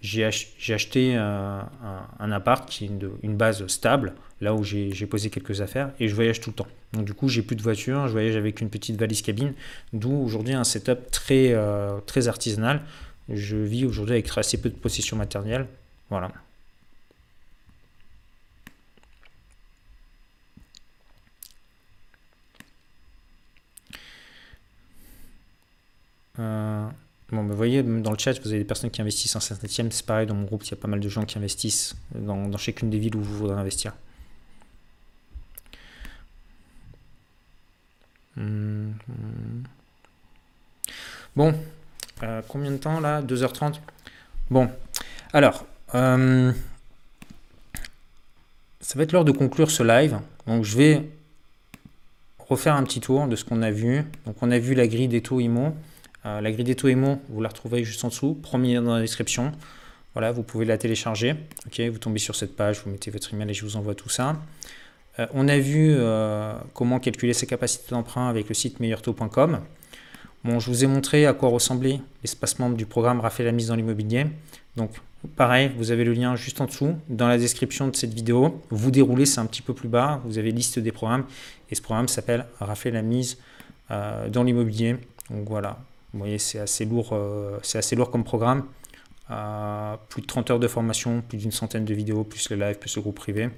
j'ai acheté un, appart qui est une, base stable, là où j'ai posé quelques affaires, et je voyage tout le temps. Donc du coup, j'ai plus de voiture, je voyage avec une petite valise cabine, d'où aujourd'hui un setup très, euh, très artisanal. Je vis aujourd'hui avec assez peu de possession matérielle. Voilà. Euh, Bon, vous voyez, dans le chat, vous avez des personnes qui investissent en Saint-Etienne. C'est pareil, dans mon groupe, il y a pas mal de gens qui investissent dans, chacune des villes où vous voudrez investir. Hum, hum. Bon, euh, combien de temps là? 2h30 Bon, alors, euh, ça va être l'heure de conclure ce live. Donc, je vais refaire un petit tour de ce qu'on a vu. Donc, on a vu la grille des taux IMO. Euh, la grille des taux EMO, vous la retrouverez juste en dessous, premier lien dans la description. Voilà, vous pouvez la télécharger. Vous tombez sur cette page, vous mettez votre email et je vous envoie tout ça. Euh, on a vu euh, comment calculer ses capacités d'emprunt avec le site meilleurtaux.com. Bon, je vous ai montré à quoi ressemblait l'espace membre du programme Raphaël la mise dans l'immobilier. Donc, pareil, vous avez le lien juste en dessous dans la description de cette vidéo. Vous déroulez, c'est un petit peu plus bas. Vous avez liste des programmes et ce programme s'appelle Raphaël la mise dans l'immobilier. Donc voilà, vous voyez, c'est assez, lourd, euh, c'est assez lourd comme programme. Euh, plus de 30 heures de formation, plus d'une centaine de vidéos, plus le live, plus le groupe privé.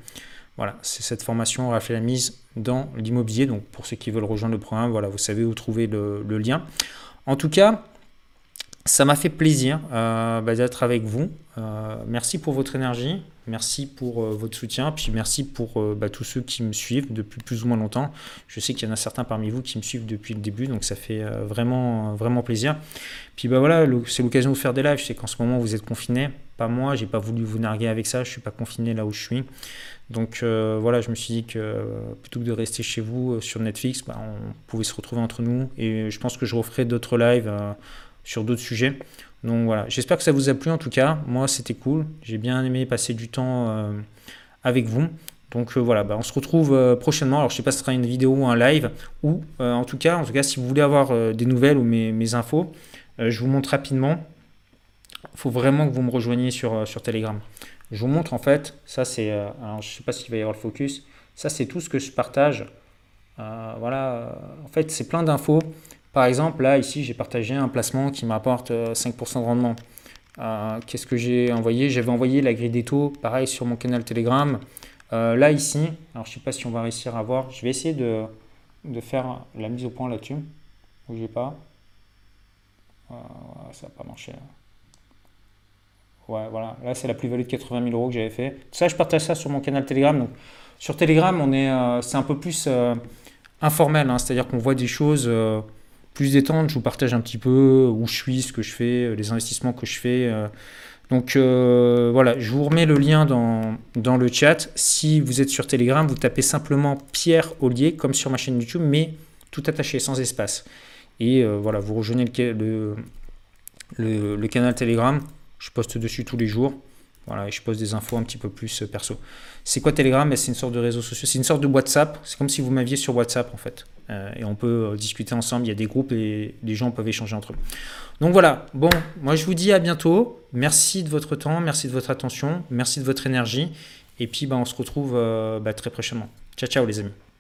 Voilà, c'est cette formation fait la mise dans l'immobilier. Donc pour ceux qui veulent rejoindre le programme, voilà, vous savez où trouver le lien. En tout cas, ça m'a fait plaisir euh, bah, d'être avec vous. Euh, merci pour votre énergie, merci pour euh, votre soutien, puis merci pour bah, tous ceux qui me suivent depuis plus ou moins longtemps. Je sais qu'il y en a certains parmi vous qui me suivent depuis le début, donc ça fait vraiment, vraiment plaisir. Puis bah voilà, c'est l'occasion de faire des lives. Je sais qu'en ce moment vous êtes confinés, pas moi, j'ai pas voulu vous narguer avec ça, je suis pas confiné là où je suis. Donc voilà, je me suis dit que plutôt que de rester chez vous sur Netflix, on pouvait se retrouver entre nous. Et je pense que je referai d'autres lives sur d'autres sujets. Donc voilà, j'espère que ça vous a plu en tout cas. Moi, c'était cool. J'ai bien aimé passer du temps euh, avec vous. Donc euh, voilà, bah, on se retrouve euh, prochainement. Alors je sais pas si ce sera une vidéo ou un live ou en tout cas, en tout cas, si vous voulez avoir des nouvelles ou mes, infos, je vous montre rapidement. Il faut vraiment que vous me rejoigniez sur, sur Telegram. Je vous montre en fait, ça c'est, alors je sais pas s'il va y avoir le focus. Ça c'est tout ce que je partage. voilà, en fait c'est plein d'infos. Par exemple, là, ici, j'ai partagé un placement qui m'apporte 5% euh, de rendement. Euh, qu'est-ce que j'ai envoyé? J'avais envoyé la grille des taux, pareil, sur mon canal Telegram. Euh, là, ici, alors je ne sais pas si on va réussir à voir. Je vais essayer de, faire la mise au point là-dessus. Bougez pas. ça n'a pas marché. Ouais, voilà. Là, c'est la plus-value de 80 000 euros que j'avais fait. Ça, je partage ça sur mon canal Telegram. Donc, sur Telegram, c'est un peu plus informel. Hein. C'est-à-dire qu'on voit des choses plus détente, je vous partage un petit peu où je suis, ce que je fais, euh, les investissements que je fais. Euh. Donc euh, voilà, je vous remets le lien dans, le chat. Si vous êtes sur Telegram, vous tapez simplement Pierre Ollier, comme sur ma chaîne YouTube, mais tout attaché, sans espace. Et voilà, vous rejoignez le, canal Telegram. Je poste dessus tous les jours. Voilà, et je poste des infos un petit peu plus perso. C'est quoi Telegram? C'est une sorte de réseau social, c'est une sorte de WhatsApp. C'est comme si vous m'aviez sur WhatsApp en fait. Euh, et on peut euh, discuter ensemble. Il y a des groupes et les gens peuvent échanger entre eux. Donc voilà, bon, moi je vous dis à bientôt. Merci de votre temps, merci de votre attention, merci de votre énergie. Et puis bah, on se retrouve euh, bah, très prochainement. Ciao, ciao les amis.